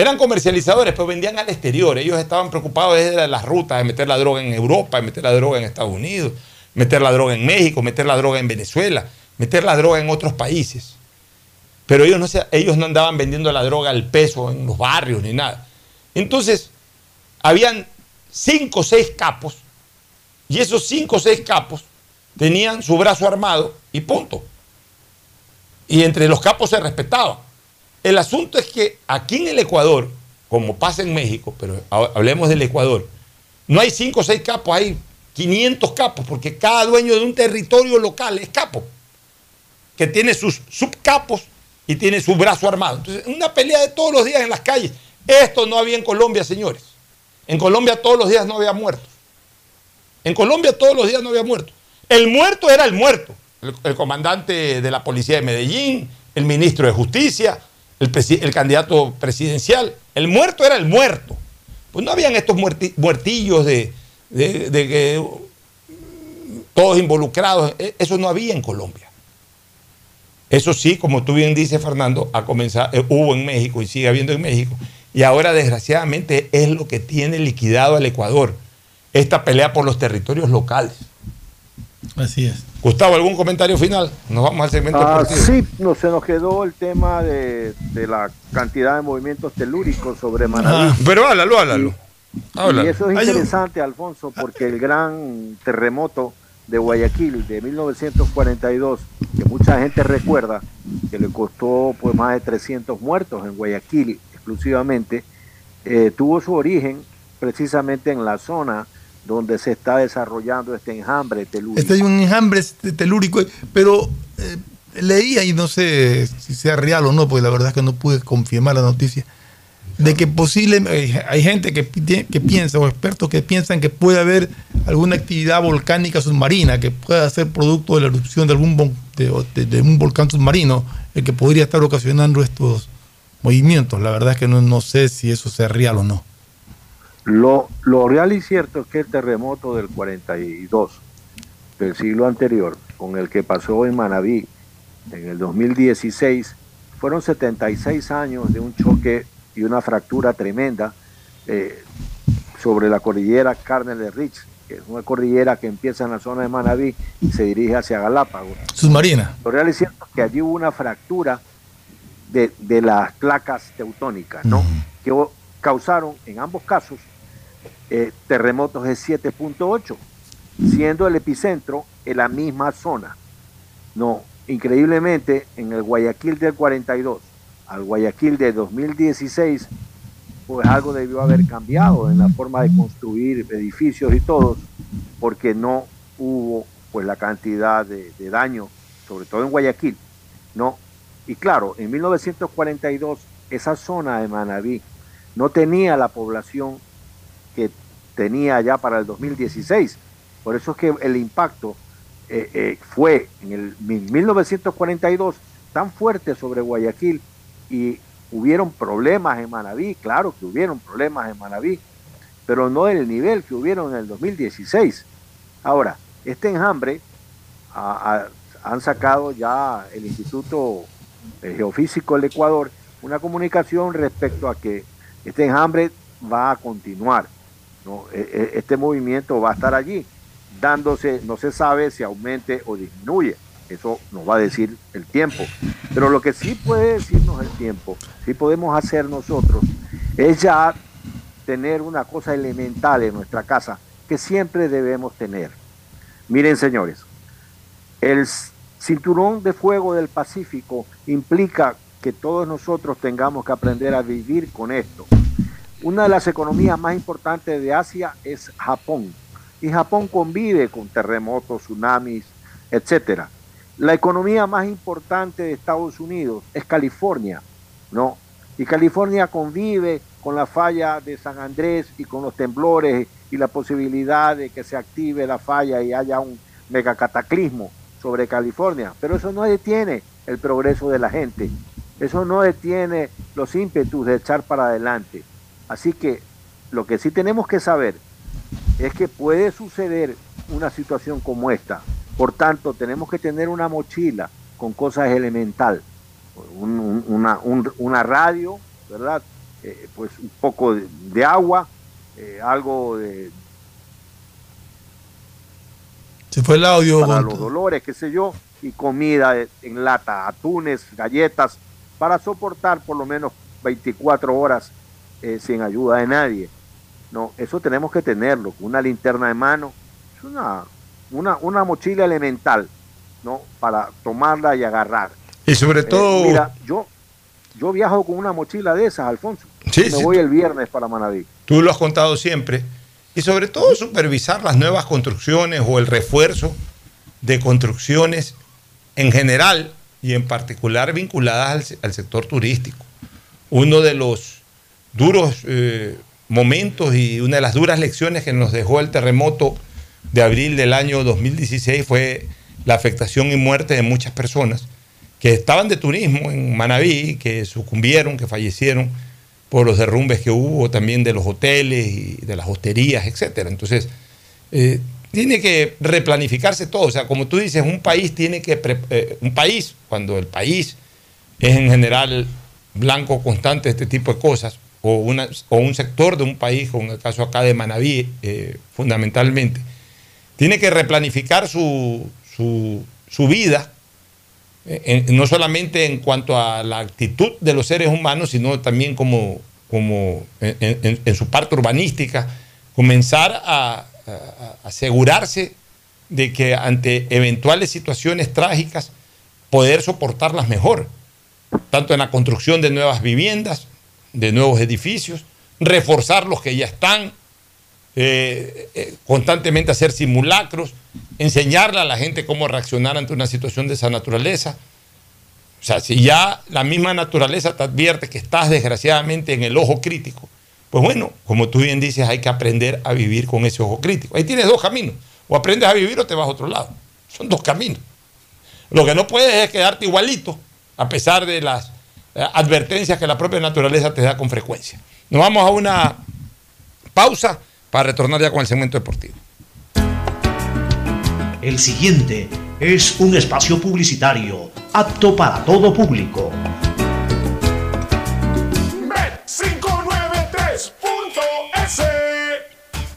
Eran comercializadores, pero vendían al exterior. Ellos estaban preocupados desde las rutas, de meter la droga en Europa, de meter la droga en Estados Unidos, meter la droga en México, meter la droga en Venezuela, meter la droga en otros países. Pero ellos no, ellos no andaban vendiendo la droga al peso en los barrios ni nada. Entonces, habían cinco o seis capos, y esos cinco o seis capos tenían su brazo armado y punto. Y entre los capos se respetaban. El asunto es que aquí en el Ecuador, como pasa en México, pero hablemos del Ecuador, no hay cinco o seis capos, hay 500 capos, porque cada dueño de un territorio local es capo, que tiene sus subcapos y tiene su brazo armado. Entonces, una pelea de todos los días en las calles. Esto no había en Colombia, señores. En Colombia todos los días no había muertos. En Colombia todos los días no había muertos. El muerto era el muerto. el comandante de la policía de Medellín, el ministro de Justicia, el, candidato presidencial. El muerto era el muerto. Pues no habían estos muertillos de, que todos involucrados. E, eso no había en Colombia. Eso sí, como tú bien dices, Fernando, ha comenzado, eh, hubo en México y sigue habiendo en México. Y ahora, desgraciadamente, es lo que tiene liquidado al Ecuador. Esta pelea por los territorios locales. Así es. Gustavo, ¿algún comentario final? Nos vamos al segmento ah, Sí, no, se nos quedó el tema de, la cantidad de movimientos telúricos sobre Manaví. Ah, pero háblalo, háblalo. Y eso es interesante, Alfonso, porque el gran terremoto de Guayaquil de 1942, que mucha gente recuerda, que le costó pues más de 300 muertos en Guayaquil exclusivamente, eh, tuvo su origen precisamente en la zona donde se está desarrollando este enjambre telúrico. Este hay un enjambre telúrico, pero eh, leía y no sé si sea real o no, porque la verdad es que no pude confirmar la noticia, de que posible, eh, hay gente que, piensa, o expertos que piensan que puede haber alguna actividad volcánica submarina que pueda ser producto de la erupción de algún de, un volcán submarino, el que podría estar ocasionando estos movimientos. La verdad es que no, no sé si eso sea real o no. Lo, real y cierto es que el terremoto del 42 del siglo anterior, con el que pasó en Manabí en el 2016, fueron 76 años de un choque y una fractura tremenda eh, sobre la cordillera Carnel de Rich, que es una cordillera que empieza en la zona de Manabí y se dirige hacia Galápagos. Submarina. Lo real y cierto es que allí hubo una fractura de, las placas teutónicas, ¿no? Que causaron en ambos casos eh, terremotos de 7.8, siendo el epicentro en la misma zona. No, increíblemente, en el Guayaquil del 42 al Guayaquil de 2016, pues algo debió haber cambiado en la forma de construir edificios y todo, porque no hubo pues la cantidad de, de daño, sobre todo en Guayaquil, ¿no? Y claro, en 1942 esa zona de Manabí no tenía la población que tenía ya para el 2016. Por eso es que el impacto eh, eh, fue en el 1942 tan fuerte sobre Guayaquil y hubieron problemas en Manabí, claro que hubieron problemas en Manabí, pero no del nivel que hubieron en el 2016. Ahora, este enjambre han sacado ya el Instituto Geofísico del Ecuador una comunicación respecto a que este enjambre va a continuar. ¿No? E, e, este movimiento va a estar allí, dándose, no se sabe si aumente o disminuye. Eso nos va a decir el tiempo. Pero lo que sí puede decirnos el tiempo, sí podemos hacer nosotros, es ya tener una cosa elemental en nuestra casa que siempre debemos tener. Miren, señores, el cinturón de fuego del Pacífico implica que todos nosotros tengamos que aprender a vivir con esto. Una de las economías más importantes de Asia es Japón. Y Japón convive con terremotos, tsunamis, etcétera. La economía más importante de Estados Unidos es California, ¿no? Y California convive con la falla de San Andrés y con los temblores y la posibilidad de que se active la falla y haya un megacataclismo sobre California. Pero eso no detiene el progreso de la gente. Eso no detiene los ímpetus de echar para adelante. Así que lo que sí tenemos que saber es que puede suceder una situación como esta. Por tanto, tenemos que tener una mochila con cosas elemental, una, radio, ¿verdad? Eh, pues un poco de, agua, eh, algo de... Se fue el audio. Para los dolores, qué sé yo, y comida en lata, atunes, galletas, para soportar por lo menos 24 horas eh, sin ayuda de nadie. No, eso tenemos que tenerlo, una linterna de mano, es una, una, una mochila elemental, ¿no? Para tomarla y agarrar. Y sobre eh, todo... mira, yo, yo viajo con una mochila de esas, Alfonso. Sí, me voy el viernes para Manaví. Tú lo has contado siempre. Y sobre todo supervisar las nuevas construcciones o el refuerzo de construcciones en general y en particular vinculadas al, sector turístico. Uno de los duros eh, momentos y una de las duras lecciones que nos dejó el terremoto de abril del año 2016 fue la afectación y muerte de muchas personas que estaban de turismo en Manabí, que sucumbieron, que fallecieron por los derrumbes que hubo también de los hoteles y de las hosterías, etc. Entonces, eh, tiene que replanificarse todo. O sea, como tú dices, un país tiene que. Eh, un país, cuando el país es en general blanco constante de este tipo de cosas, o, una, o un sector de un país, como en el caso acá de Manaví, eh, fundamentalmente, tiene que replanificar su, su, vida, eh, no solamente en cuanto a la actitud de los seres humanos, sino también como, como en su parte urbanística, comenzar a asegurarse de que ante eventuales situaciones trágicas poder soportarlas mejor, tanto en la construcción de nuevas viviendas, de nuevos edificios, reforzar los que ya están, eh, eh, constantemente hacer simulacros, enseñarle a la gente cómo reaccionar ante una situación de esa naturaleza. O sea, si ya la misma naturaleza te advierte que estás desgraciadamente en el ojo crítico, pues bueno, como tú bien dices, hay que aprender a vivir con ese ojo crítico. Ahí tienes dos caminos. O aprendes a vivir o te vas a otro lado. Son dos caminos. Lo que no puedes es quedarte igualito, a pesar de las advertencias que la propia naturaleza te da con frecuencia. Nos vamos a una pausa para retornar ya con el segmento deportivo. El siguiente es un espacio publicitario apto para todo público.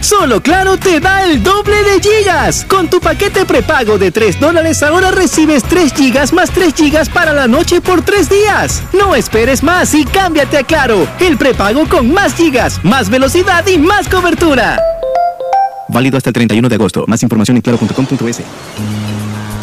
Solo Claro te da el doble de gigas. Con tu paquete prepago de 3 dólares ahora recibes 3 gigas más 3 gigas para la noche por 3 días. No esperes más y cámbiate a Claro. El prepago con más gigas, más velocidad y más cobertura. Válido hasta el 31 de agosto. Más información en claro.com.es.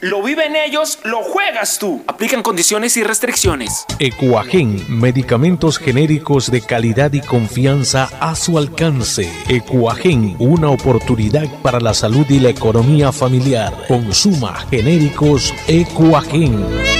lo viven ellos, lo juegas tú. Aplican condiciones y restricciones. Ecuagen, medicamentos genéricos de calidad y confianza a su alcance. Ecuagen, una oportunidad para la salud y la economía familiar. Consuma genéricos Ecuagen.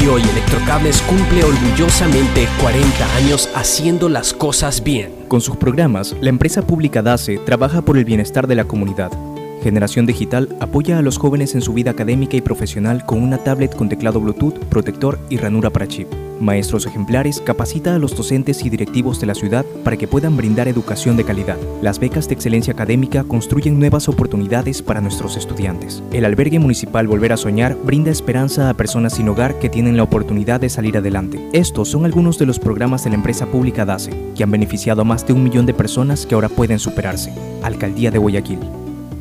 y hoy Electrocables cumple orgullosamente 40 años haciendo las cosas bien. Con sus programas, la empresa pública DACE trabaja por el bienestar de la comunidad. Generación Digital apoya a los jóvenes en su vida académica y profesional con una tablet con teclado Bluetooth, protector y ranura para chip. Maestros Ejemplares capacita a los docentes y directivos de la ciudad para que puedan brindar educación de calidad. Las becas de excelencia académica construyen nuevas oportunidades para nuestros estudiantes. El albergue municipal Volver a Soñar brinda esperanza a personas sin hogar que tienen la oportunidad de salir adelante. Estos son algunos de los programas de la empresa pública DACE, que han beneficiado a más de un millón de personas que ahora pueden superarse. Alcaldía de Guayaquil.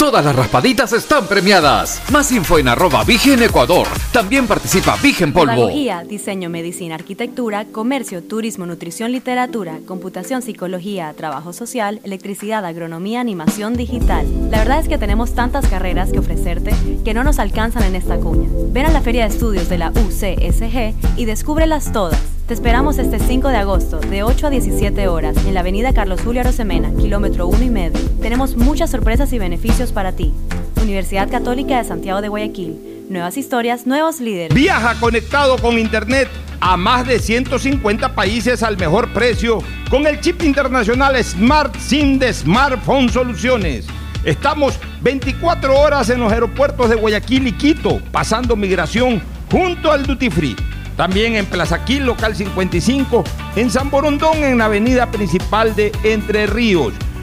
Todas las raspaditas están premiadas. Más info en arroba Vigen Ecuador. También participa Vigen Polvo. Pedagogía, diseño, medicina, arquitectura, comercio, turismo, nutrición, literatura, computación, psicología, trabajo social, electricidad, agronomía, animación digital. La verdad es que tenemos tantas carreras que ofrecerte que no nos alcanzan en esta cuña. Ven a la Feria de Estudios de la UCSG y descúbrelas todas. Te esperamos este 5 de agosto, de 8 a 17 horas, en la avenida Carlos Julio Arosemena, kilómetro 1 y medio. Tenemos muchas sorpresas y beneficios para ti. Universidad Católica de Santiago de Guayaquil. Nuevas historias, nuevos líderes. Viaja conectado con Internet a más de 150 países al mejor precio con el chip internacional Smart SIM de Smartphone Soluciones. Estamos 24 horas en los aeropuertos de Guayaquil y Quito, pasando migración junto al Duty Free. También en Plaza Quil, local 55, en San Borondón, en la avenida principal de Entre Ríos.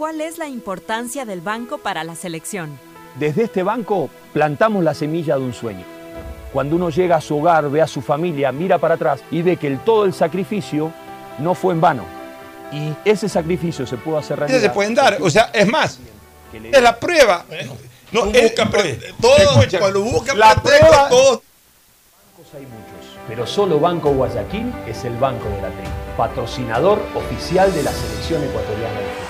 ¿cuál es la importancia del banco para la selección? Desde este banco plantamos la semilla de un sueño. Cuando uno llega a su hogar, ve a su familia, mira para atrás y ve que el, todo el sacrificio no fue en vano. Y ese sacrificio se puede hacer realidad. se pueden dar. O sea, es más, es la prueba. No, es, todo, cuando busca la pretexto, prueba, todo. hay muchos, pero solo Banco Guayaquil es el banco de la tri, patrocinador oficial de la selección ecuatoriana de fútbol.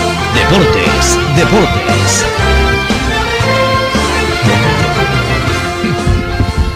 Deportes, Deportes.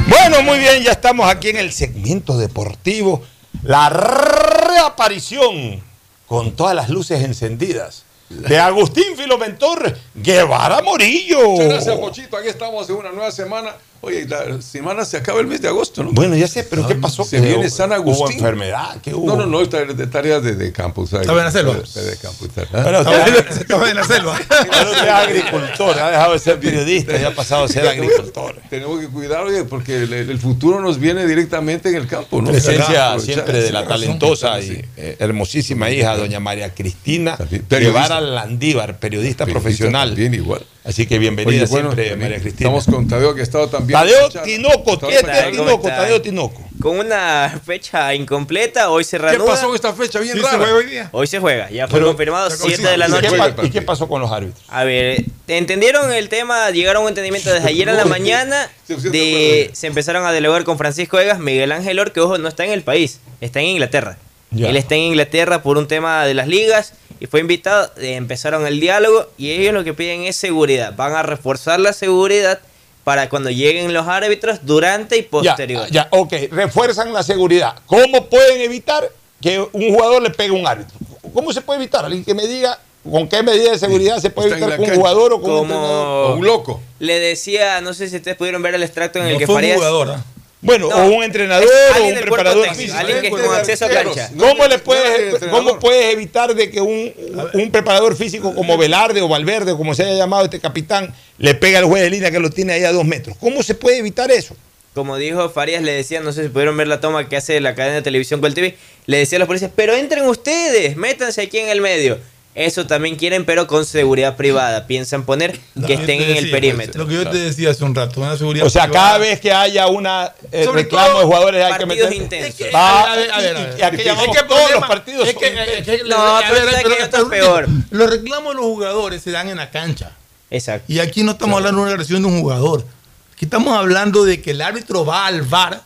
Bueno, muy bien, ya estamos aquí en el segmento deportivo. La reaparición con todas las luces encendidas de Agustín Filomentor Guevara Morillo. Muchas gracias, Pochito. Aquí estamos en una nueva semana. Oye, la semana se acaba el mes de agosto, ¿no? Bueno, ya sé, pero ¿qué pasó? Se Que viene hubo- San Agustín. hubo enfermedad, ¿qué hubo? No, no, no, está de tareas de, de campo. ¿sabes? Estaba en la selva. De, de campo. está- Pero ¿Ah? usted- Estaba en la selva. Ahora es agricultor, ha dejado de ser periodista y ha pasado a ser agricultor. Tenemos que cuidar, oye, porque el, el futuro nos viene directamente en el campo, ¿no? Presencia siempre de la talentosa sí. y eh, hermosísima hija, doña María Cristina periodista. Guevara Landívar, periodista profesional. También igual. Así que bienvenida Oye, bueno, siempre, María Cristina. Estamos con Tadeo, que ha estado también. Tadeo. Tinoco, ¿qué es Tadeo de Tinoco? Tinoco? Tadeo Tinoco. Con una fecha incompleta, hoy se ¿Qué reanuda. pasó en esta fecha bien Sí, se rara? juega hoy día. Hoy se juega, ya fue Pero- confirmado, se 7 de la ¿Y confirma. qué, noche. ¿Y qué pasó con los árbitros? A ver, ¿entendieron el tema? Llegaron a un entendimiento desde ayer en la mañana. De, se empezaron a dialogar con Francisco Egas, Miguel Ángel Or, que ojo, no está en el país, está en Inglaterra. Ya. Él está en Inglaterra por un tema de las ligas y fue invitado. eh, empezaron el diálogo y ellos lo que piden es seguridad. Van a reforzar la seguridad para cuando lleguen los árbitros durante y Ya, posterior. ya, ok, refuerzan la seguridad. ¿Cómo pueden evitar que un jugador le pegue a un árbitro? ¿Cómo se puede evitar? Alguien que me diga con qué medida de seguridad se puede evitar que un jugador o con un Como- un loco. Le decía, no sé si ustedes pudieron ver el extracto en el No que fue un Farías. jugador. ¿ah? Bueno, No, o un entrenador o un preparador físico. alguien que con acceso a cancha. ¿Cómo, le puedes. ¿Cómo puedes evitar de que un, un preparador físico como Velarde o Valverde, o como se haya llamado este capitán, le pegue al juez de línea que lo tiene ahí a dos metros? ¿Cómo se puede evitar eso? Como dijo Farías, le decía, no sé si pudieron ver la toma que hace la cadena de televisión Gol TV, le decía a los policías, pero entren ustedes, métanse aquí en el medio. Eso también quieren, pero con seguridad privada. Piensan poner que estén en el perímetro. Lo que yo te decía hace un rato, una seguridad O sea, privada. cada vez que haya una eh, reclamo todo de jugadores hay que meter. intensos. Va- A ver, a ver, a aquí Es que los partidos. es que- son- es que- No, pero ver, ¿sabes pero-? Esto es pero- peor. Los reclamos de los jugadores se dan en la cancha. Exacto. Y aquí no estamos hablando de una agresión de un jugador. Aquí estamos hablando de que el árbitro va al VAR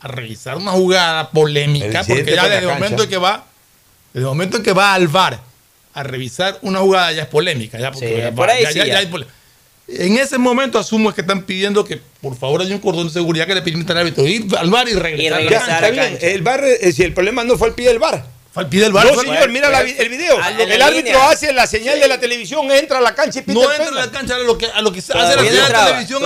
a revisar una jugada polémica, porque ya desde el momento en que va, desde el momento en que va al VAR a revisar una jugada ya es polémica. Ya, porque Sí, ya- por ahí ya- sí, ya- ya. ya hay pole- en ese momento asumo que están pidiendo que por favor haya un cordón de seguridad que le permita al árbitro ir al VAR y regresar. Y a la cancha. El bar, eh, si el problema no fue el pie del bar. Pide el bar. No, señor, mira la el video. La El árbitro línea. hace la señal de la televisión, entra a la cancha y pita No el entra a la cancha a lo que, a lo que hace la señal de entraba, televisión.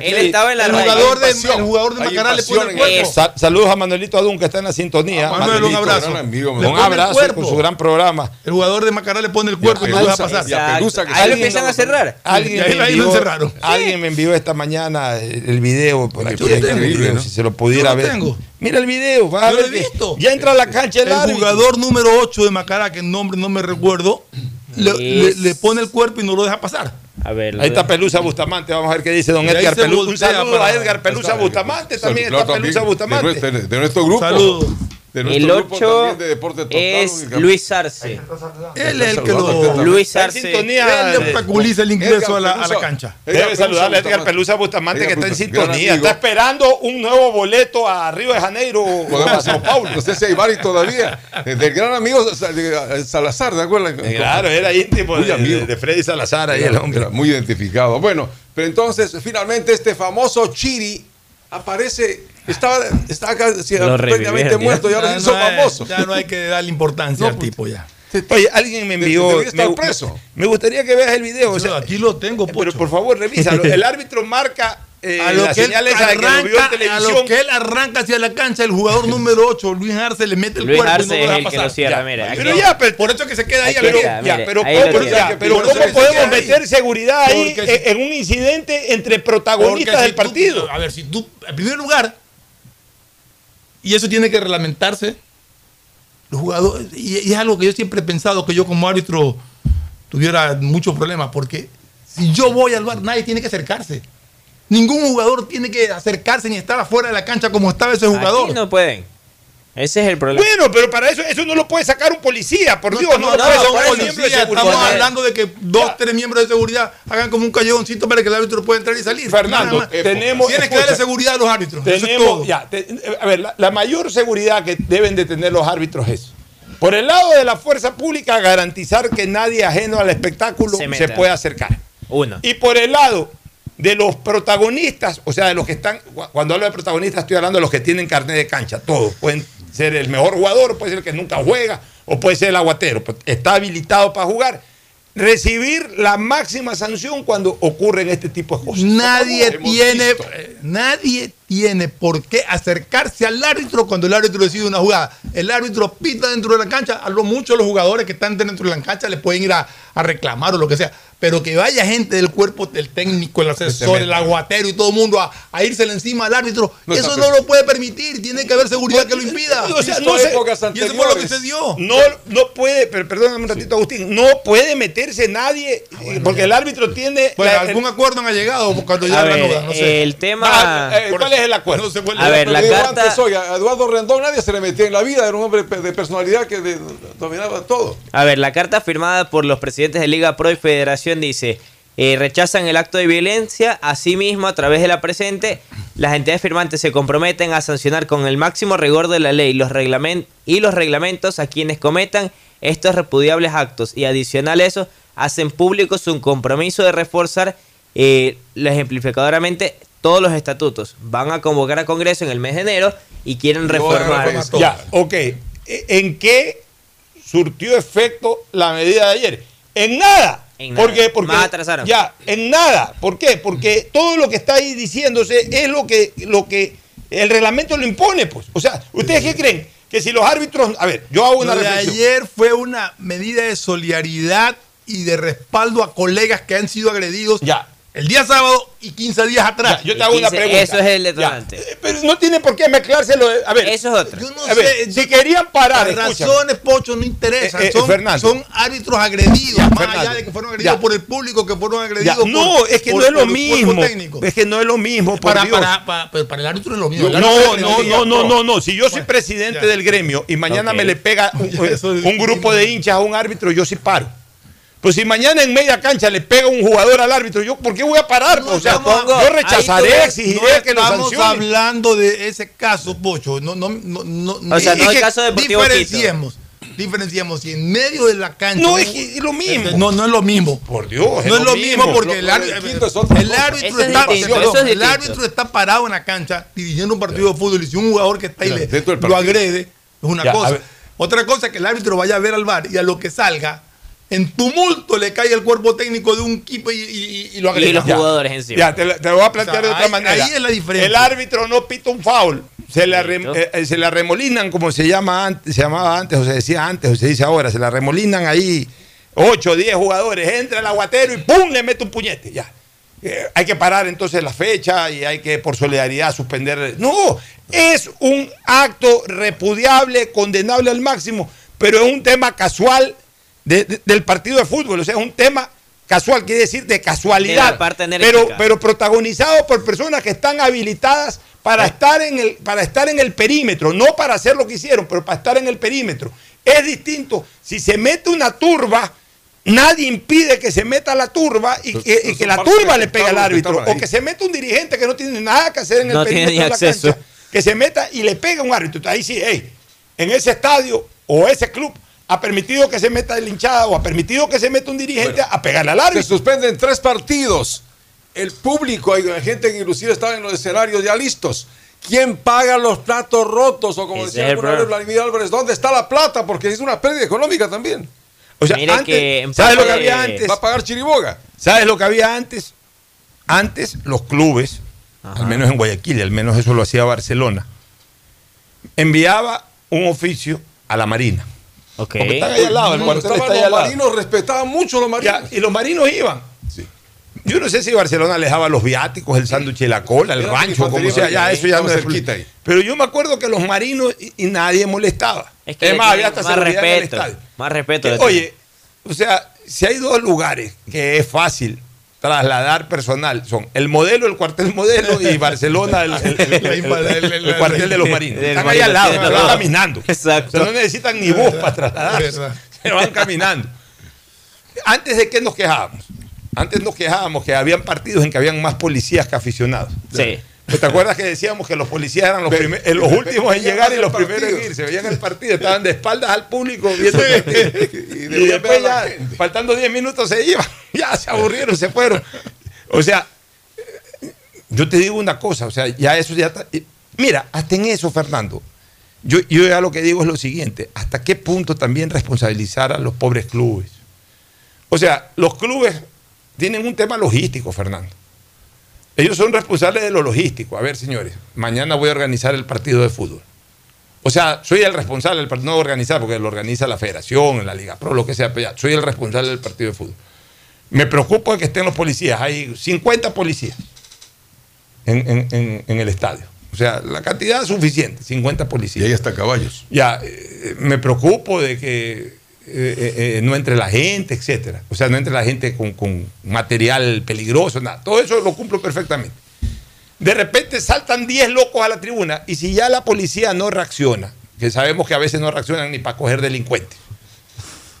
Él estaba en la el jugador, de, el jugador de Macará le pone el cuerpo. Sa- saludos a Manuelito Adún que está en la sintonía. Ah, Manuel, un abrazo. Un abrazo con su gran programa. El jugador de Macará le pone el cuerpo y no lo deja pasar. Ahí lo empiezan a cerrar. Alguien ahí- me lo envió, encerraron. alguien me envió esta mañana el, video. Si se lo pudiera Yo lo ver. Mira el video, vas a Yo ver lo he visto. Ya entra a la cancha el, El árbitro. jugador número 8 de Macará, que el nombre no me recuerdo, le, le- le pone el cuerpo y no lo deja pasar. A ver, Ahí está Pelusa Bustamante, vamos a ver qué dice don Edgar Pelusa. Un saludo para- a Edgar Pelusa Bustamante, también está Pelusa Bustamante. de nuestro grupo. Saludos. De nuestro el grupo 8 también de Deporte Total. es Luis Arce. Él es el que lo. Luis Arce. sintonía. Él le obstaculiza el ingreso a la, a la cancha. Debe saludar a Edgar. Pelusa Bustamante que está en sintonía. Está esperando un nuevo boleto a Río de Janeiro o a Sao Paulo. No sé si hay varios todavía. Eh, Del gran amigo de- Salazar, ¿de acuerdo? Claro, era íntimo Muy de, amigo. de- de Freddy Salazar ahí el Era- hombre. era muy identificado. Bueno, pero entonces finalmente este famoso Chiri aparece, estaba, estaba casi Lo prácticamente muerto y ahora hizo no hay-. Ya no hay que darle importancia No, al pues, tipo ya. Oye, alguien me envió. estar me, preso. me gustaría que veas el video. o sea, aquí lo tengo, pero Pocho. por favor, revísalo. El árbitro marca eh, a lo que él de que lo arranca, a lo que él arranca hacia la cancha, el jugador número 8, Luis Arce, le mete el Luis cuerpo y no Arce lo es deja el que lo cierra, Ya. mira. Pero aquí. ya, pero, Por eso que se queda ahí pero, está, ya, mire, pero ahí ¿cómo, lo pero ya, pero ¿cómo que se podemos queda ahí. meter seguridad ahí Porque en, un incidente entre protagonistas si del tú- partido? a ver, si tú, en primer lugar, y eso tiene que reglamentarse, los jugadores, y, y es algo que yo siempre he pensado que yo como árbitro tuviera muchos problemas, porque si yo voy al bar, nadie tiene que acercarse. Ningún jugador tiene que acercarse ni estar afuera de la cancha como estaba ese jugador. Aquí no pueden. Ese es el problema. Bueno, pero para eso eso no lo puede sacar un policía, por No Dios, no, estamos lo puede hablando de sacar un de policía, estamos hablando de que dos, tres miembros de seguridad hagan como un callejoncito para que el árbitro pueda entrar y salir. Fernando, más. tenemos- Tienes que darle seguridad a los árbitros. eso es Tenemos, todo. ya, te- a ver, la, la mayor seguridad que deben de tener los árbitros es, por el lado de la fuerza pública, garantizar que nadie ajeno al espectáculo Se pueda acercar. Uno. Y por el lado de los protagonistas, o sea, de los que están, cu- cuando hablo de protagonistas estoy hablando de los que tienen carnet de cancha, todos. Pueden ser el mejor jugador, puede ser el que nunca juega, o puede ser el aguatero, pero está habilitado para jugar. Recibir la máxima sanción cuando ocurren este tipo de cosas. Nadie tiene, visto. eh, nadie tiene por qué acercarse al árbitro cuando el árbitro decide una jugada. El árbitro pita dentro de la cancha, a lo mucho los jugadores que están dentro de la cancha le pueden ir a, a reclamar o lo que sea. Pero que vaya gente del cuerpo del técnico, el asesor, el aguatero y todo el mundo a, a írsele encima al árbitro, No eso no lo puede permitir. Tiene que haber seguridad que lo impida. O sea, no se- y eso fue lo que se dio. No, no puede, pero perdóname un ratito, Agustín, no puede meterse nadie, eh, porque el árbitro tiene. Bueno, la- algún acuerdo han llegado cuando ya nuda, no sé. el tema. Ah, eh, ¿Cuál es el acuerdo? No se vuelve A ver, la carta- antes, oiga, a Eduardo Rendón nadie se le metía en la vida, era un hombre de personalidad que de- dominaba todo. A ver, la carta firmada por los presidentes de Liga Pro y Federación dice, eh, rechazan el acto de violencia, asimismo a través de la presente, las entidades firmantes se comprometen a sancionar con el máximo rigor de la ley los reglament y los reglamentos a quienes cometan estos repudiables actos y adicional a eso, hacen público su compromiso de reforzar eh, lo ejemplificadoramente todos los estatutos. Van a convocar a Congreso en el mes de enero y quieren reformar. Ya, ok. ¿En qué surtió efecto la medida de ayer? En nada. En nada. Porque, porque Más atrasaron. Ya, en nada. ¿Por qué? Porque todo lo que está ahí diciéndose es lo que, lo que el reglamento lo impone, pues. O sea, ¿ustedes qué creen? Que si los árbitros. A ver, yo hago una Lo de reflexión. ayer fue una medida de solidaridad y de respaldo a colegas que han sido agredidos Ya. El día sábado y 15 días atrás. Ya, yo te hago una 15, pregunta. eso es el Ya. detonante. Eh, Pero no tiene por qué mezclarse lo de. A ver, Eso es otro. Yo no a ver, si querían parar. las escúchame. razones, Pocho, no interesan. Eh, eh, son, árbitros agredidos, Ya, más Fernando. allá de que fueron agredidos Ya. por el público, que fueron Ya, agredidos no, por es que por- no es lo por mismo. técnico. Es que no es lo mismo, por Para, Dios. para, para, pero para el árbitro es lo mismo. No, no, no, no, no, no, no. Si yo soy Bueno, presidente ya. del gremio y mañana me le pega un grupo de hinchas a un árbitro, yo sí paro. Pues si mañana en media cancha le pega un jugador al árbitro, ¿yo por qué voy a parar? No o sea, estamos- yo rechazaré, exigiré no que lo estamos sancionen. hablando de ese caso, Pocho. No, no, no, no, O sea, es no el caso de Deportivo Quito. diferenciemos. Diferenciemos. Si en medio de la cancha. No, es que es lo mismo. No, no es lo mismo. Por Dios, No es lo mismo porque el Lo- árbitro, el árbitro es está, el árbitro está parado en la cancha dirigiendo un partido de fútbol y si un jugador que está ahí le- lo agrede, es una Ya, cosa. Otra cosa es que el árbitro vaya a ver al bar y a lo que salga, en tumulto le cae el cuerpo técnico de un equipo y, y- y lo agrega. Y los Ya. jugadores encima. Ya, te, lo- te lo voy a plantear O sea, de otra ahí- manera. ahí es la diferencia. El árbitro no pita un foul. Se la, eh, eh, se la remolinan, como se llama antes, se llamaba antes, o se decía antes, o se dice ahora. Se la remolinan ahí 8 o 10 jugadores. Entra el aguatero y ¡pum! le mete un puñete. Ya. Eh, hay que parar entonces la fecha y hay que, por solidaridad, suspender. No, es un acto repudiable, condenable al máximo, pero es un tema casual de- de- del partido de fútbol. O sea, es un tema casual, quiere decir de casualidad. De parte pero, pero protagonizado por personas que están habilitadas para estar, en el, para estar en el perímetro, no para hacer lo que hicieron, pero para estar en el perímetro. Es distinto. Si se mete una turba, nadie impide que se meta la turba y que, y que la turba le pegue al árbitro. O que se meta un dirigente que no tiene nada que hacer en el No perímetro de la acceso. cancha, que se meta y le pegue a un árbitro. Ahí sí, hey, en ese estadio o ese club ha permitido que se meta el hinchada o ha permitido que se meta un dirigente a pegarle al Se árbitro. suspenden tres partidos. El público, hay gente que inclusive estaba en los escenarios ya listos. ¿Quién paga los platos rotos? O como decía el alguna vez problema. Vladimir Álvarez, ¿dónde está la plata? Porque es una pérdida económica también. O sea, Mire antes, que ¿sabes lo que había antes? Va a pagar Chiriboga. ¿Sabes lo que había antes? Antes los clubes, al menos en Guayaquil, y al menos eso lo hacía Barcelona, enviaba un oficio a la Marina. Ok. Porque están ahí al lado, el cuartel está ahí los al lado. marinos, respetaban mucho a los marinos. Ya, y los marinos iban. Yo no sé si Barcelona les daba los viáticos, el sándwich y la cola, el Era rancho, como sea, ya eso ya no es ahí. Pero yo me acuerdo que los marinos y, y nadie molestaba. Es que le más, había hasta más seguridad en el respeto. estadio. Más respeto. Que, oye, o sea, si hay dos lugares que es fácil trasladar personal, son el modelo, el cuartel modelo y Barcelona, el, el- el- el- el cuartel de los marinos. Están ahí al lado, se van caminando. Exacto. O sea, no necesitan ni bus para trasladarse. Verdad. Se van caminando. Antes de que nos quejábamos, antes nos quejábamos que habían partidos en que habían más policías que aficionados. Sí. ¿Te acuerdas que decíamos que los policías eran los, primer- eh, los últimos en llegar y los primeros en irse? Veían el partido, estaban de espaldas al público viendo partido. Y después ya, faltando 10 minutos se iban. Ya se aburrieron, se fueron. O sea, yo te digo una cosa, o sea, ya eso ya está. Mira, hasta en eso, Fernando, yo, yo ya lo que digo es lo siguiente: ¿hasta qué punto también responsabilizar a los pobres clubes? O sea, los clubes tienen un tema logístico, Fernando. Ellos son responsables de lo logístico. A ver, señores, mañana voy a organizar el partido de fútbol. O sea, soy el responsable del partido, no organizar, porque lo organiza la federación, la Liga Pro, lo que sea, pero ya, soy el responsable del partido de fútbol. Me preocupo de que estén los policías. Hay 50 policías en, en- en- en el estadio. O sea, la cantidad es suficiente, 50 policías. Y ahí hasta caballos. Ya, eh, me preocupo de que eh, eh, eh, no entre la gente, etcétera. O sea, no entre la gente con, con material peligroso, nada. Todo eso lo cumplo perfectamente. De repente saltan 10 locos a la tribuna y si ya la policía no reacciona, que sabemos que a veces no reaccionan ni para coger delincuentes.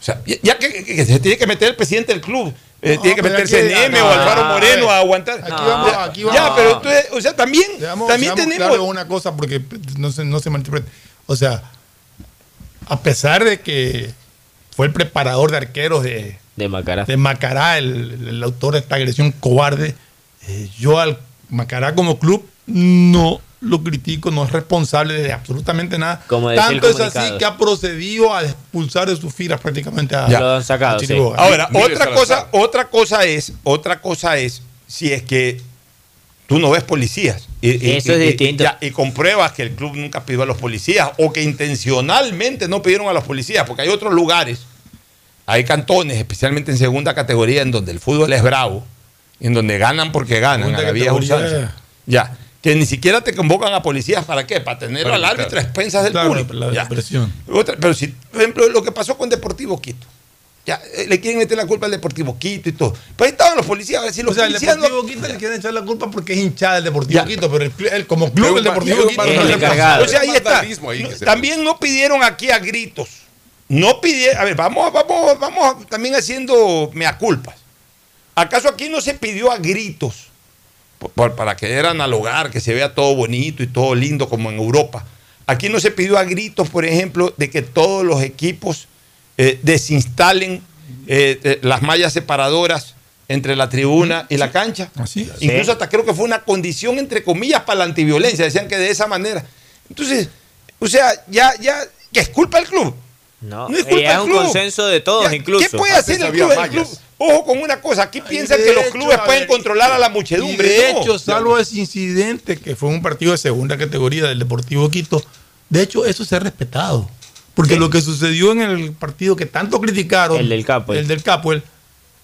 O sea, ya- que, se tiene que meter el presidente del club, eh, No, tiene que meterse NM no, o Alfaro no, Moreno a aguantar. Aquí vamos, aquí vamos. Ya, pero entonces, o sea, también, Seamos- también seamos tenemos. claros una cosa porque no se, no se malinterprete. O sea, a pesar de que fue el preparador de arqueros de, De Macará. de Macará, el, el autor de esta agresión cobarde, eh, yo al Macará como club no lo critico, no es responsable de absolutamente nada. Como Tanto es así que ha procedido a expulsar de sus filas prácticamente a, Ya. Lo han sacado, a sí. Chiriboga. Ahora, otra Salazar. cosa, otra cosa es, otra cosa es si es que tú no ves policías y, y- Eso es y- y- distinto. ya, y compruebas que el club nunca pidió a los policías o que intencionalmente no pidieron a los policías, porque hay otros lugares, hay cantones, especialmente en segunda categoría, en donde el fútbol es bravo, en donde ganan porque ganan, a la usanza. Ya, que ni siquiera te convocan a policías para qué, para tener Para al árbitro a expensas del Claro, público. la Ya. presión. Otra- pero si, por ejemplo, lo que pasó con Deportivo Quito. Ya, eh, le quieren meter la culpa al Deportivo Quito y todo. Pero ahí estaban los policías. a ver si los O sea, el policías no- Deportivo Quito le quieren echar la culpa porque es hinchada del Deportivo Ya. Quito, pero el, como club Pero el Deportivo Quito para- no encargado. O sea, ahí está. ahí No, también no pidieron aquí a gritos. No pidieron. A ver, vamos, vamos, vamos también haciendo mea culpas. ¿Acaso aquí no se pidió a gritos? Por- por- para querer analogar, que se vea todo bonito y todo lindo como en Europa. Aquí no se pidió a gritos, por ejemplo, de que todos los equipos eh, desinstalen eh, eh, las mallas separadoras entre la tribuna y la cancha. Así. Incluso hasta creo que fue una condición, entre comillas, para la antiviolencia. Decían que de esa manera. Entonces, o sea, ya, ya, que es culpa del club. No, No es culpa es del un club. consenso de todos Ya, incluso. ¿Qué puede hacer el club? El club- Ojo con una cosa, aquí piensan que los hecho, clubes a pueden ver, controlar a la muchedumbre. de no. hecho, salvo ese incidente que fue un partido de segunda categoría del Deportivo Quito, de hecho, eso se ha respetado. Porque lo que sucedió en el partido que tanto criticaron, El del Capoel. el del Capoel,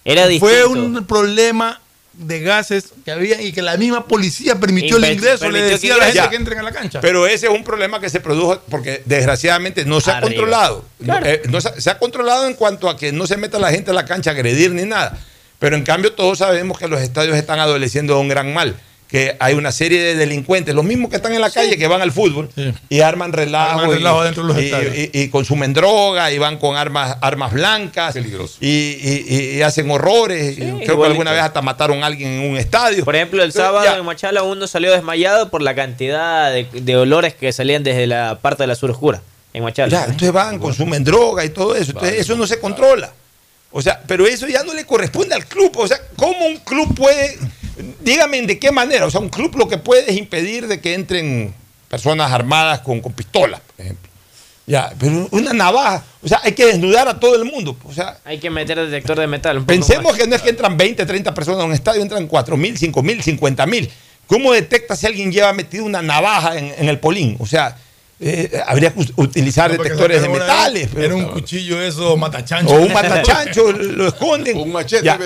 Era fue distinto. un problema de gases que había y que la misma policía permitió el ingreso, le permitió decía que a la gente Ya. que entren a la cancha. Pero ese es un problema que se produjo porque desgraciadamente no se ha controlado. Claro. Eh, no se, se ha controlado en cuanto a que no se meta la gente a la cancha a agredir ni nada. Pero en cambio todos sabemos que los estadios están adoleciendo de un gran mal. Que hay una serie de delincuentes, los mismos que están en la calle, que van al fútbol y arman relajo, Arman y- relajo dentro de los y, estadios. y- y consumen droga y van con armas, armas blancas y, y- y- y hacen horrores. Y Creo que alguna vez hasta mataron a alguien en un estadio. Por ejemplo, el Entonces, sábado ya. en Machala uno salió desmayado por la cantidad de, de olores que salían desde la parte de la sur oscura en Machala. Ya, entonces van, consumen droga y todo eso. Entonces eso no se controla. O sea, pero eso ya no le corresponde al club. O sea, ¿cómo un club puede, dígame de qué manera? O sea, un club lo que puede es impedir de que entren personas armadas con, con pistolas, por ejemplo. Ya, pero una navaja, o sea, hay que desnudar a todo el mundo. O sea, Hay que meter detector de metal. un poco pensemos más. que no es que entran 20, 30 personas a un estadio, entran 4 mil, 5 mil, 50 mil. ¿Cómo detecta si alguien lleva metido una navaja en, en el polín? O sea, eh, habría que utilizar No, detectores de metales. pero- Era un cuchillo eso, matachancho. o un matachancho, lo esconden. Un machete. Ya.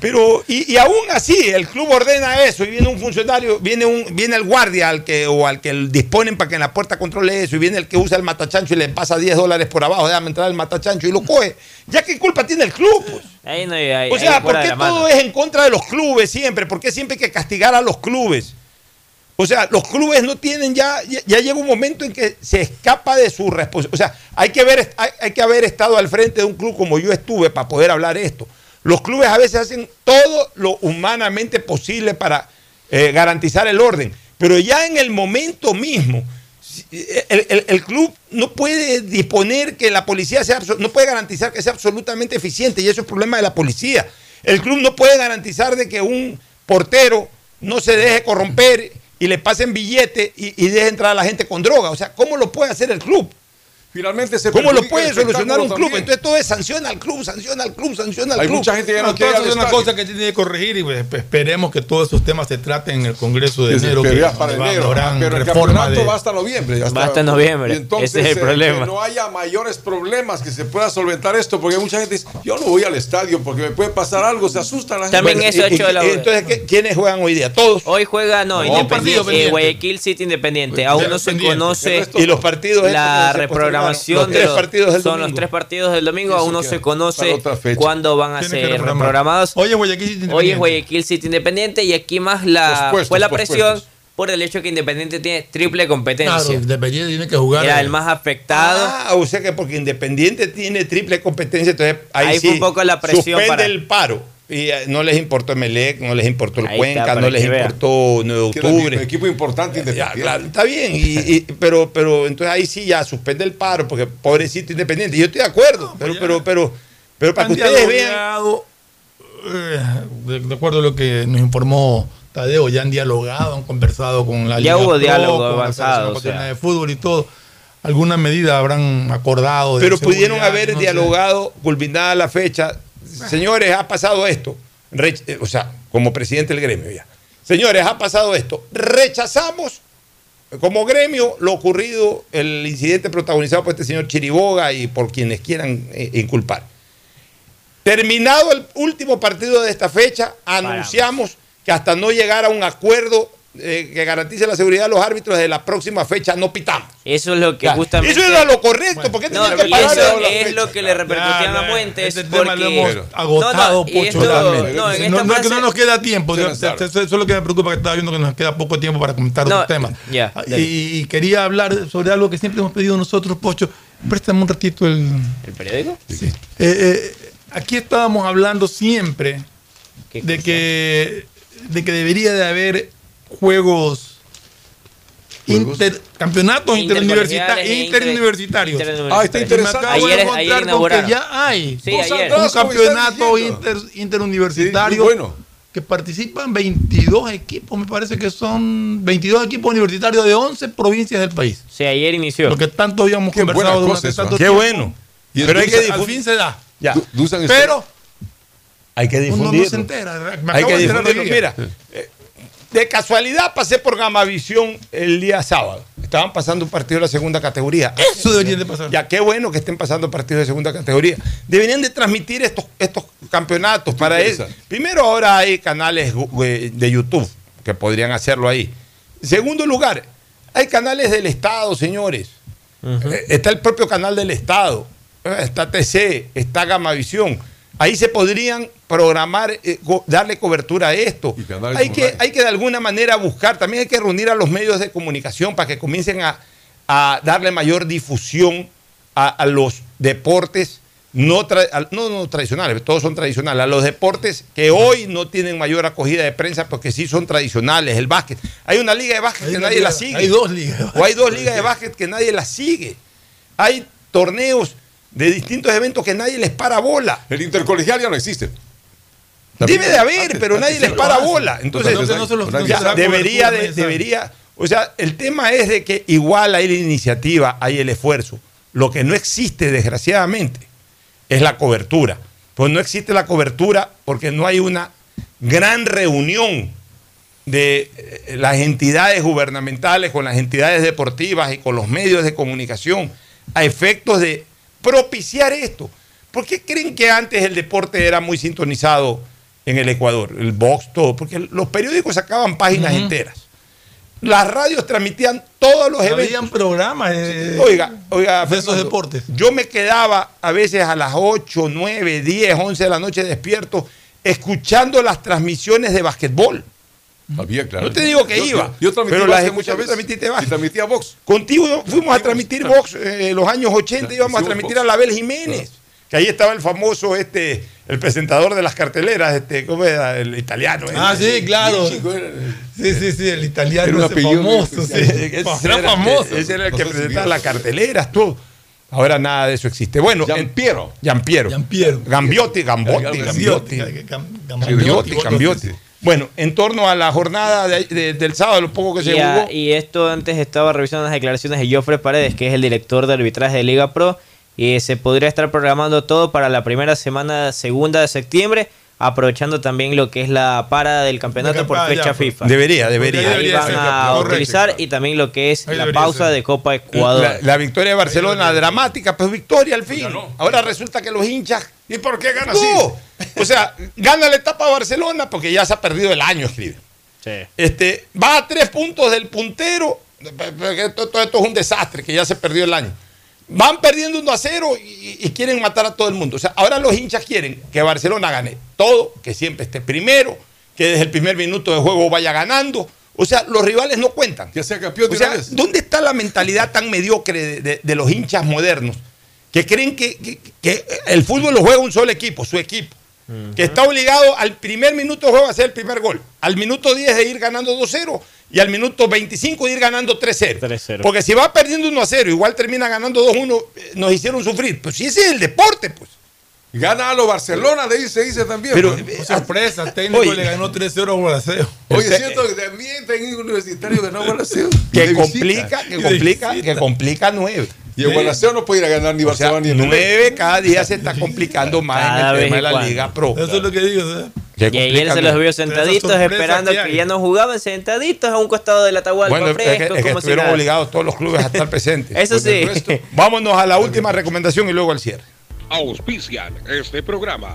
Pero, y, y aún así, el club ordena eso y viene un funcionario, viene un viene el guardia al que, o al que disponen para que en la puerta controle eso, y viene el que usa el matachancho y le pasa 10 dólares por abajo, déjame entrar el matachancho y lo coge. ¿Ya qué culpa tiene el club? pues? Ahí no hay, ahí- O ahí sea, ¿por qué mano. todo es en contra de los clubes siempre? ¿Por qué siempre hay que castigar a los clubes? O sea, los clubes no tienen ya, ya, llega un momento en que se escapa de su responsabilidad. O sea, hay que, ver, hay, que haber estado al frente de un club como yo estuve para poder hablar esto. Los clubes a veces hacen todo lo humanamente posible para eh, garantizar el orden, pero ya en el momento mismo, si- el, el- club no puede disponer que la policía sea, no puede garantizar que sea absolutamente eficiente y eso es problema de la policía. El club no puede garantizar de que un portero no se deje corromper y le pasen billete y, y deje entrar a la gente con droga. O sea, ¿cómo lo puede hacer el club? Finalmente se ¿Cómo lo puede solucionar un club? también. Entonces todo es sanciona al club, sanciona al club, sanciona al Hay club. mucha gente que ya no No, quiere eso es una cosa que tiene que corregir y pues, esperemos que todos esos temas se traten en el Congreso de Que enero. que para va- enero. Pero el campeonato de- va hasta noviembre. Va hasta noviembre. Y entonces, Ese es el eh, problema. Que no haya mayores problemas, que se pueda solventar esto, porque mucha gente dice, yo no voy al estadio porque me puede pasar algo, se asustan la gente. También eso ha hecho y- la- y entonces, ¿qué- ¿quiénes juegan hoy día? Todos. Hoy juega, no, No, Independiente, partido eh. Guayaquil City Independiente. Aún no se conoce Y los partidos la que reprogramación postergaron. Los de tres los, partidos del son domingo. los tres partidos del domingo. Eso Aún no se conoce cuándo van a Tiene ser reprogramados. Hoy es Guayaquil City Hoy es Independiente. Guayaquil City Independiente y aquí más la fue la presión por el hecho que Independiente tiene triple competencia. Claro, Independiente tiene que jugar. Era eh, el más afectado. Ah, o sea que porque Independiente tiene triple competencia, entonces ahí, Ahí sí fue un poco la presión suspende para- el paro. Y eh, no les importó Emelec, no les importó el Ahí Cuenca, está, no les importó 9 de era un octubre. equipo importante Ya, independiente. claro, está bien, y- y- pero, pero entonces ahí sí ya suspende el paro, porque pobrecito Independiente. Yo estoy de acuerdo, pero, pero, pero, pero para que ustedes vean. eh, de, acuerdo a lo que nos informó Tadeo, ya han dialogado, han conversado con la Ya Liga hubo Pro, diálogo con la avanzado, Federación o sea. de Fútbol y todo. Alguna medida habrán acordado. de Pero pudieron haber no sé. dialogado, culminada la fecha. Señores, ha pasado esto. Eh, o sea, como presidente del gremio ya. Señores, ha pasado esto. Rechazamos como gremio lo ocurrido, el incidente protagonizado por este señor Chiriboga y por quienes quieran eh, inculpar. Terminado el último partido de esta fecha, anunciamos que hasta no llegar a un acuerdo eh, que garantice la seguridad de los árbitros de la próxima fecha no pitamos. Eso es lo que justamente. Eso era lo correcto, ¿por qué No, que y parar eso es fecha? lo que le repercutía Ya, a no, Fuentes. este tema lo porque- hemos agotado, No, no, esto- no, en No, esta no es que no nos queda tiempo. Sí, eso eso es lo que me preocupa, que estaba viendo que nos queda poco tiempo para comentar No, otros temas. ya, Ah, dale. y, y quería hablar sobre algo que siempre hemos pedido nosotros, Pocho. Préstame un ratito el... ¿El periódico? Eh, eh, aquí estábamos hablando siempre ¿Qué de que, de que debería de haber juegos, Juegos. inter- campeonatos interuniversita- Intercolegiales e interuniversitarios. interuniversitarios. Ah, está Y me interesante. acabo de Ayer- encontrar ayer con que ya hay Sí, ayer. un campeonato inter- interuniversitario Sí, muy bueno. que participan 22 equipos, me parece que son 22 equipos universitarios de 11 provincias del país. Sí, ayer inició. Lo que tanto habíamos Qué conversado durante tanto Qué tiempo. bueno. Y Pero hay que Al difundir. fin se da. Ya. Du- Pero Hay que uno difundirlo. no se entera. Me Hay acabo que de difundirlo. Mira, eh, de casualidad pasé por Gamavisión el día sábado. Estaban pasando un partido de la segunda categoría. Eso deberían de pasar. Ya, qué bueno que estén pasando partidos de segunda categoría. Deberían de transmitir estos, estos campeonatos para eso. Primero, ahora hay canales eh, de YouTube que podrían hacerlo ahí. En segundo lugar, hay canales del Estado, señores. Eh, Está el propio canal del Estado. Eh, Está TC, está Gamavisión. Ahí se podrían programar, eh, darle cobertura a esto. Hay que, hay que de alguna manera buscar, también hay que reunir a los medios de comunicación para que comiencen a, a darle mayor difusión a, a los deportes no, tra- no, no tradicionales, todos son tradicionales, a los deportes que hoy no tienen mayor acogida de prensa porque sí son tradicionales, el básquet. Hay una liga de básquet Hay que nadie la sigue. hay dos ligas O hay dos ligas de básquet que nadie las sigue. Hay torneos de distintos eventos que nadie les para bola. El intercolegial ya no existe. Debe de haber, Antes- pero antes nadie les para hacen. bola. Entonces, Entonces, no se los- no se ya les da debería, de- debería, o sea, el tema es de que igual hay la iniciativa, hay el esfuerzo. Lo que no existe, desgraciadamente, es la cobertura. Pues no existe la cobertura porque no hay una gran reunión de eh, las entidades gubernamentales con las entidades deportivas y con los medios de comunicación a efectos de propiciar esto. ¿Por qué creen que antes el deporte era muy sintonizado en el Ecuador? El box, todo. Porque los periódicos sacaban páginas enteras. Las radios transmitían todos los eventos. Habían programas eh, Oiga, oiga, de esos deportes. Yo me quedaba a veces a las 8, 9, 10, 11 de la noche despierto escuchando las transmisiones de basquetbol. Había, claro. No te digo que Yo- iba, Yo, yo transmití pero las básquet escuché, muchas veces. transmitiste básquet. Y transmitía box. Contigo fuimos a transmitir box en los años 80, íbamos a transmitir box. a la Abel Jiménez, que ahí estaba el famoso, este, el presentador de las carteleras, este, ¿cómo era? El italiano. Ah, ese. sí, claro. Bien chico era. Sí, sí, sí, el italiano Era ese famoso. Sí. especial. Ese Era era el que- famoso. Ese era el que presentaba las carteleras, todo. Ahora nada de eso existe. Bueno, Giampiero. Giampiero. Giampiero. Gambiotti, Gambotti. Gambiotti, Gambiotti, Gambiotti. Bueno, en torno a la jornada de- de- del sábado, lo poco que se Y, a- jugó. y esto antes estaba revisando las declaraciones de Joffre Paredes, que es el director de arbitraje de Liga Pro, y se podría estar programando todo para la primera semana segunda de septiembre, aprovechando también lo que es la parada del campeonato por ya, fecha pues. FIFA. Debería, debería. Ahí Debería van a correcto. utilizar y también lo que es la pausa ser. de Copa Ecuador. La, la victoria de Barcelona, dramática, pues victoria al fin. Ahora resulta que los hinchas. ¿Y por qué gana No. O sea, gana la etapa a Barcelona porque ya se ha perdido el año, escribe. Este, va a tres puntos del puntero. Esto, todo esto es un desastre, que ya se perdió el año. Van perdiendo 1 a 0 y, y quieren matar a todo el mundo. O sea, ahora los hinchas quieren que Barcelona gane todo, que siempre esté primero, que desde el primer minuto de juego vaya ganando. O sea, los rivales no cuentan. Que sea campeón de O sea. ¿dónde está la mentalidad tan mediocre de, de- de los hinchas modernos que creen que, que- que el fútbol lo juega un solo equipo, su equipo? Que está obligado al primer minuto de juego a hacer el primer gol, al minuto 10 de ir ganando 2-0 y al minuto 25 de ir ganando 3-0. Porque si va perdiendo 1-0, igual termina ganando 2-1, eh, nos hicieron sufrir. Pues si ese es el deporte, pues. Gana a los Barcelona, de ahí se dice también. Pero, ¿no? eh, sorpresa, técnico Oye. le ganó 3-0 a Guadalajara. Oye, siento que también técnico universitario ganó a Gualaceo. Que complica, que complica, que complica 9. Y el Gualaceo no puede ir a ganar ni O sea, Barcelona ni el 9 cada día se está complicando más Cada en el tema de la cuando. Liga Pro. Eso es lo que digo. ¿sabes? Y ayer se los nueve. vio sentaditos esperando que ya no jugaban, sentaditos a un costado del Atahualpa, Bueno, es que, es que como si estuvieron nada. obligados todos los clubes a estar presentes. Eso Pues sí. resto, vámonos a la última recomendación y luego al cierre. Auspician este programa.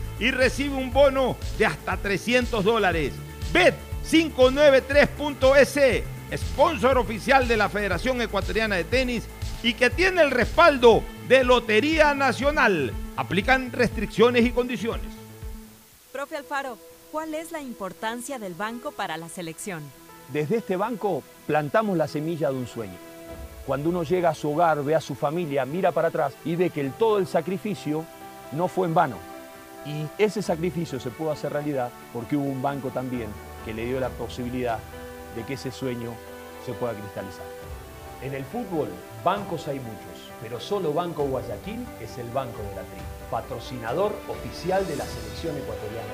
y recibe un bono de hasta 300 dólares. Bet593.es, sponsor oficial de la Federación Ecuatoriana de Tenis y que tiene el respaldo de Lotería Nacional. Aplican restricciones y condiciones. Profe Alfaro, ¿cuál es la importancia del banco para la selección? Desde este banco plantamos la semilla de un sueño. Cuando uno llega a su hogar, ve a su familia, mira para atrás y ve que el, todo el sacrificio no fue en vano. Y ese sacrificio se pudo hacer realidad porque hubo un banco también que le dio la posibilidad de que ese sueño se pueda cristalizar. En el fútbol, bancos hay muchos, pero solo Banco Guayaquil es el banco de la tri, patrocinador oficial de la selección ecuatoriana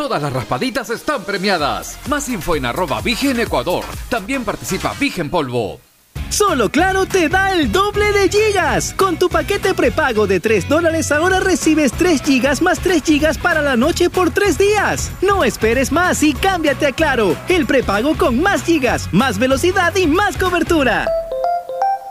Todas las raspaditas están premiadas. Más info en arroba Vigen Ecuador. También participa Vigen Polvo. Solo Claro te da el doble de gigas. Con tu paquete prepago de 3 dólares ahora recibes 3 gigas más 3 gigas para la noche por 3 días. No esperes más y cámbiate a Claro. El prepago con más gigas, más velocidad y más cobertura.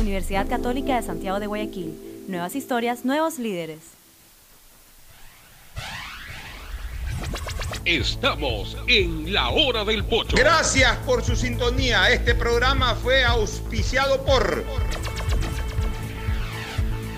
Universidad Católica de Santiago de Guayaquil. Nuevas historias, nuevos líderes. Estamos en la hora del pocho. Gracias por su sintonía. Este programa fue auspiciado por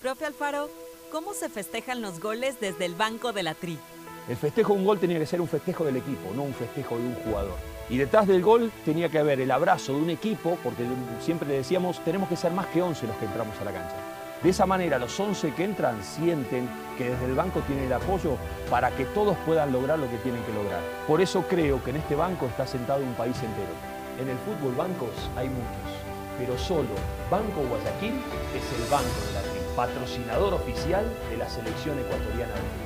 Profe Alfaro, ¿cómo se festejan los goles desde el banco de la Tri? El festejo de un gol tenía que ser un festejo del equipo, no un festejo de un jugador. Y detrás del gol tenía que haber el abrazo de un equipo, porque siempre le decíamos, tenemos que ser más que 11 los que entramos a la cancha. De esa manera, los 11 que entran sienten que desde el banco tienen el apoyo para que todos puedan lograr lo que tienen que lograr. Por eso creo que en este banco está sentado un país entero. En el fútbol bancos hay muchos, pero solo Banco Guayaquil es el Banco de la patrocinador oficial de la selección ecuatoriana de fútbol.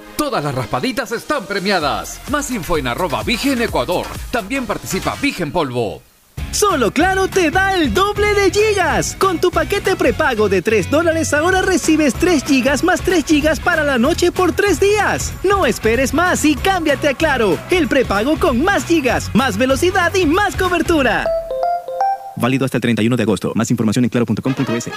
Todas las raspaditas están premiadas. Más info en arroba Vigen Ecuador. También participa Vigen Polvo. Solo Claro te da el doble de gigas. Con tu paquete prepago de 3 dólares ahora recibes 3 gigas más 3 gigas para la noche por 3 días. No esperes más y cámbiate a Claro, el prepago con más gigas, más velocidad y más cobertura. Válido hasta el 31 de agosto. Más información en claro.com.es.